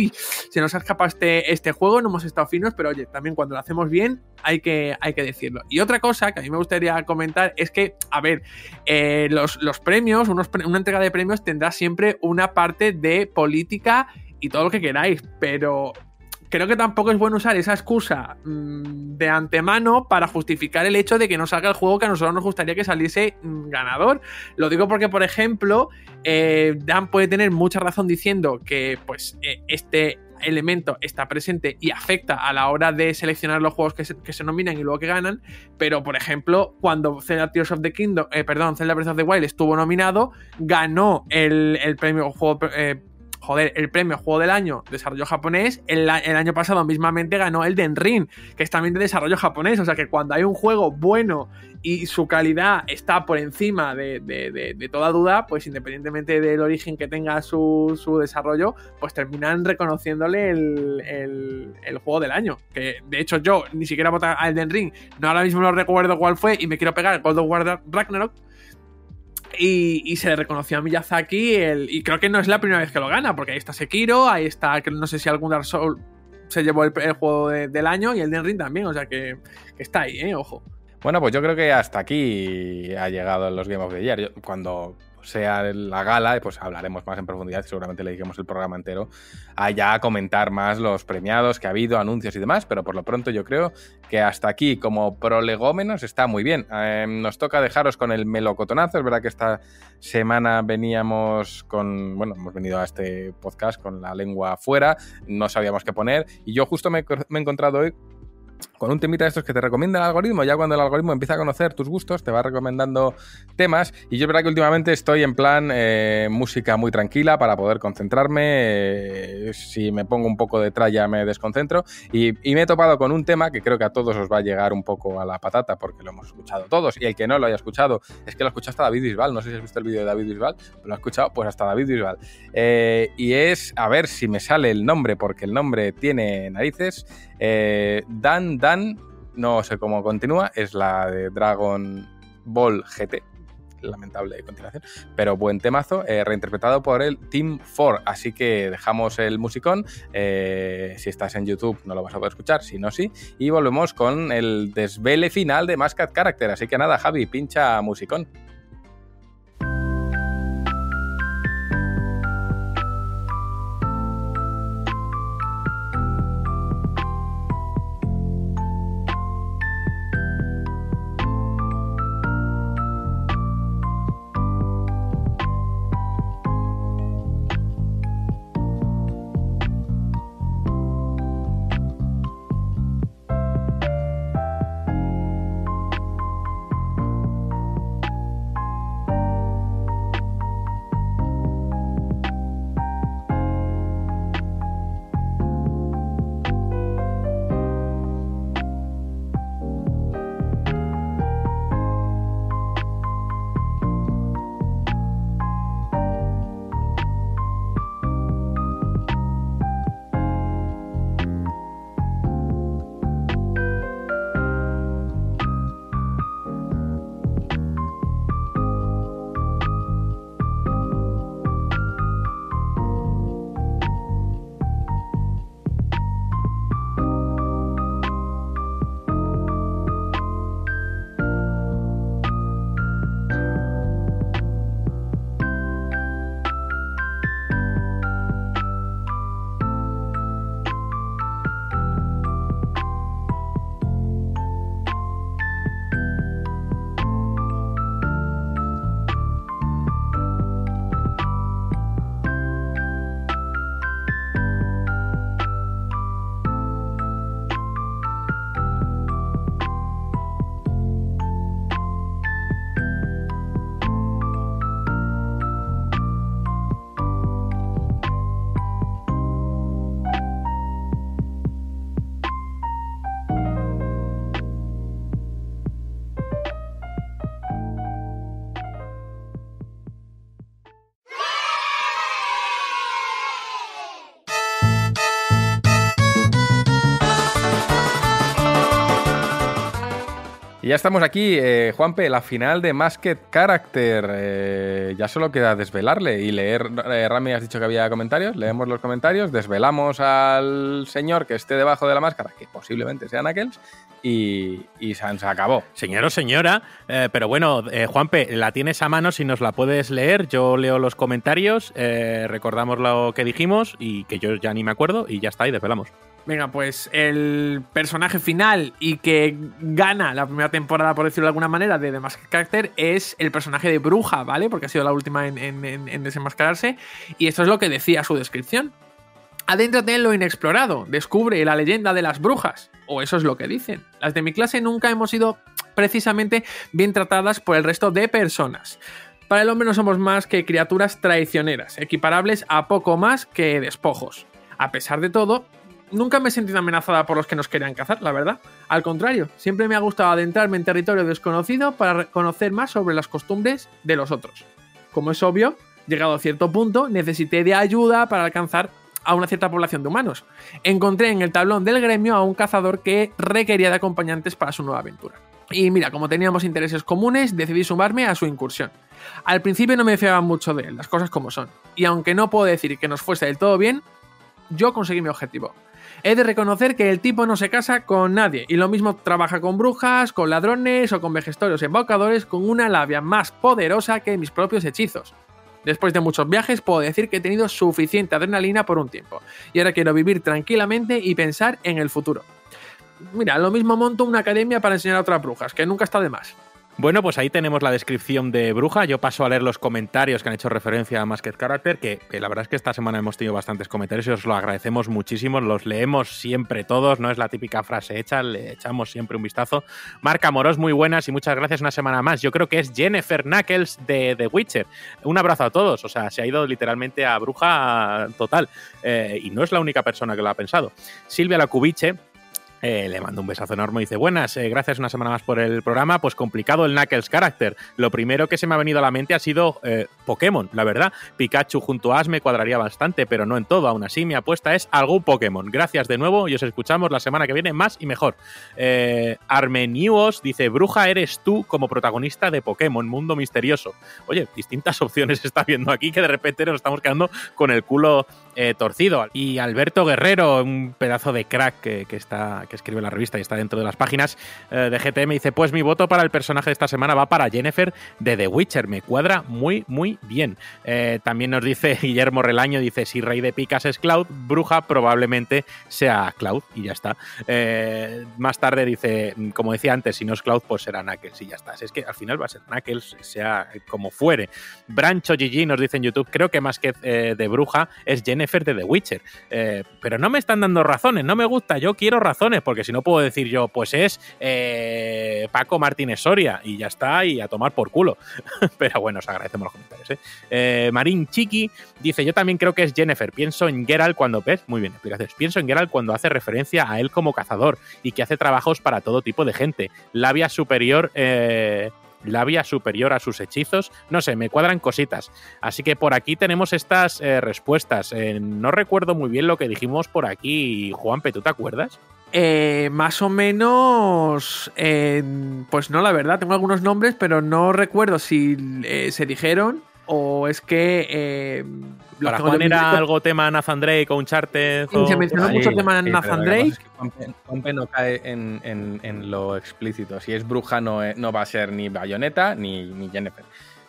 Se nos ha escapado este, este juego, no hemos estado finos, pero oye, también cuando lo hacemos bien hay que, hay que decirlo. Y otra cosa que a mí me gustaría comentar es que, a ver, eh, los, los, premios, una entrega de premios tendrá siempre una parte de política y todo lo que queráis, pero creo que tampoco es bueno usar esa excusa mmm, de antemano para justificar el hecho de que no salga el juego que a nosotros nos gustaría que saliese mmm, ganador. Lo digo porque, por ejemplo, eh, Dan puede tener mucha razón diciendo que pues eh, este elemento está presente y afecta a la hora de seleccionar los juegos que se, que se nominan y luego que ganan, pero por ejemplo, cuando Zelda Tears of the Kingdom, eh, perdón, Zelda Breath of the Wild estuvo nominado, ganó el, el premio juego eh, joder, el premio Juego del Año Desarrollo Japonés, el, el, año pasado mismamente ganó el Den Ring, que es también de desarrollo japonés. O sea que cuando hay un juego bueno y su calidad está por encima de, de, de, toda duda, pues independientemente del origen que tenga su, su desarrollo, pues terminan reconociéndole el, el, el, juego del año. Que de hecho yo ni siquiera voté a Elden Ring, no ahora mismo no recuerdo cuál fue y me quiero pegar God of War Ragnarok y, se le reconoció a Miyazaki el, y creo que no es la primera vez que lo gana, porque ahí está Sekiro, ahí está, no sé si algún Dark Souls se llevó el, juego de, del año y el Den Ring también, o sea que, está ahí, ¿eh? ojo. Bueno, pues yo creo que hasta aquí ha llegado los Game of the Year. Cuando sea la gala, pues hablaremos más en profundidad, seguramente le dediquemos el programa entero a ya comentar más los premiados que ha habido, anuncios y demás, pero por lo pronto yo creo que hasta aquí como prolegómenos está muy bien. Eh, nos toca dejaros con el melocotonazo, es verdad que esta semana veníamos con, bueno, hemos venido a este podcast con la lengua afuera, no sabíamos qué poner y yo justo me he encontrado hoy con un temita de estos que te recomienda el algoritmo. Ya cuando el algoritmo empieza a conocer tus gustos, te va recomendando temas. Y yo es verdad que últimamente estoy en plan eh, música muy tranquila para poder concentrarme. Eh, si me pongo un poco de tralla me desconcentro. Y, me he topado con un tema que creo que a todos os va a llegar un poco a la patata porque lo hemos escuchado todos. Y el que no lo haya escuchado es que lo ha escuchado hasta David Bisbal. No sé si has visto el vídeo de David Bisbal, lo ha escuchado pues hasta David Bisbal. Eh, y es, a ver si me sale el nombre porque el nombre tiene narices. Eh, Dan Dan, no sé cómo continúa, es la de Dragon Ball GT. Lamentable continuación, pero buen temazo, eh, reinterpretado por el Team 4. Así que dejamos el musicón. Eh, si estás en YouTube, no lo vas a poder escuchar, si no, sí. Y volvemos con el desvele final de Mascot Character. Así que nada, Javi, pincha musicón. Y ya estamos aquí, eh, Juanpe, la final de Masked Character. Eh, ya solo queda desvelarle y leer. Eh, Rami, has dicho que había comentarios. Leemos los comentarios, desvelamos al señor que esté debajo de la máscara, que posiblemente sea Knuckles, y, y se, acabó. Señor o señora, eh, pero bueno, Juanpe, la tienes a mano si nos la puedes leer. Yo leo los comentarios, recordamos lo que dijimos y que yo ya ni me acuerdo y ya está, y desvelamos. Venga, pues el personaje final y que gana la primera temporada, por decirlo de alguna manera, de The Masked Character es el personaje de Bruja, ¿vale? Porque ha sido la última en, en- en- en desenmascararse. Y esto es lo que decía su descripción. Adéntrate en lo inexplorado, descubre la leyenda de las brujas. O eso es lo que dicen. Las de mi clase nunca hemos sido precisamente bien tratadas por el resto de personas. Para el hombre no somos más que criaturas traicioneras, equiparables a poco más que despojos. A pesar de todo, nunca me he sentido amenazada por los que nos querían cazar, la verdad. Al contrario, siempre me ha gustado adentrarme en territorio desconocido para conocer más sobre las costumbres de los otros. Como es obvio, llegado a cierto punto, necesité de ayuda para alcanzar a una cierta población de humanos. Encontré en el tablón del gremio a un cazador que requería de acompañantes para su nueva aventura. Y mira, como teníamos intereses comunes, decidí sumarme a su incursión. Al principio no me fiaba mucho de él, las cosas como son. Y aunque no puedo decir que nos fuese del todo bien, yo conseguí mi objetivo. He de reconocer que el tipo no se casa con nadie y lo mismo trabaja con brujas, con ladrones o con vejestorios embaucadores con una labia más poderosa que mis propios hechizos. Después de muchos viajes puedo decir que he tenido suficiente adrenalina por un tiempo y ahora quiero vivir tranquilamente y pensar en el futuro. Mira, lo mismo monto una academia para enseñar a otras brujas, que nunca está de más. Bueno, pues ahí tenemos la descripción de Bruja. Yo paso a leer los comentarios que han hecho referencia a Masked Character, que, que la verdad es que esta semana hemos tenido bastantes comentarios y os lo agradecemos muchísimo. Los leemos siempre todos, no es la típica frase hecha, le echamos siempre un vistazo. Marca Moros, muy buenas y muchas gracias una semana más. Yo creo que es Jennifer Knuckles de The Witcher. Un abrazo a todos, o sea, se ha ido literalmente a Bruja total. Eh, y no es la única persona que lo ha pensado. Silvia Lacubiche eh, le mando un besazo enorme y dice, buenas, eh, gracias una semana más por el programa. Pues complicado el Knuckles Character. Lo primero que se me ha venido a la mente ha sido eh, Pokémon, la verdad. Pikachu junto a Ash me cuadraría bastante, pero no en todo. Aún así, mi apuesta es algún Pokémon. Gracias de nuevo y os escuchamos la semana que viene más y mejor. Armenius dice, Bruja eres tú como protagonista de Pokémon, Mundo Misterioso. Oye, distintas opciones está viendo aquí que de repente nos estamos quedando con el culo eh, torcido. Y Alberto Guerrero, un pedazo de crack que, que está, que escribe la revista y está dentro de las páginas eh, de GTM, dice: Pues mi voto para el personaje de esta semana va para Jennifer de The Witcher. Me cuadra muy, muy bien. Eh, también nos dice Guillermo Relaño: dice: Si Rey de Picas es Cloud, Bruja probablemente sea Cloud. Y ya está. Más tarde dice: Como decía antes, si no es Cloud, pues será Knuckles. Y ya está. Es que al final va a ser Knuckles, sea como fuere. Brancho GG nos dice en YouTube: Creo que más que de Bruja es Jennifer de The Witcher. Eh, pero no me están dando razones, no me gusta. Yo quiero razones, porque si no puedo decir yo, pues es eh, Paco Martínez Soria y ya está, y a tomar por culo. Pero bueno, os agradecemos los comentarios. ¿eh? Eh, Marín Chiqui dice: Yo también creo que es Jennifer. Pienso en Geralt cuando ves. Muy bien, explicaciones. Pienso en Geralt cuando hace referencia a él como cazador y que hace trabajos para todo tipo de gente. Labia superior. Eh, labia superior a sus hechizos. No sé, me cuadran cositas. Así que por aquí tenemos estas eh, respuestas. Eh, no recuerdo muy bien lo que dijimos por aquí, Juanpe, ¿tú te acuerdas? Eh, más o menos. pues no, la verdad, tengo algunos nombres, pero no recuerdo si eh, se dijeron o es que. Eh, Para Juan era algo tema Nathan Drake o Uncharted. O- se mencionó mucho tema Nathan Drake. es Juanpe no cae en, en- en lo explícito. Si es bruja, no, es- no va a ser ni Bayonetta ni, ni Jennifer.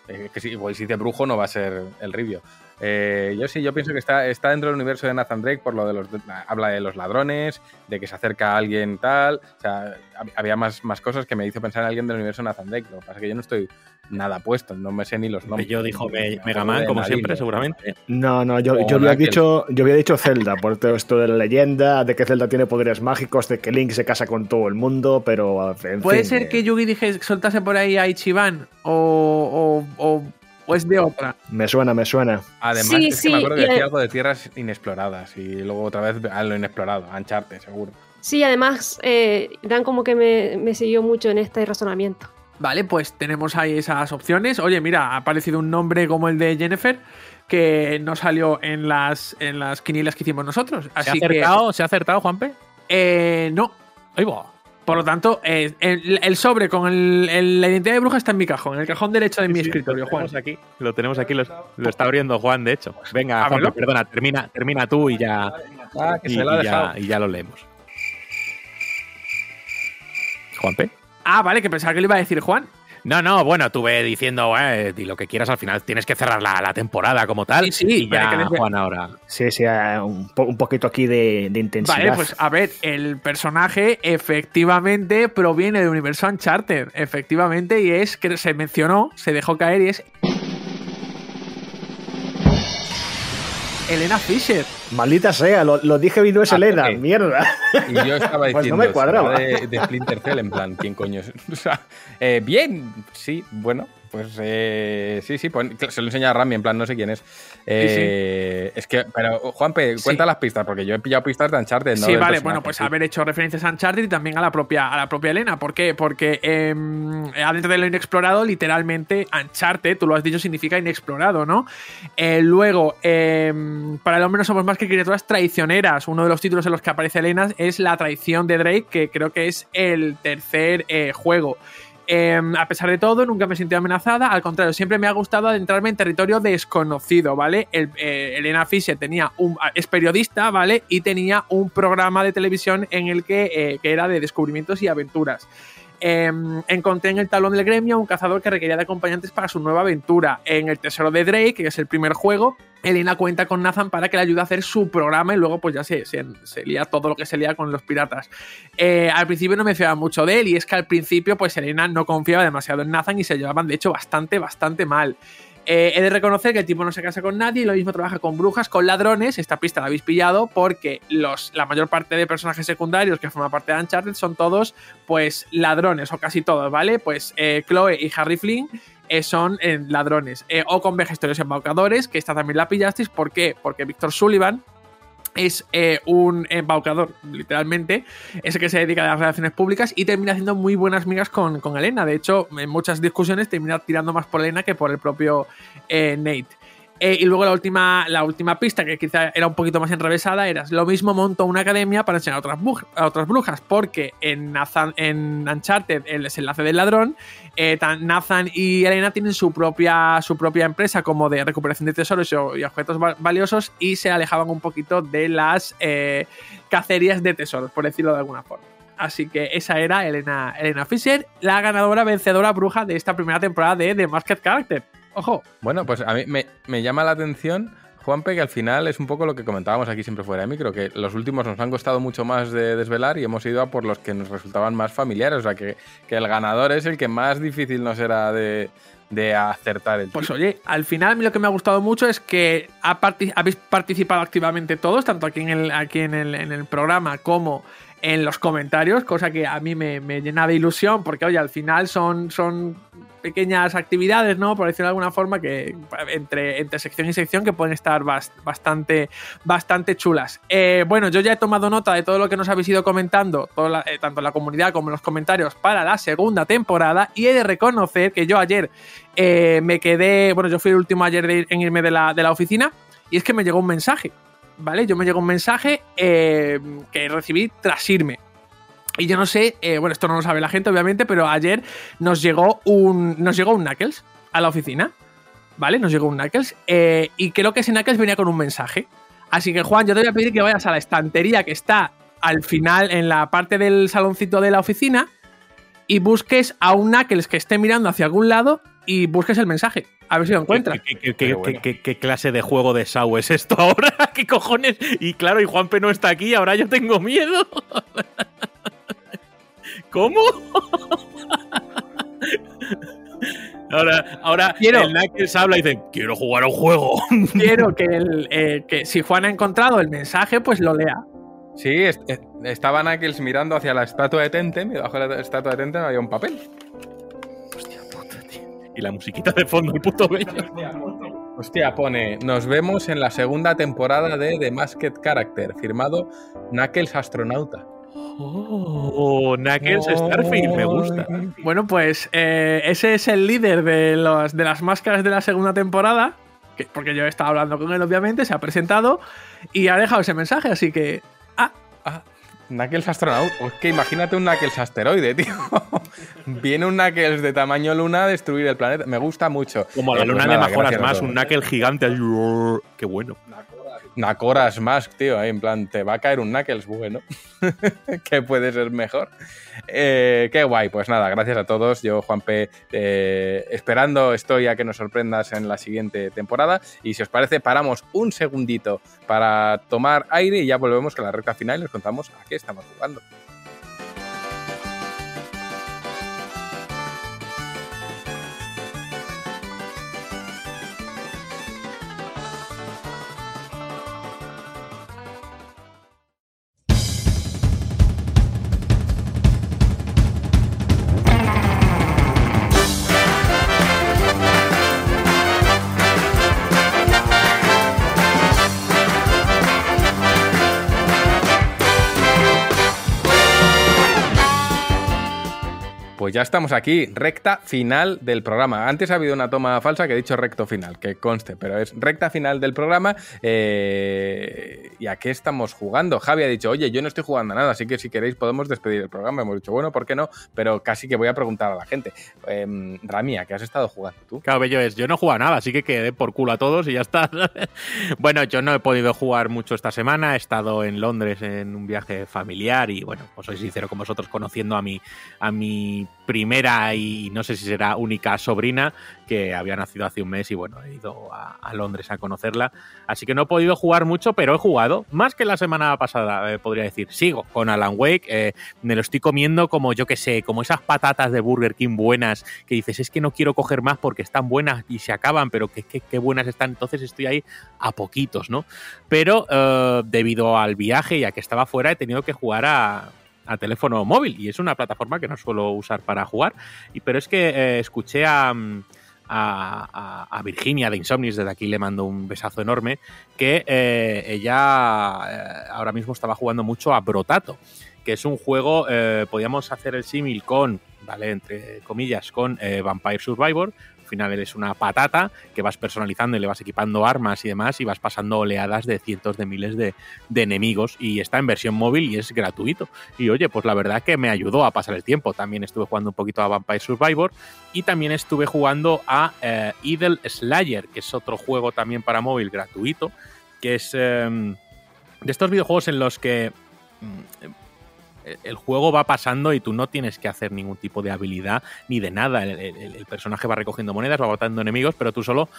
Eh, que si, igual si dice brujo, no va a ser el Ribio. Eh, yo sí, yo pienso que está, está dentro del universo de Nathan Drake por lo de los. Habla de los ladrones, de que se acerca a alguien tal. O sea, hab- había más, más cosas que me hizo pensar en alguien del universo de Nathan Drake. Lo que pasa es que yo no estoy nada puesto, no me sé ni los nombres. Yo dijo Me- Me Mega acuerdo Man, de como siempre, ¿no? seguramente. No, no, yo, yo, había dicho, yo había dicho Zelda, por todo esto de la leyenda, de que Zelda tiene poderes mágicos, de que Link se casa con todo el mundo, pero en Puede fin, ser eh, que Yugi dije, soltase por ahí a Ichiban o, o, o- o es de otra. Me suena, me suena. Además, Sí, es que me acuerdo que decía algo de tierras inexploradas y luego otra vez a lo inexplorado, a Ancharte, seguro. Sí, además, eh, Dan como que me, me siguió mucho en este razonamiento. Vale, pues tenemos ahí esas opciones. Oye, mira, ha aparecido un nombre como el de Jennifer que no salió en las, en las quinielas que hicimos nosotros. ¿Se ha que. acertado, ¿se ha acertado, Juanpe? eh, no. Ahí va. Por lo tanto, eh, el, el sobre con el- el- la identidad de bruja está en mi cajón, en el cajón derecho de mi escritorio, lo Juan. tenemos aquí, lo tenemos aquí, lo, lo está abriendo Juan, de hecho. Venga. Juan, perdona, termina, termina tú y ya, Ah, que y, se la ha y ya, y ya lo leemos. Juanpe. Ah, vale, que pensaba que le iba a decir Juan. No, no, bueno, tuve diciendo, eh, di lo que quieras al final, tienes que cerrar la, la temporada como tal. Sí, sí, y ya, que desde- Juan, ahora. Sí, sí, un, po- un poquito aquí de, de intensidad. Vale, pues a ver, el personaje efectivamente proviene del universo Uncharted, efectivamente, y es que se mencionó, se dejó caer y es. Elena Fisher. Maldita sea, lo, lo dije y no es Ah, Elena, mierda. Y yo estaba Pues no diciendo me cuadraba. de Splinter Cell, en plan, ¿quién coño es? O sea, eh, bien, sí, bueno, pues eh, sí, sí, pues, se lo enseña a Rami, en plan, no sé quién es. Eh, Es que, pero Juanpe, Sí. cuenta las pistas, porque yo he pillado pistas de Uncharted, ¿no? sí, del vale, bueno, pues haber hecho referencias a Uncharted y también a la propia, a la propia Elena. ¿Por qué? Porque em, adentro de lo inexplorado, literalmente, Uncharted, tú lo has dicho, significa inexplorado, ¿no? Eh, luego, em, para el hombre no somos más que criaturas traicioneras. Uno de los títulos en los que aparece Elena es La traición de Drake, que creo que es el tercer eh, juego. Em, a pesar de todo, nunca me he sentido amenazada. Al contrario, siempre me ha gustado adentrarme en territorio desconocido, ¿vale? Eh, Elena Fisher tenía un, es periodista, ¿vale? Y tenía un programa de televisión en el que, eh, que era de descubrimientos y aventuras. Em, encontré en el tablón del gremio a un cazador que requería de acompañantes para su nueva aventura. En el Tesoro de Drake, que es el primer juego, Elena cuenta con Nathan para que le ayude a hacer su programa y luego pues ya se, se, se lía todo lo que se lía con los piratas. Eh, al principio no me fiaba mucho de él y es que al principio pues Elena no confiaba demasiado en Nathan y se llevaban de hecho bastante, bastante mal. Eh, he de reconocer que el tipo no se casa con nadie y lo mismo trabaja con brujas, con ladrones. Esta pista la habéis pillado porque la mayor parte de personajes secundarios que forman parte de Uncharted son todos, pues, ladrones, o casi todos, ¿vale? Pues eh, Chloe y Harry Flynn eh, son ladrones. O con vejestorios embaucadores, que esta también la pillasteis. ¿Por qué? Porque Víctor Sullivan es eh, un embaucador, literalmente, es el que se dedica a las relaciones públicas y termina haciendo muy buenas migas con, con Elena. De hecho, en muchas discusiones termina tirando más por Elena que por el propio eh, Nate. Eh, y luego la última, la última pista, que quizá era un poquito más enrevesada, era lo mismo monto una academia para enseñar a otras, a otras brujas, porque en, Nathan, en Uncharted el desenlace del ladrón, eh, Nathan y Elena tienen su propia, su propia empresa como de recuperación de tesoros y, objetos va- valiosos y se alejaban un poquito de las eh, cacerías de tesoros, por decirlo de alguna forma. Así que esa era Elena, Elena Fisher, la ganadora vencedora bruja de esta primera temporada de The Masked Character. Ojo, Bueno, pues a mí me, me llama la atención, Juanpe, que al final es un poco lo que comentábamos aquí siempre fuera de micro, que los últimos nos han costado mucho más de desvelar y hemos ido a por los que nos resultaban más familiares. O sea, que, que el ganador es el que más difícil nos era de, de acertar el Pues oye, al final a mí lo que me ha gustado mucho es que ha habéis participado activamente todos, tanto aquí en el, aquí en el, en el programa como en los comentarios, cosa que a mí me, me llena de ilusión, porque oye, al final son, son pequeñas actividades, ¿no? Por decirlo de alguna forma, que entre, entre sección y sección que pueden estar bas- bastante, bastante chulas. Eh, bueno, yo ya he tomado nota de todo lo que nos habéis ido comentando, eh, tanto la comunidad como en los comentarios, para la segunda temporada, y he de reconocer que yo ayer eh, me quedé, bueno, yo fui el último ayer de en irme de la, de la oficina y es que me llegó un mensaje, ¿vale? Yo me llegó un mensaje que recibí tras irme. Y yo no sé, eh, bueno, esto no lo sabe la gente, obviamente, pero ayer nos llegó un, nos llegó un Knuckles a la oficina, ¿vale? Nos llegó un Knuckles eh, y creo que ese Knuckles venía con un mensaje. Así que, Juan, yo te voy a pedir que vayas a la estantería que está al final, en la parte del saloncito de la oficina, y busques a un Knuckles que esté mirando hacia algún lado y busques el mensaje. A ver si lo encuentras. ¿Qué, qué- qué- Qué qué- bueno. qué- qué clase de juego de Sau es esto ahora? ¿Qué cojones? Y claro, y Juanpe no está aquí, ahora yo tengo miedo. ¿Cómo? Ahora, ahora Quiero- el Knuckles habla y dice, quiero jugar a un juego. Quiero que, el, eh, que si Juan ha encontrado el mensaje, pues lo lea. Sí, es- es- estaba Knuckles mirando hacia la estatua de Tentem y debajo de la estatua de Tentem había un papel. Y la musiquita de fondo, el puto bello. Hostia, pone, nos vemos en la segunda temporada de The Masked Character, firmado Knuckles Astronauta. Oh, Knuckles Starfield, me gusta. Bueno, pues eh, ese es el líder de, los, de las máscaras de la segunda temporada. que- porque yo he estado hablando con él, obviamente, se ha presentado y ha dejado ese mensaje, así que. Ah, Ah, Knuckles astronauta. Es que imagínate un Knuckles asteroide, tío. Viene un Knuckles de tamaño luna a destruir el planeta. Me gusta mucho. Como la Eh, luna pues de nada, mejoras gracias a más, un knuckle gigante. Qué bueno. Nakoras más, tío. ahí en plan, te va a caer un Knuckles, bueno. que puede ser mejor. Eh, qué guay. Pues nada, gracias a todos. Yo, Juanpe, eh, esperando estoy a que nos sorprendas en la siguiente temporada. Y si os parece, paramos un segundito para tomar aire y ya volvemos con la recta final y os contamos a qué estamos jugando. Pues ya estamos aquí, recta final del programa. Antes ha habido una toma falsa que he dicho recto final, que conste, pero es recta final del programa. eh, ¿Y a qué estamos jugando? Javi ha dicho, oye, yo no estoy jugando a nada, así que si queréis podemos despedir el programa. Hemos dicho, bueno, ¿por qué no? Pero casi que voy a preguntar a la gente. Eh, Rami, ¿a qué has estado jugando tú? Claro, bello es. Yo no he jugado nada, así que quedé por culo a todos y ya está. bueno, yo no he podido jugar mucho esta semana. He estado en Londres en un viaje familiar y, bueno, pues soy sincero con vosotros, conociendo a mi, a mi primera y no sé si será única sobrina que había nacido hace un mes y, bueno, he ido a, Londres a conocerla. Así que no he podido jugar mucho, pero he jugado más que la semana pasada, eh, podría decir. Sigo con Alan Wake. eh, me lo estoy comiendo como, yo que sé, como esas patatas de Burger King buenas que dices, es que no quiero coger más porque están buenas y se acaban, pero que buenas están. Entonces estoy ahí a poquitos, ¿no? Pero eh, debido al viaje y a que estaba fuera, he tenido que jugar a, a teléfono móvil y es una plataforma que no suelo usar para jugar. Y, pero es que eh, escuché a, mm, a, a- a Virginia de Insomnis, desde aquí le mando un besazo enorme, que eh, ella eh, ahora mismo estaba jugando mucho a Brotato, que es un juego, podíamos hacer el símil con, ¿vale? Entre comillas, con Vampire Survivor. Al final eres una patata que vas personalizando y le vas equipando armas y demás y vas pasando oleadas de cientos de miles de, enemigos y está en versión móvil y es gratuito. Y oye, pues la verdad que me ayudó a pasar el tiempo. También estuve jugando un poquito a Vampire Survivor y también estuve jugando a eh, Evil Slayer, que es otro juego también para móvil gratuito, que es eh, de estos videojuegos en los que mm, el juego va pasando y tú no tienes que hacer ningún tipo de habilidad ni de nada. El, personaje va recogiendo monedas, va matando enemigos, pero tú solo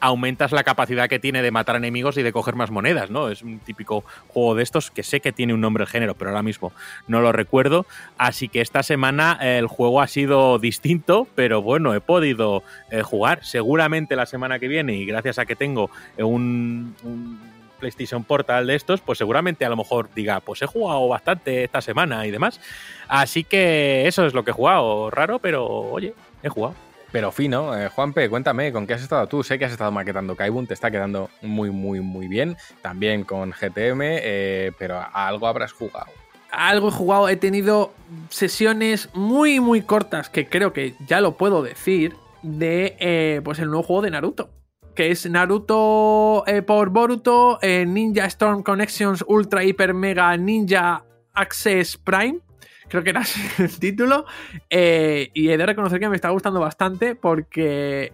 aumentas la capacidad que tiene de matar enemigos y de coger más monedas, ¿no? Es un típico juego de estos que sé que tiene un nombre el género, pero ahora mismo no lo recuerdo. Así que esta semana eh, el juego ha sido distinto, pero bueno, he podido eh, jugar. Seguramente la semana que viene, y gracias a que tengo eh, un, un PlayStation Portal de estos, pues seguramente a lo mejor diga, pues he jugado bastante esta semana y demás. Así que eso es lo que he jugado. Raro, pero oye, he jugado. Pero fino, eh, Juanpe, cuéntame, ¿con qué has estado tú? Sé que has estado maquetando Kaibun, te está quedando muy, muy, muy bien. También con GTM, eh, pero a algo habrás jugado. algo he jugado, he tenido sesiones muy, muy cortas, que creo que ya lo puedo decir, de eh, pues el nuevo juego de Naruto. Que es Naruto eh, por Boruto, eh, Ninja Storm Connections Ultra Hyper Mega Ninja Access Prime. Creo que era el título. Eh, y he de reconocer que me está gustando bastante porque.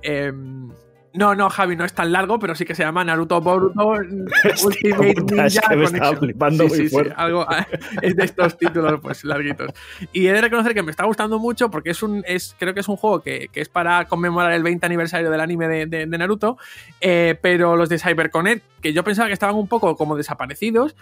No, no, Javi, no es tan largo, pero sí que se llama Naruto Boruto Ultimate puta, es Ninja que me estaba flipando muy fuerte. algo es de estos títulos pues larguitos. Y he de reconocer que me está gustando mucho porque es un es creo que es un juego que, que es para conmemorar el 20 aniversario del anime de, de- de Naruto, eh, pero los de CyberConnect, que yo pensaba que estaban un poco como desaparecidos,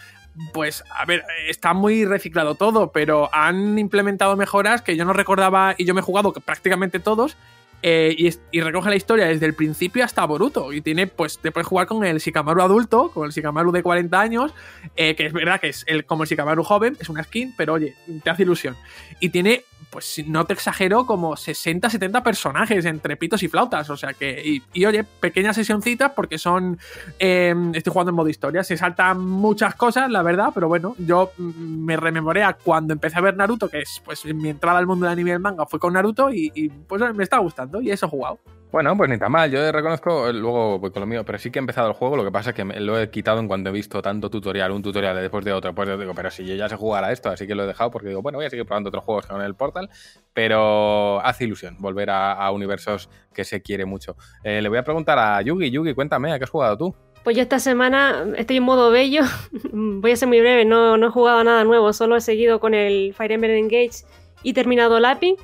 pues a ver, está muy reciclado todo, pero han implementado mejoras que yo no recordaba y yo me he jugado prácticamente todos. Eh, y, recoge la historia desde el principio hasta Boruto. Y tiene, pues, te puedes jugar con el Shikamaru adulto, con el Shikamaru de 40 años, eh, que es verdad que es el, como el Shikamaru joven, es una skin, pero oye, te hace ilusión. Y tiene, pues no te exagero, como 60, 70 personajes entre pitos y flautas. O sea que, y, oye, pequeñas sesioncitas porque son, eh, estoy jugando en modo historia, se saltan muchas cosas, la verdad, pero bueno, yo mm, me rememoré a cuando empecé a ver Naruto, que es pues mi entrada al mundo del anime y manga fue con Naruto y, y, pues me está gustando y eso he jugado. Bueno, pues ni tan mal. Yo reconozco, eh, luego voy con lo mío, pero sí que he empezado el juego. Lo que pasa es que me- lo he quitado en cuanto he visto tanto tutorial, un tutorial después de otro. Pues yo digo, pero si yo ya sé jugar a esto, así que lo he dejado porque digo, bueno, voy a seguir probando otros juegos con el Portal. Pero hace ilusión volver a, universos que se quiere mucho. Eh, le voy a preguntar a Yugi. Yugi, cuéntame, ¿a qué has jugado tú? Pues yo esta semana estoy en modo bello. Voy a ser muy breve, no, no he jugado nada nuevo, solo he seguido con el Fire Emblem Engage y terminado Lapping.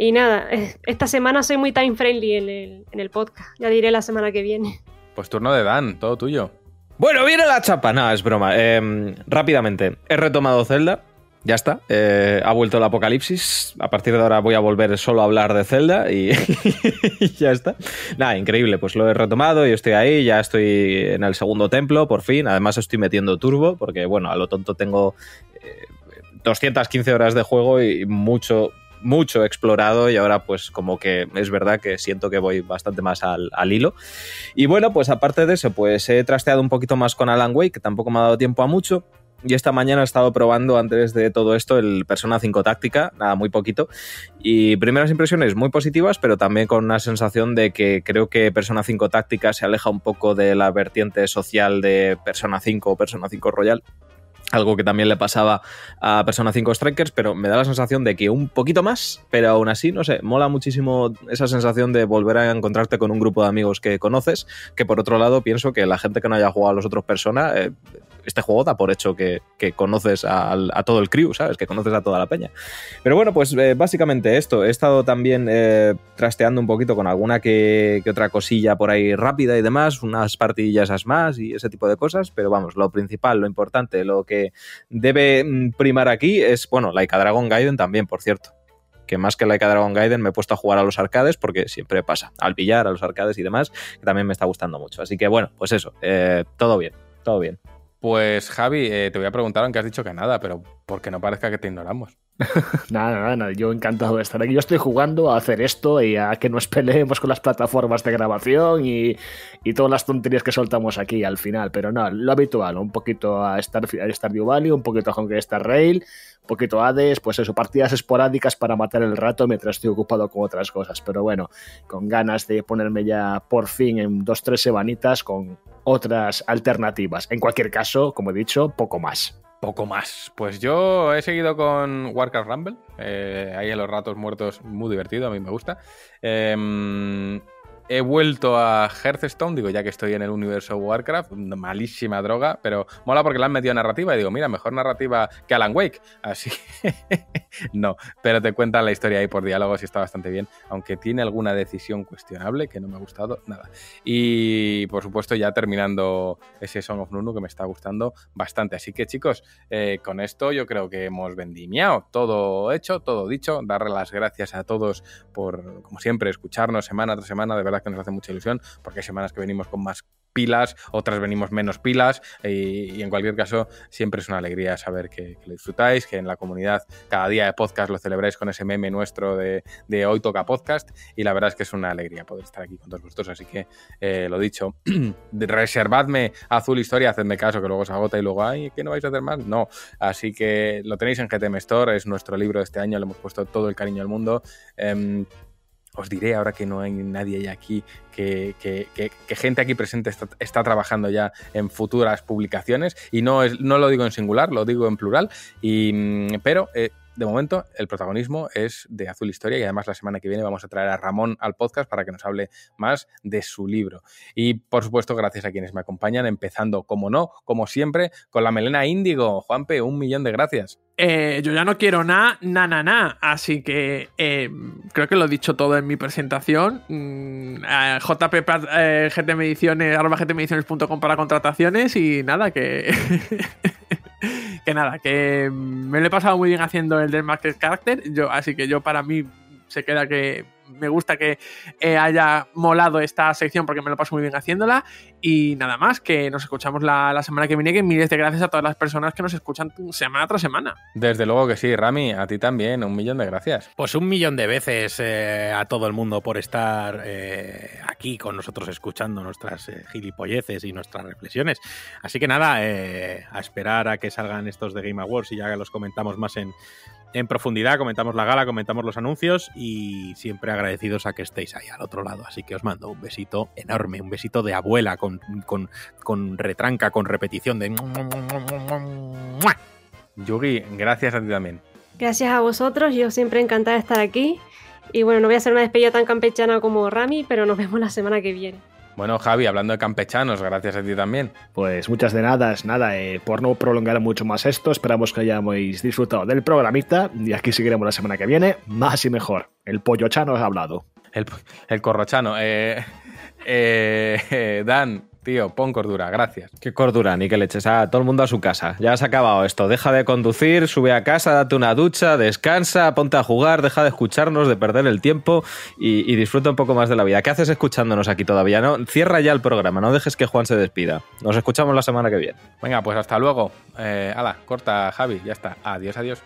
Y nada, esta semana soy muy time friendly en el, en el podcast. Ya diré la semana que viene. Pues turno de Dan, todo tuyo. Bueno, viene la chapa. No, es broma. Eh, rápidamente, he retomado Zelda. Ya está. Eh, ha vuelto el apocalipsis. A partir de ahora voy a volver solo a hablar de Zelda y, y ya está. Nada, increíble. Pues lo he retomado y estoy ahí. Ya estoy en el segundo templo, por fin. Además, estoy metiendo turbo porque, bueno, a lo tonto tengo eh, 215 horas de juego y mucho, mucho explorado. Y ahora, pues, como que es verdad que siento que voy bastante más al, al hilo. Y bueno, pues aparte de eso, pues he trasteado un poquito más con Alan Wake, que tampoco me ha dado tiempo a mucho. Y esta mañana he estado probando antes de todo esto el Persona 5 Táctica, nada, muy poquito. Y primeras impresiones muy positivas, pero también con una sensación de que creo que Persona 5 Táctica se aleja un poco de la vertiente social de Persona 5 o Persona 5 Royal. Algo que también le pasaba a Persona 5 Strikers, pero me da la sensación de que un poquito más, pero aún así, no sé, mola muchísimo esa sensación de volver a encontrarte con un grupo de amigos que conoces, que por otro lado pienso que la gente que no haya jugado a los otros Persona, eh, este juego da por hecho que, conoces a, todo el crew, ¿sabes? Que conoces a toda la peña. Pero bueno, pues eh, básicamente esto. He estado también eh, trasteando un poquito con alguna que, otra cosilla por ahí rápida y demás, unas partidillas más y ese tipo de cosas, pero vamos, lo principal, lo importante, lo que debe mm, primar aquí es, bueno, Laika Dragon Gaiden también, por cierto que más que Laika Dragon Gaiden me he puesto a jugar a los arcades porque siempre pasa, al billar, a los arcades y demás, que también me está gustando mucho. Así que bueno, pues eso, eh, todo bien, todo bien. Pues Javi, eh, te voy a preguntar, aunque has dicho que nada, pero porque no parezca que te ignoramos. nada, nada, nada, yo encantado de estar aquí. Yo estoy jugando a hacer esto y a que nos peleemos con las plataformas de grabación y, y todas las tonterías que soltamos aquí al final. Pero no, lo habitual, un poquito a Star, a Valley, un poquito a Honkai Star Rail, un poquito a Hades, pues eso, partidas esporádicas para matar el rato mientras estoy ocupado con otras cosas. Pero bueno, con ganas de ponerme ya por fin en dos, tres semanitas con otras alternativas. En cualquier caso, como he dicho, poco más. Poco más. Pues yo he seguido con Warcraft Rumble. Eh, ahí en los ratos muertos, muy divertido, a mí me gusta. Eh, he vuelto a Hearthstone, digo, ya que estoy en el universo Warcraft, malísima droga, pero mola porque le han metido narrativa y digo, mira, mejor narrativa que Alan Wake. Así no, pero te cuentan la historia ahí por diálogos y está bastante bien, aunque tiene alguna decisión cuestionable que no me ha gustado nada. Y por supuesto, ya terminando ese Song of Nunu que me está gustando bastante. Así que chicos, eh, con esto yo creo que hemos vendimiado todo hecho, todo dicho. Darle las gracias a todos por, como siempre, escucharnos semana tras semana, de verdad que nos hace mucha ilusión, porque hay semanas que venimos con más pilas, otras venimos menos pilas y, en cualquier caso siempre es una alegría saber que, lo disfrutáis, que en la comunidad cada día de podcast lo celebráis con ese meme nuestro de, Hoy Toca Podcast y la verdad es que es una alegría poder estar aquí con todos vosotros, así que eh, lo dicho, reservadme Azul Historia, hacedme caso que luego se agota y luego, ay, ¿qué no vais a hacer más? No, así que lo tenéis en GTM Store, es nuestro libro de este año, le hemos puesto todo el cariño del mundo. Eh, os diré ahora que no hay nadie aquí, que, que, gente aquí presente está, trabajando ya en futuras publicaciones. Y no, no lo digo en singular, lo digo en plural, y, pero eh, de momento el protagonismo es de Azul Historia y además la semana que viene vamos a traer a Ramón al podcast para que nos hable más de su libro. Y por supuesto gracias a quienes me acompañan, empezando como no, como siempre, con la melena índigo. Juanpe, un millón de gracias. Eh, yo ya no quiero nada, na, na, na. Así que eh, creo que lo he dicho todo en mi presentación. Mm, JP eh, para contrataciones y nada, que. que nada, que me lo he pasado muy bien haciendo el Market Character. Yo, así que yo para mí se queda que me gusta que eh, haya molado esta sección porque me lo paso muy bien haciéndola. Y nada más, que nos escuchamos la, la, semana que viene. Que miles de gracias a todas las personas que nos escuchan semana tras semana. Desde luego que sí, Rami, a ti también, un millón de gracias. Pues un millón de veces eh, a todo el mundo por estar eh, aquí con nosotros escuchando nuestras eh, gilipolleces y nuestras reflexiones. Así que nada, eh, a esperar a que salgan estos de Game Awards y ya los comentamos más en, en profundidad, comentamos la gala, comentamos los anuncios y siempre agradecidos a que estéis ahí al otro lado. Así que os mando un besito enorme, un besito de abuela con, con, con retranca, con repetición de... Yugi, gracias a ti también. Gracias a vosotros, yo siempre encantada de estar aquí. Y bueno, no voy a hacer una despedida tan campechana como Rami, pero nos vemos la semana que viene. Bueno, Javi, hablando de campechanos, gracias a ti también. Pues muchas de nada, es nada, eh, por no prolongar mucho más esto, esperamos que hayáis disfrutado del programita y aquí seguiremos la semana que viene, más y mejor. El pollo chano ha hablado. El, el corrochano. Eh, eh, Dan, tío, pon cordura, gracias. Qué cordura, ni que leches. A todo el mundo a su casa. Ya has acabado esto. Deja de conducir, sube a casa, date una ducha, descansa, ponte a jugar, deja de escucharnos, de perder el tiempo y, disfruta un poco más de la vida. ¿Qué haces escuchándonos aquí todavía? No, cierra ya el programa, no dejes que Juan se despida. Nos escuchamos la semana que viene. Venga, pues hasta luego. Eh, ala, corta, Javi, ya está. Adiós, adiós.